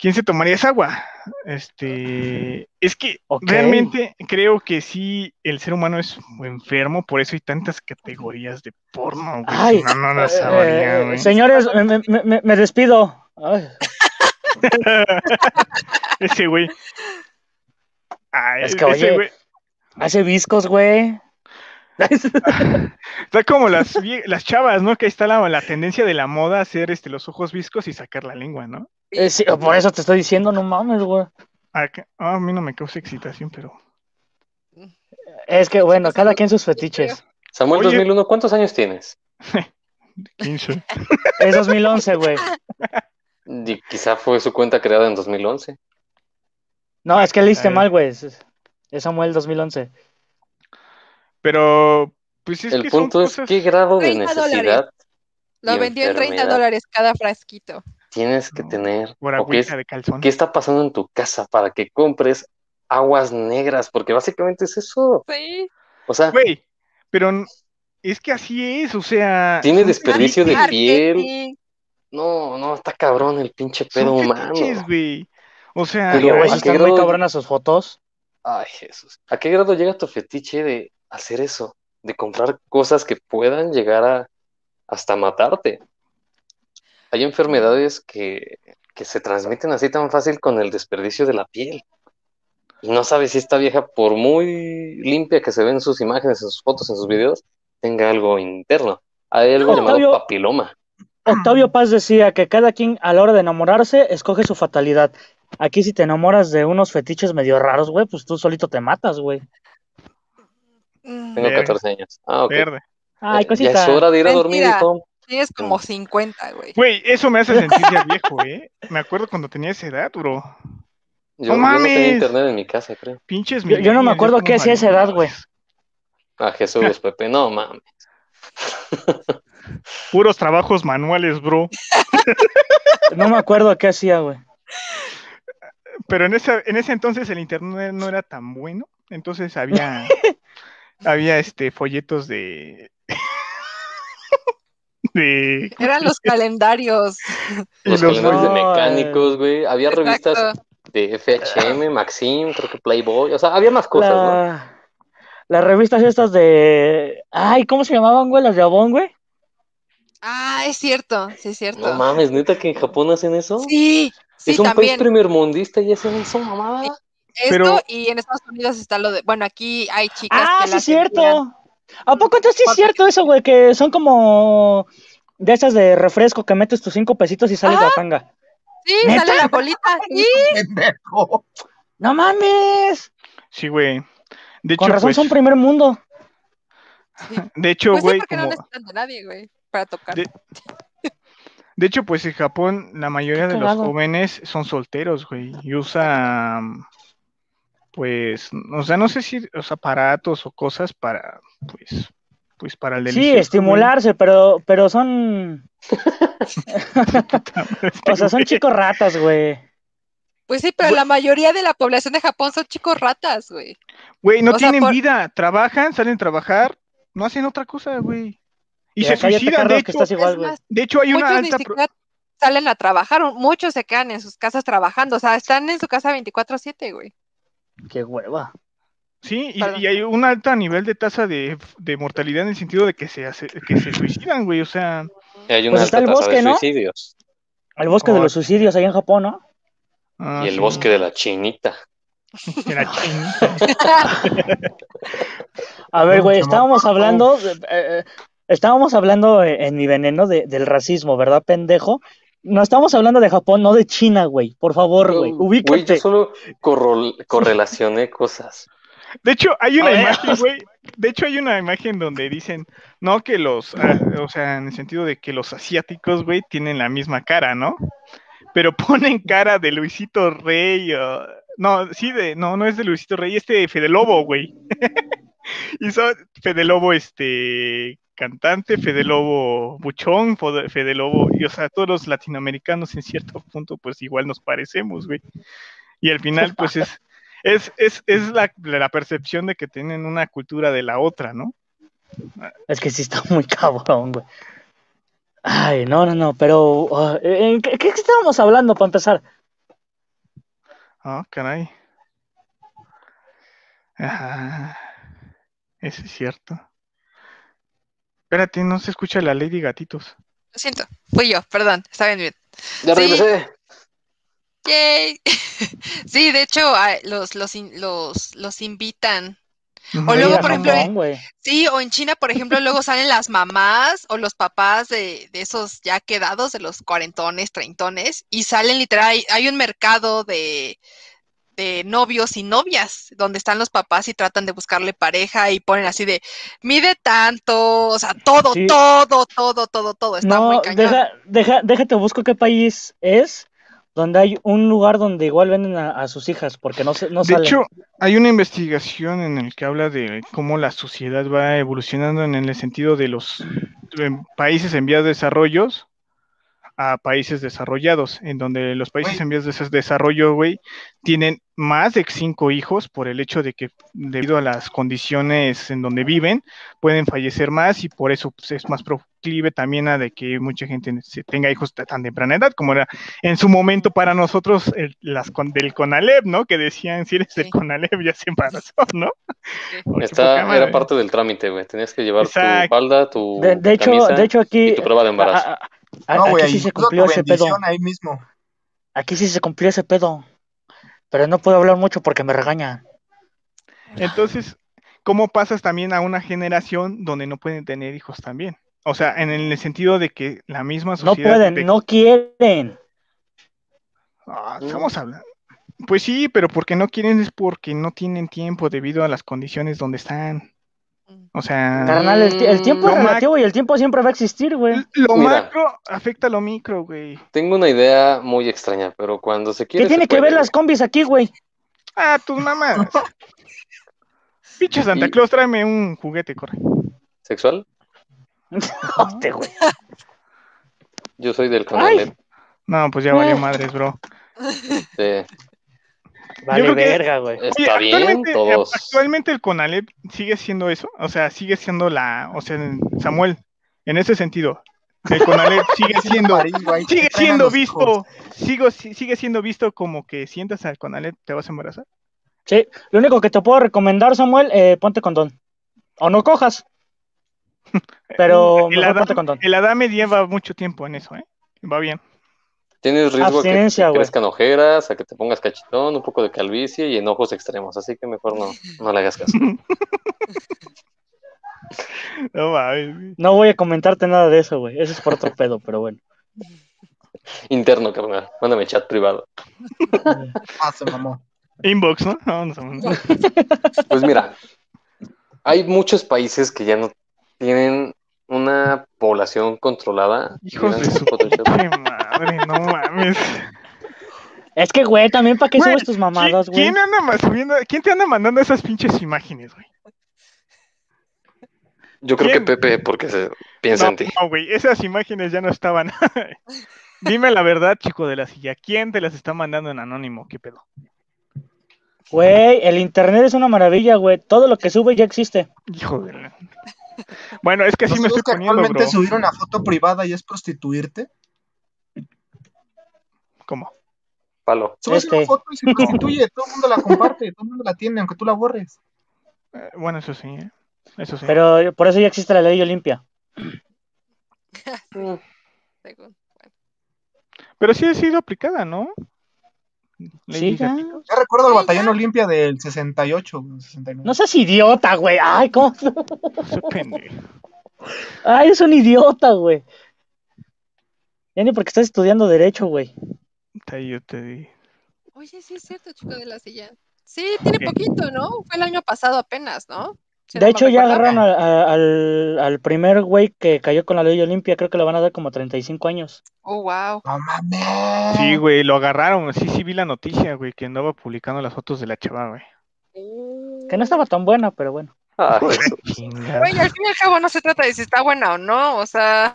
¿quién se tomaría esa agua? Este, es que realmente creo que sí, el ser humano es enfermo, por eso hay tantas categorías de porno, güey. Ay, no, no las eh, sabría, eh, güey. señores, me, me- me- me despido. Ay, Ese güey. Ay, Es que, ese oye, güey. hace viscos, güey. Está como las, las chavas, ¿no? Que ahí está la, la tendencia de la moda a hacer este, los ojos viscos y sacar la lengua, ¿no? Eh, sí, por eso te estoy diciendo, no mames, güey. Acá- ah, a mí no me causa excitación, pero. Es que, bueno, cada quien sus fetiches. Samuel Oye. 2001, ¿cuántos años tienes? 15. Es 2011, güey. Y quizá fue su cuenta creada en 2011. No, es que leíste Eh. mal, güey. Es es Samuel 2011. Pero, pues es El que son punto es cosas. qué grado de 30 necesidad Lo vendió en 30 enfermedad dólares cada frasquito. tienes que No, tener. O qué, es- agüita de calzón. qué está pasando en tu casa para que compres aguas negras? Porque básicamente es eso. Sí. O sea, Güey, pero es que así es, o sea. tiene desperdicio de piel. No, no, está cabrón el pinche pedo humano. güey. O sea, Pero, ¿a muy grado- cabronas sus fotos. Ay, Jesús. ¿A qué grado llega tu fetiche de hacer eso? De comprar cosas que puedan llegar a hasta matarte. Hay enfermedades que, que se transmiten así tan fácil con el desperdicio de la piel. Y no sabes si esta vieja, por muy limpia que se ve en sus imágenes, en sus fotos, en sus videos, tenga algo interno. Hay algo No, llamado Octavio. papiloma. Octavio Paz decía que cada quien a la hora de enamorarse escoge su fatalidad. Aquí si te enamoras de unos fetiches medio raros, güey, pues tú solito te matas, güey. Mm, Tengo Verga. 14 años. Ah, ok. verde. Ay, Eh, cosita. Ya es hora de ir a dormir, Mentira. hijo. Tienes como 50, güey. Güey, eso me hace sentir ya viejo, ¿eh? Me acuerdo cuando tenía esa edad, bro. Yo, yo no mames! tenía internet en mi casa, creo. Pinches Yo- yo no me millennials, acuerdo qué hacía a esa edad, güey. Ah, Jesús, Pepe, no mames. Puros trabajos manuales, bro. No me acuerdo qué hacía, güey. Pero en ese, en ese entonces el internet no era tan bueno. Entonces había, había este folletos de. de. Eran los calendarios. Los los- calendarios de mecánicos, güey. Había revistas de FHM, Maxim, creo que Playboy. O sea, había más cosas, ¿no? La- Las revistas estas de... Ay, ¿cómo se llamaban, güey? Las de Avon, güey. Ah, es cierto, sí es cierto. No mames, neta que en Japón hacen eso. Sí, sí, es un país también. primermundista y hacen eso, mamada. Esto Pero- y en Estados Unidos está lo de, bueno, aquí hay chicas Ah, que sí, las cierto. ¿A poco entonces sí es cierto eso, güey? Que son como de esas de refresco que metes tus cinco pesitos y sales Ah. la tanga. Sí, ¿Neta? sale la bolita. Sí. ¡No mames! Sí, güey. De Con hecho, razón pues, son primer mundo. de hecho, pues sí, güey, no como, necesitan de nadie, güey, para tocar. De- de hecho, pues en Japón la mayoría de los jóvenes son solteros, güey, y usan, pues, o sea, no sé si, los aparatos o cosas para, pues, pues para el Sí, delicioso, güey. estimularse, pero, pero son. O sea, son chicos ratas, güey. Pues sí, pero la mayoría de la población de Japón son chicos ratas, güey. Güey, no O sea, tienen por- vida, trabajan, salen a trabajar, no hacen otra cosa, güey. Y se suicidan, de hecho, estás igual, Es güey. más, de hecho hay una alta... pro- salen a trabajar, muchos se quedan en sus casas trabajando, o sea, están en su casa 24/7, güey. Qué hueva. Sí, y, hay un alto nivel de tasa de, de mortalidad en el sentido de que se, hace, que se suicidan, güey, o sea... Y hay una Pues está el tasa de bosque, ¿no? suicidios. El bosque de Oh. los suicidios ahí en Japón, ¿no? ah, y el sí, bosque de la chinita. de la chinita. A ver, güey, estábamos hablando, de- eh, eh, estábamos hablando en mi veneno de- del racismo, ¿verdad, pendejo? No estamos hablando de Japón, no de China, güey. Por favor, güey, Güey, yo ubícate. solo correlacioné cosas. De hecho, hay una ver. imagen, güey. De hecho, hay una imagen donde dicen, no que los, ah, o sea, en el sentido de que los asiáticos, güey, tienen la misma cara, ¿no? Pero ponen cara de Luisito Rey, o- no, sí, de, no, no es de Luisito Rey, este de Fede Lobo, güey. y son Fede Lobo, este, cantante, Fede Lobo buchón, Fede Lobo, y o sea, todos los latinoamericanos en cierto punto, pues igual nos parecemos, güey. Y al final, pues es, es, es, es la, la percepción de que tienen una cultura de la otra, ¿no? Es que sí está muy cabrón, güey. Ay, no, no, no, pero ah, ¿en qué, qué estábamos hablando para empezar? Ah, caray. Ah, eso es cierto. Espérate, no se escucha la Lady Gatitos. Lo siento, fui yo, perdón, está bien, bien. Ya Sí. regresé. Yay. Sí, de hecho, los, los, los, los invitan. O luego, por ejemplo. Sí, o en China, por ejemplo, luego salen las mamás o los papás de, de esos ya quedados, de los cuarentones, treintones, y salen literal, hay, hay un mercado de, de novios y novias, donde están los papás y tratan de buscarle pareja y ponen así de, mide tanto, o sea, todo, Sí. todo, todo, todo, todo, está muy No, cañón. deja, deja, déjate busco qué país es donde hay un lugar donde igual venden a, a sus hijas, porque no, se, no De salen. hecho, hay una investigación en el que habla de cómo la sociedad va evolucionando en el sentido de los países en vías de desarrollos a países desarrollados, en donde los países en vías de des- desarrollo, güey, tienen más de cinco hijos por el hecho de que debido a las condiciones en donde viven, pueden fallecer más y por eso pues, es más proclive también a de que mucha gente se tenga hijos a tan temprana edad, como era en su momento para nosotros el- las con- del CONALEP, ¿no? Que decían, si eres del Sí. CONALEP ya se embarazó, ¿no? Sí. Está, madre. era parte del trámite, güey. Tenías que llevar Exacto. tu falda, tu De, de hecho, de aquí, y tu prueba de embarazo. a- a- a- No, güey, aquí sí se cumplió ese pedo. bendición ahí mismo. Aquí sí se cumplió ese pedo. Pero no puedo hablar mucho porque me regaña. Entonces, ¿cómo pasas también a una generación donde no pueden tener hijos también? O sea, en el sentido de que la misma No sociedad... pueden, de- no quieren. Ah, estamos hablando... Pues sí, pero porque no quieren es porque no tienen tiempo debido a las condiciones donde están. O sea, Carnal, el, el tiempo es relativo y el tiempo siempre va a existir, güey. lo Mira. macro afecta a lo micro, güey. Tengo una idea muy extraña, pero cuando se quiere. ¿Qué tiene que puede, ver las combis aquí, güey? Ah, tus mamás. Pinche Santa Y- Claus, tráeme un juguete, corre. ¿Sexual? Hostia, güey. Yo soy del Conalep. No, pues ya valió madres, bro. de- Vale, creo que- verga, güey. Está Oye, bien, actualmente, todos. actualmente el CONALEP sigue siendo eso, o sea, sigue siendo la, o sea, Samuel, en ese sentido, el CONALEP sigue siendo, sigue siendo visto, sigo, si- sigue siendo visto como que sientas al CONALEP, te vas a embarazar. Sí, lo único que te puedo recomendar, Samuel, eh, ponte condón. O no cojas. Pero el, mejor ponte Adame, condón. el Adame lleva mucho tiempo en eso, ¿eh? Va bien. Tienes riesgo a que te crezcan ojeras, a que te pongas cachetón, un poco de calvicie y enojos extremos. Así que mejor no, no le hagas caso. No mames. güey. No voy a comentarte nada de eso, güey. Eso es por otro pedo, pero bueno. Interno, carnal. Mándame chat privado. Ah, se mamó. Inbox, ¿no? No, no, no. Pues mira, hay muchos países que ya no tienen una población controlada. Hijos de su madre, no mames. Es que, güey, también para qué Güey, subes tus mamadas, ¿quién- güey. ¿Quién anda más subiendo? ¿Quién te anda mandando esas pinches imágenes, güey? Yo creo ¿Quién? que Pepe, porque se piensa No, en ti. no, güey, esas imágenes ya no estaban. Dime la verdad, chico de la silla. ¿Quién te las está mandando en anónimo? ¿Qué pedo? Güey, el internet es una maravilla, güey. Todo lo que sube ya existe. Hijo de la... Bueno, es que ¿No me estoy que poniendo, actualmente bro. subir una foto privada y es prostituirte? ¿Cómo? Palo. Subes Este. una foto y se prostituye, todo el mundo la comparte, todo el mundo la tiene, aunque tú la borres. Eh, bueno, eso sí, ¿eh? Eso sí. Pero por eso ya existe la ley Olimpia. Según. Pero sí ha sido aplicada, ¿no? Lady Sí, ya. Gatito. Yo recuerdo el batallón. Olimpia del 68, 69. No seas idiota, güey. Ay, ¿cómo? Ay, es un idiota, güey. Ya ni porque estás estudiando Derecho, güey. Yo te di. Oye, sí es cierto, chico de la silla. Sí, tiene poquito, ¿no? Fue el año pasado apenas, ¿no? De hecho, ya agarraron a- a- al, al primer güey que cayó con la ley Olimpia. Creo que le van a dar como 35 años. Oh, wow. No mames. Sí, güey, lo agarraron. Sí, sí vi la noticia, güey, que andaba publicando las fotos de la chava, güey. Que no estaba tan buena, pero bueno. Güey, al fin y al cabo no se trata de si está buena o no, o sea,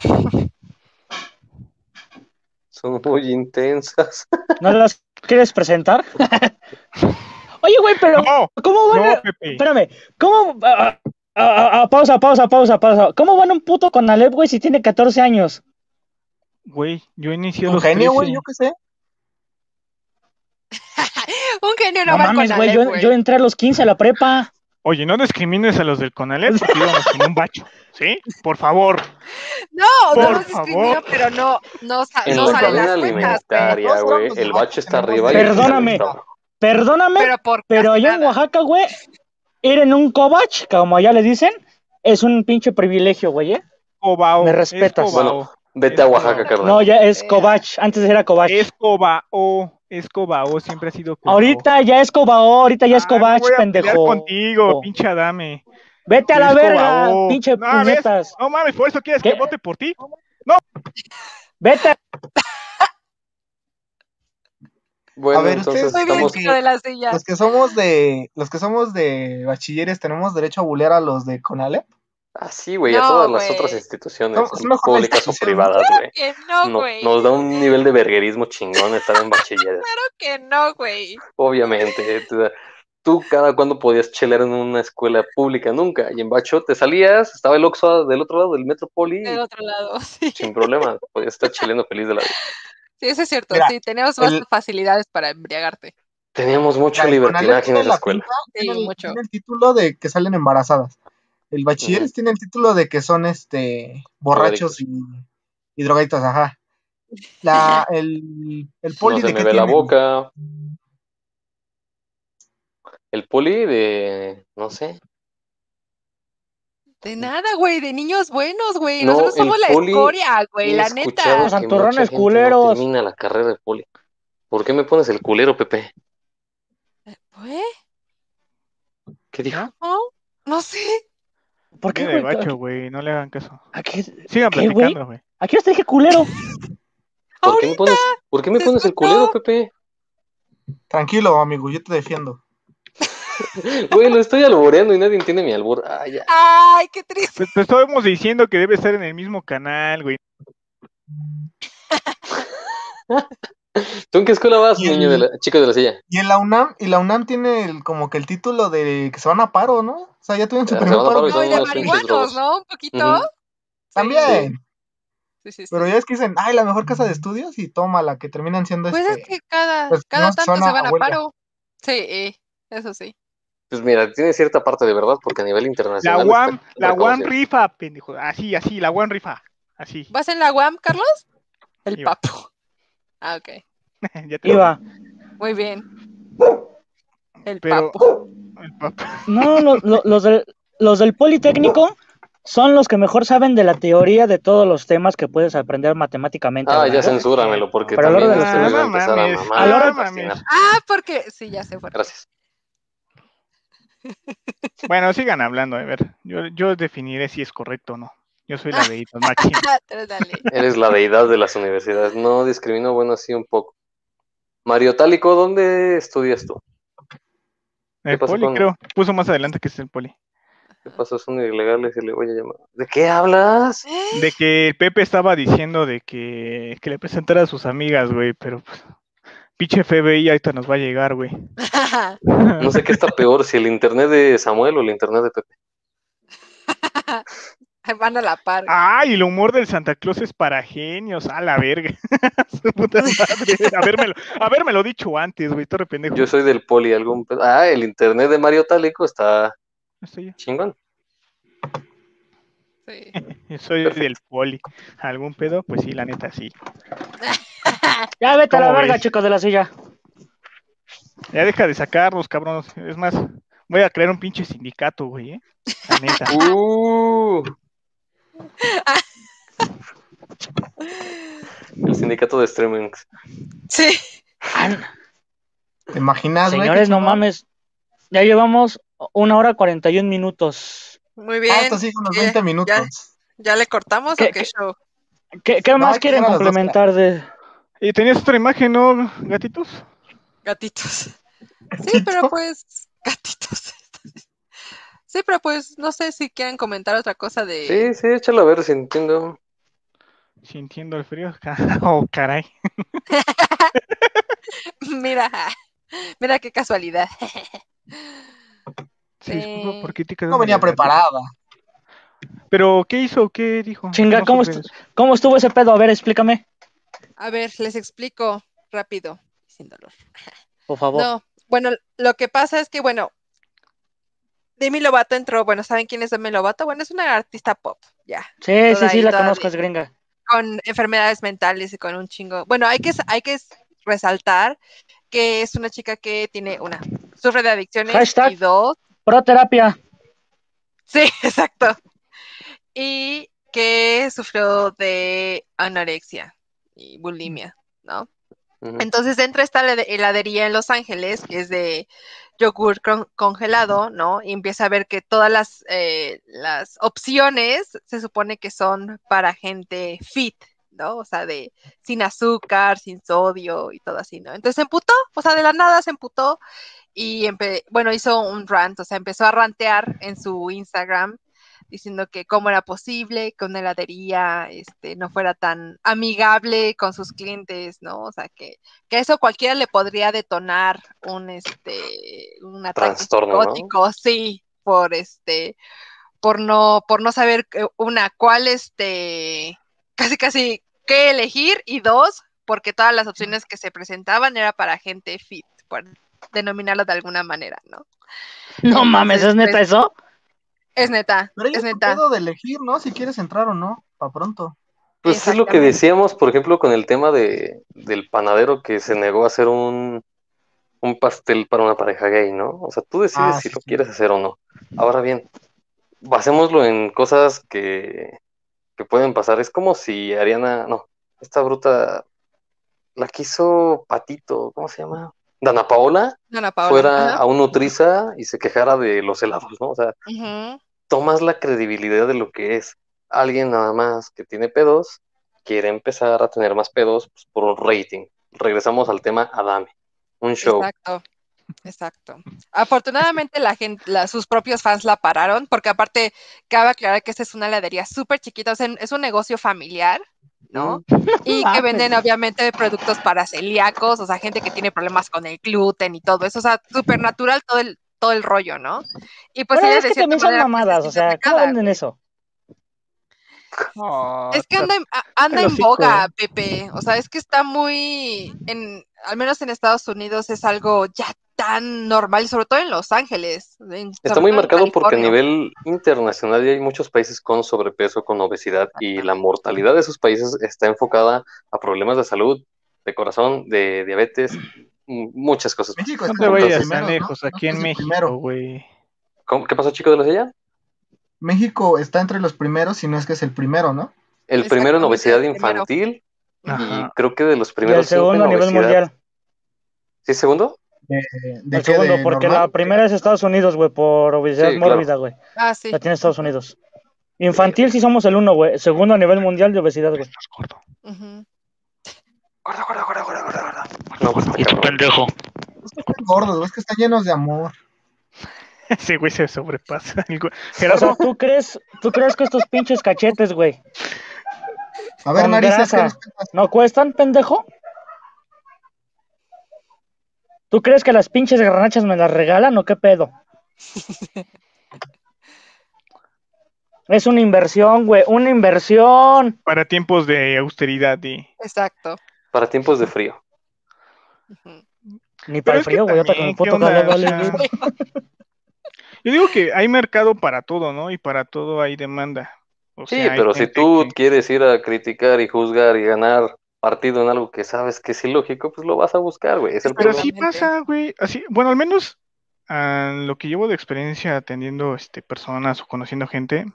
Son muy intensas. ¿No las quieres presentar? Oye, güey, pero No, ¿cómo van a... no, Pepe. Espérame, ¿cómo... ah, ah, pausa, pausa, pausa, pausa. ¿Cómo van un puto con Alep, güey, si tiene 14 años? Güey, yo inicié a Un los genio, 13. güey, yo qué sé. un genio no, No va mames, con güey, Alep, yo, güey. yo entré a los 15 a la prepa. Oye, no discrimines a los del Conalep porque íbamos en un bacho, ¿sí? Por favor. No, Por no los discrimino, favor. pero no, no, no la salen cadena las cuentas, alimentaria, güey, el bacho está arriba Perdóname. Perdóname, Pero por pero allá en. Oaxaca, güey, ir en un cobach, como allá le dicen, es un pinche privilegio, güey, ¿eh? Cobao. Me es respetas. Cobao. Vete a Oaxaca, carnal. No, ya es cobach, antes era cobach. Es Cobao. Es Cobao, siempre ha sido Cobao. Ahorita ya es cobao, ahorita ya es Ah, no cobach, voy a pelear pendejo. contigo, pinche Adame. Vete a la verga, Cobao. pinche No. No mames, por eso quieres ¿Qué? que vote por ti. Vete a... Bueno, A ver, entonces ustedes- estamos... que- chico de la silla. Los que somos de, los que somos de bachilleres, ¿tenemos derecho a bulear a los de Conalep? Ah, sí, güey, a No, todas las otras instituciones, No, públicas o privadas, güey. Que no, güey. nos da un nivel de verguerismo chingón estar en bachiller. Que no, güey. Obviamente. Tú, tú cada cuando podías chelar en una escuela pública, nunca. Y en Bacho te salías, estaba el Oxxo del otro lado del Metropoli, Del otro lado, sí. sin problema. Podías estar cheleando feliz de la vida. Sí, eso es cierto. Mira, sí, tenemos más el- facilidades para embriagarte. Teníamos mucho Conalep libertinaje en la escuela. Sí, tiene, el, mucho. tiene el título de que salen embarazadas. El bachilleres tiene el título de que son este borrachos y, y drogadictos, ajá. La, el, el poli No se de me qué ve la boca. El poli de, no sé. De nada, güey, de niños buenos, güey. No, Nosotros somos la escoria, güey, la neta. Los santurrones culeros. No termina la carrera de poli. ¿Por qué me pones el culero, Pepe? ¿Güey? ¿Qué dijo? ¿No? No sé. ¿Por qué, güey? bacho, güey, no le hagan caso. ¿A qué, Sigan platicando, güey. a qué te dije culero? ¿Por qué me pones, ¿por qué me se pones el culero, Pepe? Tranquilo, amigo, yo te defiendo. Güey, lo estoy alboreando y nadie entiende mi albur. Ah, ya. Ay, qué triste. Pues te estamos diciendo que debe estar en el mismo canal, güey. ¿Tú en qué escuela vas, el- niño de la, chico de la silla? Y en la UNAM, y la UNAM tiene el- como que el título de que se van a paro, ¿no? O sea, ya tuvieron su Ya, primer paro. paro y No, son y de marihuanos. ¿no? Un poquito. También. Sí, sí, sí. Pero ya es que dicen, ay, la mejor casa de estudios y toma la que terminan siendo Pues este. es que cada, pues, cada no tanto se van a paro. Sí, eh, eso sí. Pues mira, tiene cierta parte de verdad porque a nivel La internacional. UAM, está la UAM rifa, pendejo. Así, así, la UAM rifa. Así. ¿Vas en la UAM, Carlos? El Iba. papo. Ah, ok. ya te Iba. Muy bien. El Pero- papo. El papo. No, lo- lo- los, del, los del Politécnico son los que mejor saben de la teoría de todos los temas que puedes aprender matemáticamente. Ah, ya censúramelo, porque Pero a la hora también de la a Ah, empezar a. A la hora- a fascinar. Ah, porque sí, ya se fue. Gracias. Bueno, sigan hablando, a ver. Yo, yo definiré si es correcto o no. Yo soy la de máximo. Pero dale. Eres la deidad de las universidades. No discrimino, bueno, sí un poco. Mario Tálico, ¿dónde estudias tú? El poli, con- creo. Puso más adelante que es el poli. ¿Qué pasó? Son ilegales y le voy a llamar. ¿De qué hablas? De que el Pepe estaba diciendo de que, que le presentara a sus amigas, güey, pero pues, pinche FBI ahorita nos va a llegar, güey. No sé qué está peor, si el internet de Samuel o el internet de Pepe. Van a la par. Ay, el humor del Santa Claus es para genios, a la verga. Su puta madre. Habérmelo, habérmelo dicho antes, güey, pendejo. Yo soy del poli, algún Ah, el internet de Mario Tálico está Estoy- chingón. Sí. yo soy Perfecto. del poli. ¿Algún pedo? Pues sí, la neta sí. Ya vete a la ¿Cómo verga, ves? chico de la silla. Ya deja de sacarlos, cabrones. Es más, voy a crear un pinche sindicato, güey, ¿eh? La neta. Uh, el sindicato de streaming. Sí. Ah, ¿Te imaginas? Señores, no mames. Ya llevamos una hora 41 minutos. Muy Ah, bien. esto sí, unos ¿Qué? 20 minutos. ¿Ya le cortamos ¿Qué- o qué qué? show? ¿Qué, qué No, más quieren complementar de...? Y tenías otra imagen, ¿no, gatitos? Gatitos. Sí, ¿Gatito? pero pues. Gatitos. Sí, pero pues no sé si quieren comentar otra cosa de. Sí, sí, échalo a ver si entiendo. Sintiendo el frío. Oh, caray. Mira, mira qué casualidad. Eh. No venía preparada. Pero, ¿qué hizo? ¿Qué dijo? Chinga, ¿cómo? ¿Cómo estuvo ese pedo? A ver, explícame, A ver, les explico rápido, sin dolor. por favor. No, bueno, lo que pasa es que, bueno, Demi Lovato entró, bueno, ¿saben quién es Demi Lovato? Bueno, es una artista pop, ya, sí, sí, toda sí, la conozco, es gringa. con enfermedades mentales y con un chingo. Bueno, hay que, hay que resaltar que es una chica que tiene una, sufre de adicciones Hashtag. y dos, Proterapia. sí, exacto, y que sufrió de anorexia y bulimia, ¿no? Entonces entra esta helade- heladería en Los Ángeles, que es de yogur con- congelado, ¿no? Y empieza a ver que todas las, eh, las opciones se supone que son para gente fit, ¿no? O sea, de sin azúcar, sin sodio y todo así, ¿no? Entonces se emputó, o sea, de la nada se emputó y, bueno, hizo un rant, o sea, empezó a rantear en su Instagram diciendo que cómo era posible que una heladería este, no fuera tan amigable con sus clientes, ¿no? O sea, que, que eso cualquiera le podría detonar un, este, un ataque sí, por este, por no, por no saber, eh, una, cuál, este, casi, casi, qué elegir, y dos, porque todas las opciones que se presentaban era para gente fit, por denominarlo de alguna manera, ¿no? No mames, ¿es neta pues, eso? Es neta, Pero es neta. pedo de elegir, ¿no? Si quieres entrar o no, para pronto. Pues es lo que decíamos, por ejemplo, con el tema de, del panadero que se negó a hacer un, un pastel para una pareja gay, ¿no? O sea, tú decides Ah, si sí, lo sí. quieres hacer o no. Ahora bien, basémoslo en cosas que, que pueden pasar. Es como si Ariana, no, esta bruta, la quiso Patito, ¿cómo se llama? Dana Paola, Ana Paola. fuera Ajá. a un Nutriza y se quejara de los helados, ¿no? O sea, Ujú. Tomas la credibilidad de lo que es alguien nada más que tiene pedos, quiere empezar a tener más pedos pues, por un rating. Regresamos al tema Adame, un show. Exacto, exacto. Afortunadamente la gente, la- sus propios fans la pararon, porque aparte cabe aclarar que esta es una heladería súper chiquita, o sea, es un negocio familiar, ¿no? Y que venden obviamente productos para celíacos, o sea, gente que tiene problemas con el gluten y todo eso, o sea, súper natural todo el, todo el rollo, ¿no? Y pues Bueno, es de que también son manera, pues, mamadas, o sea, ¿cómo venden eso? Oh, Es que anda anda en boga, Pepe. O sea, es que está muy, en, al menos en Estados Unidos es algo ya tan normal, y sobre todo en Los Ángeles. en- Está muy marcado porque a nivel internacional ya hay muchos países con sobrepeso, con obesidad y la mortalidad de esos países está enfocada a problemas de salud, de corazón, de diabetes, muchas cosas. México No está te entre los vayas primeros, tan lejos, No aquí en México, primero. güey. ¿Cómo- ¿Qué pasó, chico de la silla? México está entre los primeros, si no es que es el primero, ¿no? El primero en obesidad el infantil y creo que de los Y el primeros cinco en segundo a nivel obesidad. mundial. ¿Sí, segundo? De, de El segundo, de porque normal? la primera es Estados Unidos, güey, por obesidad Sí, mórbida, güey. Ah, sí. La tiene Estados Unidos. Infantil sí somos el uno, güey. Segundo a nivel mundial de obesidad, güey. Estás gordo. Ujú. Gordo, gordo, gordo, gordo, gordo, gordo. No, pues pendejo. Es que están gordos, güey, es que están llenos de amor. Ese güey se sobrepasa. Gerardo, sea, ¿tú crees, ¿tú crees que estos pinches cachetes, güey, A ver, narices, no cuestan, pendejo? ¿Tú crees que las pinches garnachas me las regalan o qué pedo? Es una inversión, güey, una inversión. para tiempos de austeridad y... Exacto. Para tiempos de frío. Ni Pero para el frío, güey, ahorita con el puto calor, vale. Yo digo que hay mercado para todo, ¿no? Y para todo hay demanda. O Sí, sea, hay pero si tú que- quieres ir a criticar y juzgar y ganar partido en algo que sabes que es ilógico, pues lo vas a buscar, güey. Es el Pero problema. sí Totalmente. pasa, güey. Así, bueno, al menos ah, lo que llevo de experiencia atendiendo este, personas o conociendo gente,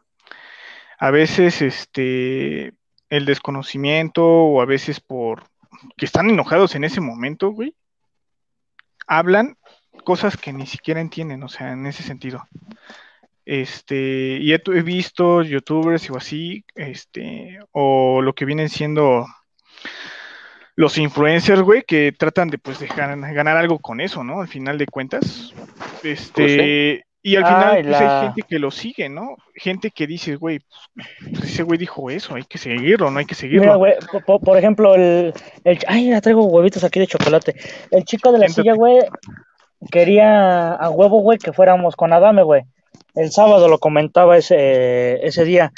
a veces este, el desconocimiento o a veces por que están enojados en ese momento, güey, hablan cosas que ni siquiera entienden, o sea, en ese sentido. Este, y he, he visto youtubers o así, este, o lo que vienen siendo los influencers, güey, que tratan de pues ganar algo con eso, ¿no? Al final de cuentas. Este, y al final Ay, pues, la- hay gente que lo sigue, ¿no? Gente que dice, güey, pues ese güey dijo eso, hay que seguirlo, no hay que seguirlo. Mira, güey, po- po- por, ejemplo, el, el... Ay, ya traigo huevitos aquí de chocolate. El chico de la Siéntate. silla, güey, quería a huevo, güey, que fuéramos con Adame, güey. El sábado lo comentaba ese, ese día.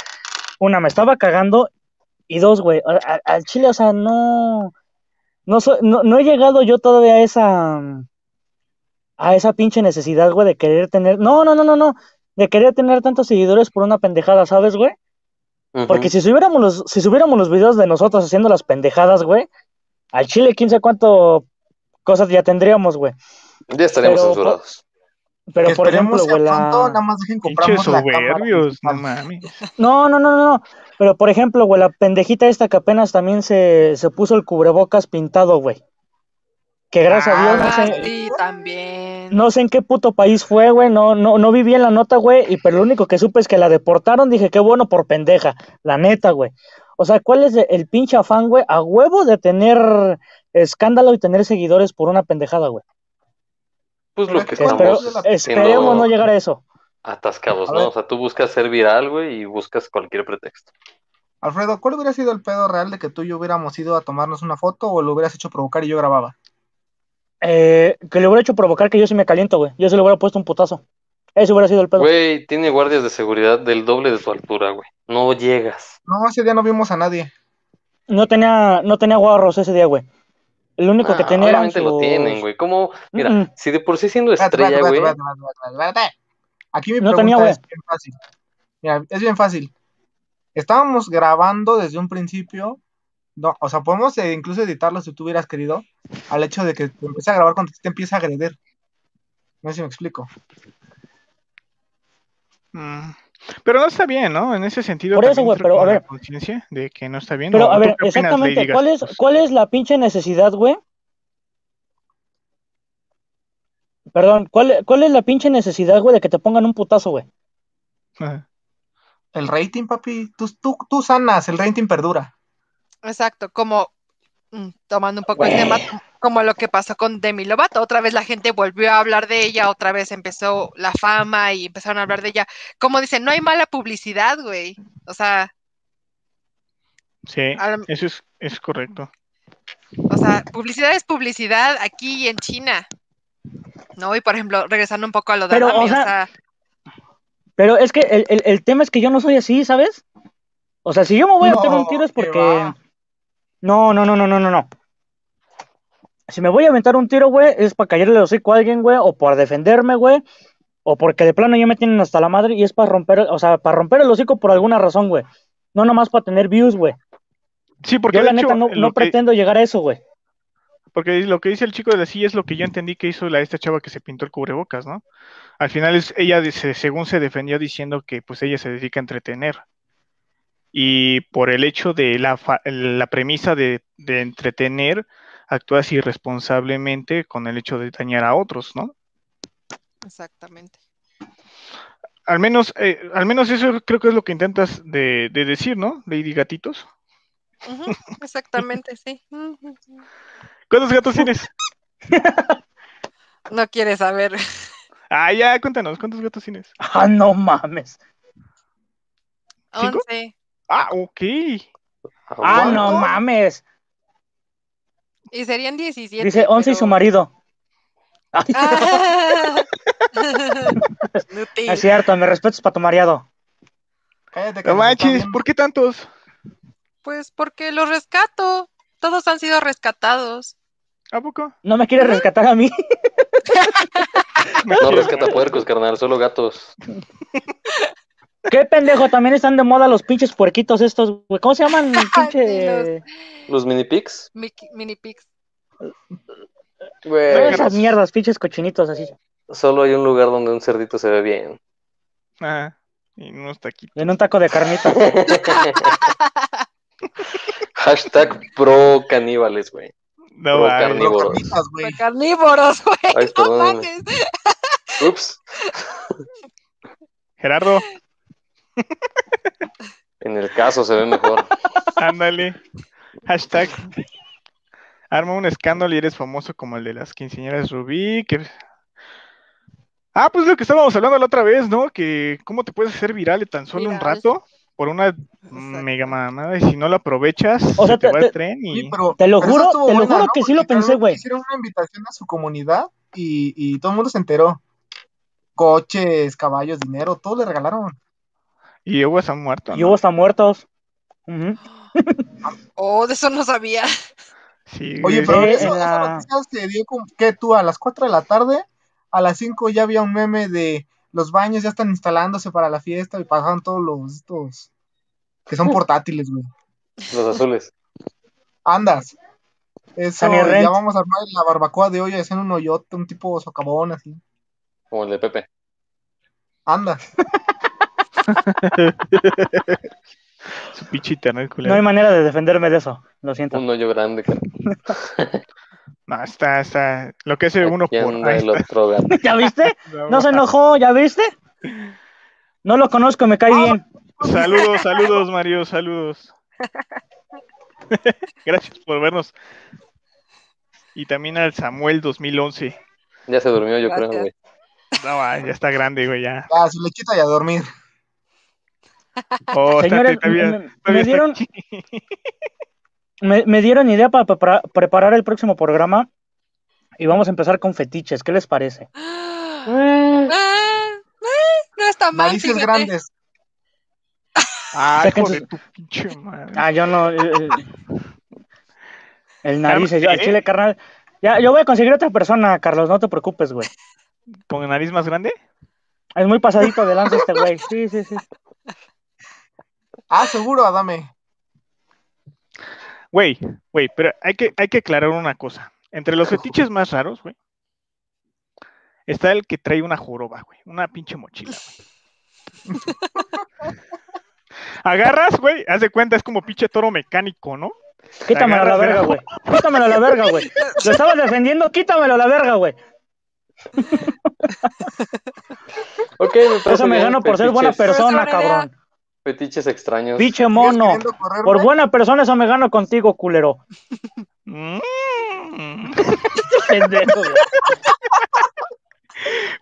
Una, me estaba cagando. Y dos, güey, a- a- al chile, o sea, no... No, soy- no, no he llegado yo todavía a esa... A esa pinche necesidad, güey, de querer tener... No, no, no, no, no. De querer tener tantos seguidores por una pendejada, ¿sabes, güey? Porque si subiéramos los, si subiéramos los videos de nosotros haciendo las pendejadas, güey, al chile quién sabe cuánto cosas ya tendríamos, güey. Ya estaríamos pero- censurados. Pero que por ejemplo, güey, la... nada más dejen Pinches compramos la cámara soberbios, no. No, no, no, no, no. Pero por ejemplo, güey, la pendejita esta que apenas también se, se puso el cubrebocas pintado, güey. Que gracias a Dios no Ah, sé, sí, también. No sé en qué puto país fue, güey. No, no, no vi bien la nota, güey. Y pero lo único que supe es que la deportaron. Dije, qué bueno por pendeja. La neta, güey. O sea, ¿cuál es el pinche afán, güey? A huevo de tener escándalo y tener seguidores por una pendejada, güey. Pues lo que Espero- estamos esperemos no llegar a eso. atascados, A ¿no? ver. O sea, tú buscas ser viral, güey, y buscas cualquier pretexto. Alfredo, ¿cuál hubiera sido el pedo real de que tú y yo hubiéramos ido a tomarnos una foto o lo hubieras hecho provocar y yo grababa? Eh, que le hubiera hecho provocar que yo sí me caliento, güey. Yo se le hubiera puesto un putazo. Ese hubiera sido el pedo. Güey, tiene guardias de seguridad del doble de tu altura, güey. No llegas. No, ese día no vimos a nadie. No tenía, no tenía guarros ese día, güey. El único que Ah, tenía eran obviamente lo tienen, güey. ¿Cómo? Mira, si de por sí siendo estrella, güey. Aquí mi No pregunta tenía, güey. es bien fácil. Mira, es bien fácil. Estábamos grabando desde un principio. No, o sea, podemos eh, incluso editarlo si tú hubieras querido. Al hecho de que te empiece a grabar cuando te empieza a agredir. No sé si me explico. Mm. Pero no está bien, ¿no? En ese sentido. Por eso, güey, pero, a ver. conciencia de que no está bien. Pero ¿o a ver, opinas, exactamente, Lady ¿cuál es, cuál es la pinche necesidad, güey? Perdón, ¿cuál, ¿cuál es la pinche necesidad, güey, de que te pongan un putazo, güey? El rating, papi. Tú, tú, tú sanas, el rating perdura. Exacto, como mm, tomando un poco el tema, como lo que pasó con Demi Lovato. Otra vez la gente volvió a hablar de ella, otra vez empezó la fama y empezaron a hablar de ella. Como dicen, no hay mala publicidad, güey. O sea, Sí, Al- eso es, es correcto. o sea, publicidad es publicidad aquí y en China. ¿No? Y por ejemplo, regresando un poco a lo de Pero, Adame, o o sea, Pero es que el, el- el tema es que yo no soy así, ¿sabes? O sea, si yo me voy a meter un tiro es que porque... No, no, no, no, no, no, no. Si me voy a aventar un tiro, güey, es para callarle el hocico a alguien, güey, o para defenderme, güey, o porque de plano ya me tienen hasta la madre y es para romper, o sea, para romper el hocico por alguna razón, güey. No nomás para tener views, güey. Sí, porque Yo la hecho, neta no, lo no que- pretendo llegar a eso, güey. porque lo que dice el chico de la silla es lo que yo entendí que hizo la esta chava que se pintó el cubrebocas, ¿no? Al final es, ella según se defendió diciendo que pues ella se dedica a entretener. Y por el hecho de la, fa- la premisa de, de entretener, actúas irresponsablemente con el hecho de dañar a otros, ¿no? Exactamente. Al menos, eh, al menos eso creo que es lo que intentas de, de decir, ¿no? Lady Gatitos. Exactamente, sí. ¿Cuántos gatos tienes? No quieres saber. Ah, ya, cuéntanos, ¿cuántos gatos tienes? Ah, no mames. ¿Cinco? Once. Ah, ok. Ah, ¿Cuánto? no mames. Y serían 17. Dice 11 y su marido. Ay, Ah. Es cierto, me respetas para tu mareado. Cállate, No manches. ¿por qué tantos? Pues porque los rescato. Todos han sido rescatados. ¿A poco? ¿No me quieres rescatar a mí? No rescata puercos, carnal, solo gatos. ¿Qué pendejo? También están de moda los pinches puerquitos estos, güey. ¿Cómo se llaman? Pinche... Los mini pigs, Mini pigs. güey. Esas mierdas, pinches cochinitos así. Solo hay un lugar donde un cerdito se ve bien. Ah, y unos taquitos. En un taco de carnita. Hashtag pro caníbales, güey. No, Pro vale. carnívoro. Pero carnitas, güey. Fue carnívoros, güey. Ay, No. Ups. Gerardo, En el caso se ve mejor. ándale. Hashtag. Arma un escándalo y eres famoso como el de las quinceañeras Rubí. Que... Ah, pues lo que estábamos hablando la otra vez, ¿no? Que cómo te puedes hacer viral de tan solo un rato por una mega mamada y si no la aprovechas, O sea, se te, te- va te- el tren y... Sí, pero, Te lo pero juro- te lo juro ¿no? que sí lo pensé, güey. Hicieron una invitación a su comunidad y, y todo el mundo se enteró. Coches, caballos, dinero, todo le regalaron. Y Hugo está muerto, Y hubo hasta muertos. Oh, de eso no sabía. Sí, Oye, pero Sí, eso, en esa la- noticia se dio como que tú a las 4 de la tarde, a las 5 ya había un meme de los baños ya están instalándose para la fiesta y pasaron todos los estos que son portátiles, güey. Los azules. Andas. Eso, ya vamos a armar la barbacoa de hoy, hacer un hoyote, un tipo socavón así. Como el de Pepe. Anda. Su pinche internet No culero. hay manera de defenderme de eso. Lo siento. Un hoyo grande. cara. No, está, está. Lo que hace uno por. ahí el otro. ¿Ya viste? No se enojó, ¿ya viste? No lo conozco, me cae bien. Saludos, saludos, Mario, saludos. Gracias por vernos. Y también al Samuel 2011. Ya se durmió, yo creo, güey. No, ah, ya está grande, güey, ya. Ya, su lechita y a dormir. Oh, está- Señores, me, dieron, me, me dieron idea para prepara- preparar el próximo programa y vamos a empezar con fetiches. ¿Qué les parece? Ah, ah, no está mal. Narices fíjate. grandes. Ah, tu pinche madre. Ah, yo no. eh, eh, el nariz, yo al ¿Qué? chile, carnal. Ya, yo voy a conseguir otra persona, Carlos, no te preocupes, güey. ¿Con nariz más grande? Es muy pasadito de lanza este güey. Sí, sí, sí. Ah, seguro, Adame. Güey, güey, pero hay que, hay que aclarar una cosa. Entre los fetiches más raros, güey, está el que trae una joroba, güey, una pinche mochila, güey. Agarras, güey, haz de cuenta, es como pinche toro mecánico, ¿no? Quítamelo a la verga, güey. Quítamelo a la verga, güey. Lo estabas defendiendo, quítamelo a la verga, güey. Ok, me Eso me gano por ser buena persona, cabrón. Fetiches extraños. ¿Sigues mono. Por buena persona, eso me gano contigo, culero. Pendejo, güey.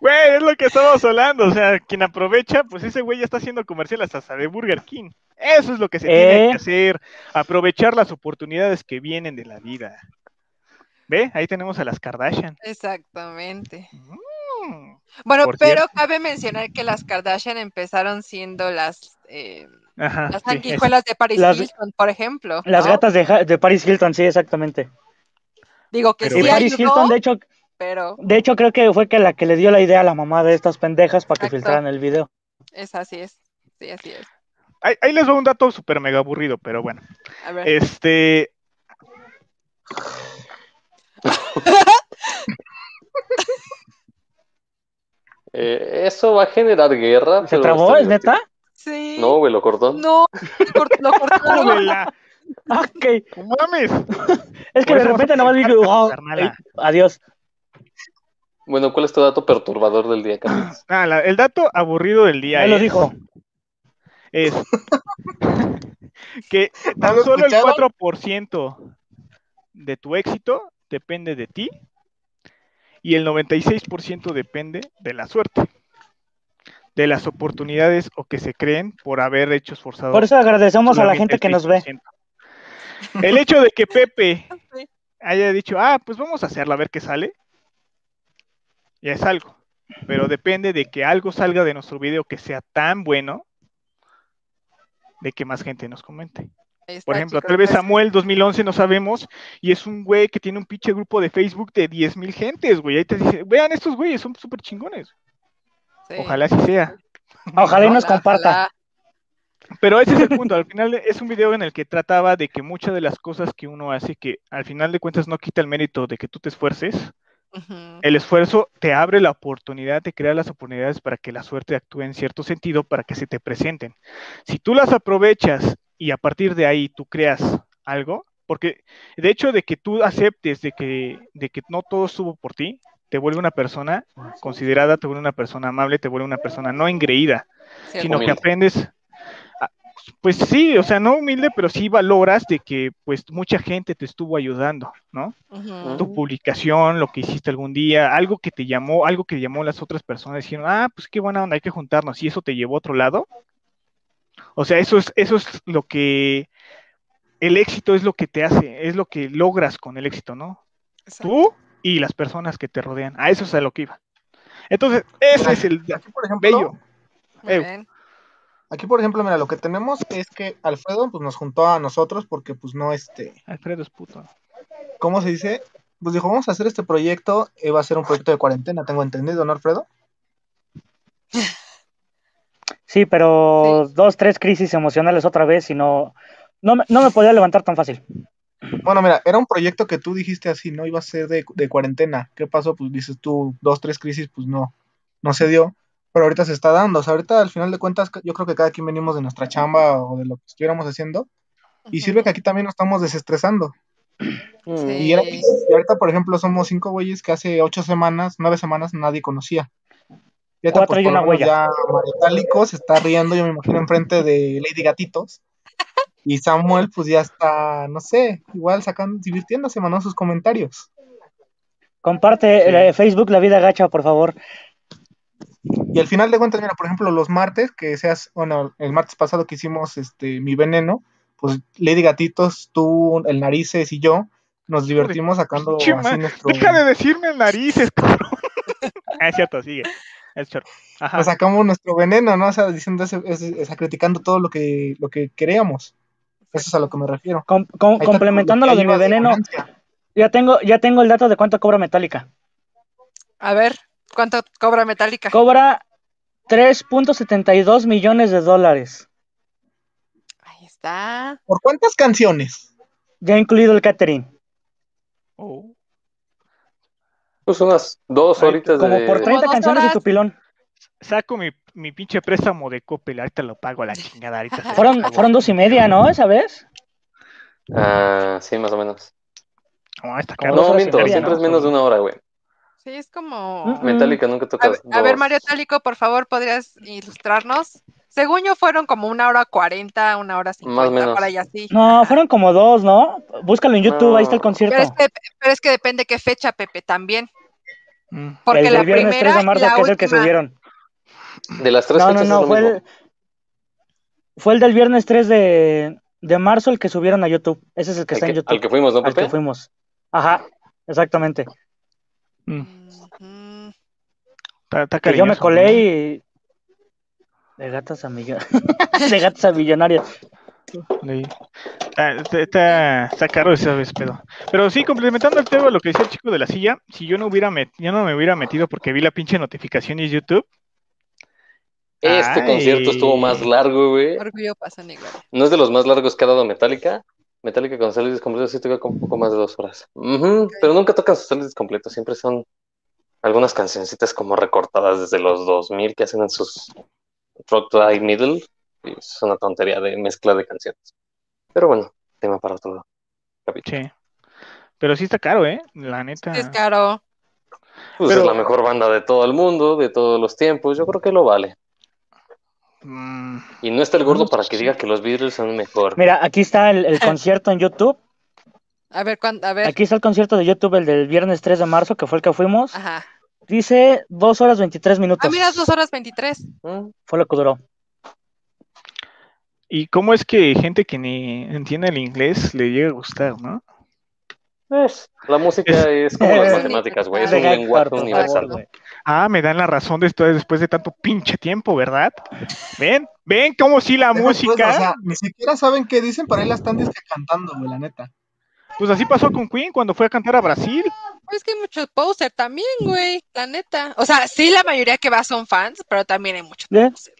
Güey, es lo que estamos hablando. O sea, quien aprovecha, pues ese güey ya está haciendo comerciales hasta de Burger King. Eso es lo que se tiene ¿Eh? que hacer. Aprovechar las oportunidades que vienen de la vida. ¿Ve? Ahí tenemos a las Kardashian. Exactamente. Mm. Bueno, Por pero cierto. cabe mencionar que las Kardashian empezaron siendo las, eh, Ajá. las sí, sanguijuelas de Paris Las- Hilton, por ejemplo. Las ¿no? gatas de, de Paris Hilton, sí, exactamente. Digo que Pero- Y sí Paris ayudó, Hilton, de hecho, pero de hecho, creo que fue que la que le dio la idea a la mamá de estas pendejas para que Exacto. filtraran el video. es así es. Sí, así es. Ahí, ahí les doy un dato súper mega aburrido, pero bueno. A ver. Este. Eh, eso va a generar guerra. ¿Se pero trabó? ¿Es neta? Sí. No, güey, lo cortó. No, lo cort- lo cortaron. ¡Jódela! Ah, Ok. ¡No mames! Es que de repente nomás dije, cortar, wow, carnala. ey, adiós. Bueno, ¿cuál es tu dato perturbador del día, Carlos? Ah, la- el dato aburrido del día Ya lo es, dijo. es que ¿No tan lo solo el escucharon? 4% de tu éxito depende de ti y el 96% depende de la suerte, de las oportunidades o que se creen por haber hecho esforzado. Por eso agradecemos a la gente que nos ve. 6%. El hecho de que Pepe haya dicho, ah, pues vamos a hacerlo a ver qué sale, ya es algo. Pero depende de que algo salga de nuestro video que sea tan bueno de que más gente nos comente. Está, Por ejemplo, chicos, tal vez Samuel 2011 no sabemos y es un güey que tiene un pinche grupo de Facebook de 10.000 gentes, güey. Ahí te dice, vean estos güeyes, son súper chingones. sí. Ojalá así sea. Ojalá y nos comparta. ojalá. Pero ese es el punto. Al final es un video en el que trataba de que muchas de las cosas que uno hace, que al final de cuentas no quita el mérito de que tú te esfuerces, el esfuerzo te abre la oportunidad de crear las oportunidades para que la suerte actúe en cierto sentido para que se te presenten. Si tú las aprovechas y a partir de ahí tú creas algo, porque de hecho de que tú aceptes de que, de que no todo estuvo por ti, te vuelve una persona considerada, te vuelve una persona amable, te vuelve una persona no engreída, sino que aprendes, a- pues sí, o sea, no humilde, pero sí valoras de que pues mucha gente te estuvo ayudando, ¿no? Tu publicación, lo que hiciste algún día, algo que te llamó, algo que llamó a las otras personas, dijeron, ah, pues qué buena onda, hay que juntarnos, y eso te llevó a otro lado. O sea, eso es, eso es lo que, el éxito es lo que te hace, es lo que logras con el éxito, ¿no? Exacto. Tú y las personas que te rodean, a eso es a lo que iba. Entonces, ese es el Aquí, por ejemplo, bello. Muy Eh, bien. aquí, por ejemplo, mira, lo que tenemos es que Alfredo pues, nos juntó a nosotros porque, pues, no, este, Alfredo es puto. ¿cómo se dice? Pues dijo, vamos a hacer este proyecto, eh, va a ser un proyecto de cuarentena, tengo entendido, ¿no, Alfredo? Sí, pero dos, tres crisis emocionales otra vez y no, no, me- no me podía levantar tan fácil. Bueno, mira, era un proyecto que tú dijiste así, ¿no? Iba a ser de, de cuarentena. ¿Qué pasó? Pues dices tú, dos, tres crisis, pues no, no se dio. Pero ahorita se está dando. O sea, ahorita al final de cuentas, yo creo que cada quien venimos de nuestra chamba o de lo que estuviéramos haciendo. Y sirve que aquí también nos estamos desestresando. Sí. Y, era- y ahorita, por ejemplo, somos cinco güeyes que hace ocho semanas, nueve semanas nadie conocía. Y ahorita, Cuatro y por una huella. Ya Maritálico se está riendo, yo me imagino, enfrente de Lady Gatitos. Y Samuel, pues ya está, no sé, igual sacando, divirtiéndose, mandando sus comentarios. Comparte Sí. eh, Facebook La Vida Gacha, por favor. Y al final de cuentas, mira, por ejemplo, los martes, que seas, bueno, el martes pasado que hicimos este mi veneno, pues Lady Gatitos, tú, el Narices y yo, nos divertimos sacando así nuestro. Deja de decirme narices, cabrón. Ah, es cierto, sigue. Es chorro. Ajá. Nos sacamos nuestro veneno, ¿no? O sea, diciendo ese, ese- criticando todo lo que, lo que queríamos. Eso es a lo que me refiero. Com- com- complementando lo de mi veneno, ya tengo, ya tengo el dato de cuánto cobra Metallica. A ver, ¿cuánto cobra Metallica? Cobra 3.72 millones de dólares, Ahí está. ¿Por cuántas canciones? ya incluido el catering. Oh. Pues unas dos Ay, horitas Como de... por 30 dos canciones horas. tu pilón. Saco mi, mi pinche préstamo de Coppel, ahorita lo pago a la chingada, ahorita. Fueron, fueron dos y media, ¿no? Esa vez. Ah, sí, más o menos. No, está No, miento, media, siempre ¿no? es menos de una hora, güey. Sí, es como... Metallica nunca A, tocas ver- a ver. Mario Tálico, por favor, ¿podrías ilustrarnos? Según yo, fueron como una hora cuarenta, una hora cincuenta, menos. por ahí así. No, fueron como dos, ¿no? Búscalo en YouTube, No. ahí está el concierto. Pero es, que, pero es que depende qué fecha, Pepe, también. Porque el la del viernes 3 primera de y marzo, la que es el que subieron. De las tres No, no, fechas no, lo fue el, fue el del viernes 3 de, de marzo el que subieron a YouTube. Ese es el que está en YouTube. al que fuimos, ¿no, al que fuimos. Ajá, exactamente. Mm. Ujú. Está, está Que yo me colé ¿no? y. De gatas a millonarios. de gatas a millonarios. Sí. Está, está- está, está caro esa vez, pedo. Pero sí, complementando el tema de lo que decía el chico de la silla, si yo no hubiera met- yo no me hubiera metido porque vi la pinche notificación en YouTube. Este Ay. concierto estuvo más largo, güey. Orgullo pasa igual. No es de los más largos que ha dado Metallica, Metallica con setlist completo sí toca con un poco más de dos horas. Pero nunca tocan sus setlist completos, siempre son algunas cancioncitas como recortadas desde los 2000 que hacen en sus Rock to High Middle. Y es una tontería de mezcla de canciones. Pero bueno, tema para otro capítulo. Sí. Pero sí está caro, ¿eh? La neta. Es caro. Pues Pero- es la mejor banda de todo el mundo, de todos los tiempos. Yo creo que lo vale. Mm, Y no está el gordo para que diga que los Beatles son mejor. Mira, aquí está el, el concierto en YouTube. A ver, a ver. Aquí está el concierto de YouTube, el del viernes 3 de marzo, que fue el que fuimos. Ajá. Dice 2 horas 23 minutos. Ah, mira, es dos horas 23. Mm, Fue lo que duró. ¿Y cómo es que gente que ni entiende el inglés le llega a gustar, no? la música es como las matemáticas, güey. Es un lenguaje universal. güey. Ah, me dan la razón de esto después de tanto pinche tiempo, ¿verdad? ¿Ven? ¿Ven cómo sí la pues, música? o sea, ni siquiera saben qué dicen, pero ahí la están cantando, güey, la neta. Pues así pasó con Queen cuando fue a cantar a Brasil. Pues que hay muchos poser también, güey. La neta. O sea, sí, la mayoría que va son fans, pero también hay muchos ¿Eh? poser.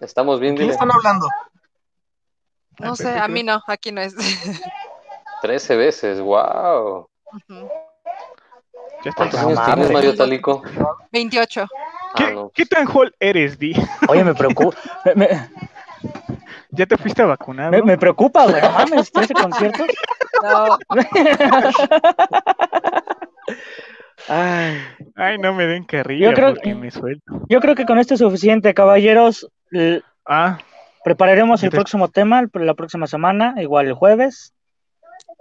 Estamos bien, ¿Quién están hablando? No sé, a mí no, aquí no es. 13 veces, wow. ¿Cuántos años tienes, Mario Tálico? 28. Ah, ¿Qué, no. qué tan hall eres, Di? Oye, me preocupa. Me, me- ¿Ya te fuiste a vacunar? me- me preocupa, güey. No mames, 13 conciertos. No, Ay, Ay, no me den carrilla Yo creo- porque me suelto. yo creo que con esto es suficiente, caballeros. L- Ah, Prepararemos el próximo tema la próxima semana, igual el jueves.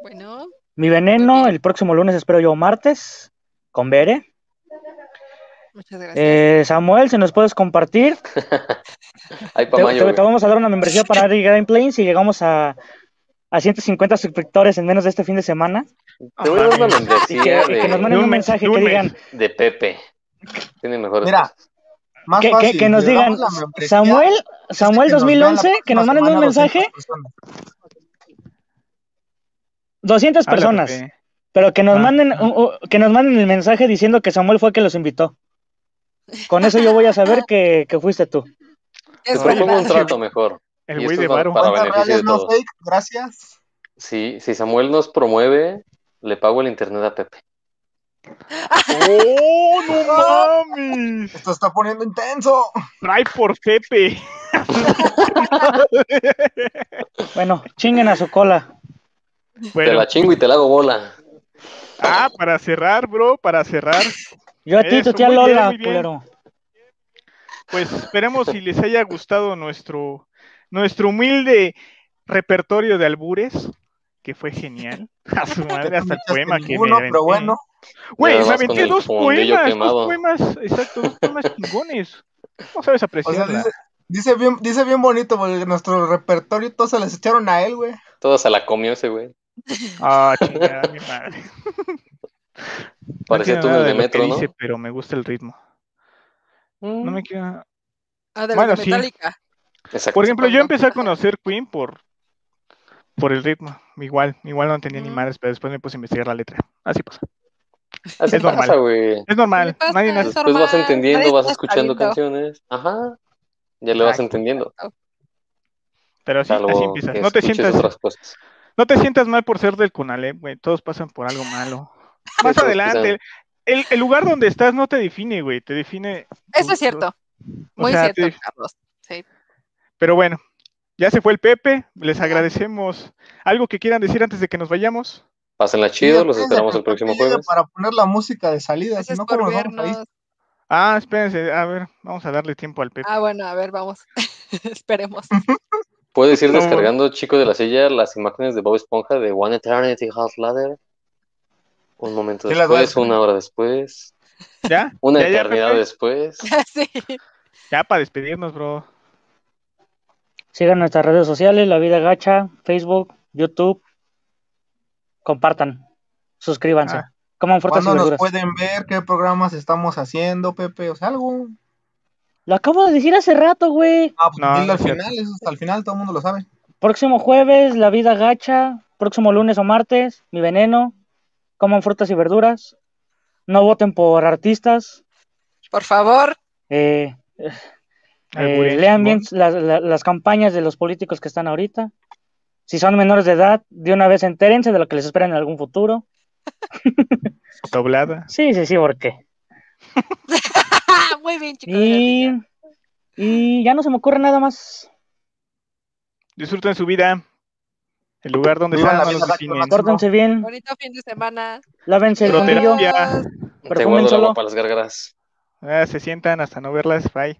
bueno. Mi veneno, el próximo lunes, espero yo, martes, con Bere. Muchas gracias. Eh, Samuel, si nos puedes compartir. Ay, Te, mayo, te- vamos a dar una membresía para Ari Gameplay si llegamos a, a 150 suscriptores en menos de este fin de semana. Te voy a dar una mames. Y que, membresía y que nos de, manden de un mensaje un que digan, de Pepe. Tiene mejores Mira, cosas. Más que, que- fácil, que nos digan, Samuel, Samuel que nos vean la 2011, que nos manden un mensaje, 200 personas. 200 habla, personas, Pepe. pero que nos Ah, manden ah. que nos manden el mensaje diciendo que Samuel fue el que los invitó. Con eso yo voy a saber que, que fuiste tú. Es Te propongo un trato mejor. El güey de Varo. para Cuentas beneficio de reales, no gracias. Si, si Samuel nos promueve, le pago el internet a Pepe. ¡Oh, no mames! Esto está poniendo intenso. Trae por Pepe. Bueno, chinguen a su cola. Te la chingo y te la hago bola. ah, para cerrar, bro, para cerrar. Yo a ti, tu tía Lola, bien. culero. Pues esperemos si les haya gustado nuestro, nuestro humilde repertorio de albures, que fue genial. A su madre, hasta el No me poema que ninguno, me pero aventé. bueno. Güey, me aventé dos poemas, dos poemas, exacto, dos poemas chingones. ¿Cómo sabes O sea, apreciarla? dice, dice bien, dice bien bonito, porque nuestro repertorio todos se les echaron a él, güey. Toda se la comió ese güey. Ah, chingada, mi madre. Parecía no túnel de metro, ¿no? dice, pero me gusta el ritmo. No me queda... Ah, de Bueno, la sí. Metallica. Exacto. Por ejemplo, yo empecé a conocer Queen por, por el ritmo. Igual, igual no entendía ni madres, pero después me puse a investigar la letra. Así pasa. Así es normal. pasa, güey. Es normal. pasa? Nadie Es Después vas normal, entendiendo, nadie vas escuchando sabiendo. canciones. Ajá. Ya le vas entendiendo. Pero sí, así empieza. que No te sientas, otras cosas. no te sientas mal por ser del Conalep, güey. Todos pasan por algo malo. Más adelante. El, el lugar donde estás no te define, güey. Te define. Eso tu- es cierto. o Muy sea, cierto, te- Carlos. Sí. Pero bueno, ya se fue el Pepe. Les agradecemos. ¿Algo que quieran decir antes de que nos vayamos? Pásenla chido, los esperamos el próximo jueves. Para poner la música de salida, si no, ¿cómo nos vamos a ir? vernos. Ah, espérense. A ver, vamos a darle tiempo al Pepe. Ah, bueno, a ver, vamos. Esperemos. Puedes ir descargando, chico de la silla, las imágenes de Bob Esponja de One Eternity Hot Ladder. Un momento después, una hora después, ¿Ya? una ¿Ya, ya, eternidad después. sí. Ya para despedirnos, bro. Sigan nuestras redes sociales, La Vida Gacha, Facebook, YouTube. Compartan, suscríbanse. Ah. Coman frutas y ¿Cuándo nos verduras. pueden ver? ¿Qué programas estamos haciendo, Pepe? O sea, algo. Lo acabo de decir hace rato, güey. Ah, pues No, dilo no al final, eso hasta el final, todo el mundo lo sabe. Próximo jueves, La Vida Gacha. Próximo lunes o martes, Mi Veneno. Coman frutas y verduras. No voten por artistas. Por favor. Eh, eh, lean bien las, la- las campañas de los políticos que están ahorita. Si son menores de edad, de una vez entérense de lo que les espera en algún futuro. Doblada. Sí, sí, sí, porque. Muy bien, chicos. Y, y ya no se me ocurre nada más. Disfruten su vida. El lugar donde vida, los. Pórtense bien, Bonito fin de semana. lávense el el Perfúmenselo. agua para las gárgaras. Ah, se sientan hasta no verlas. Bye.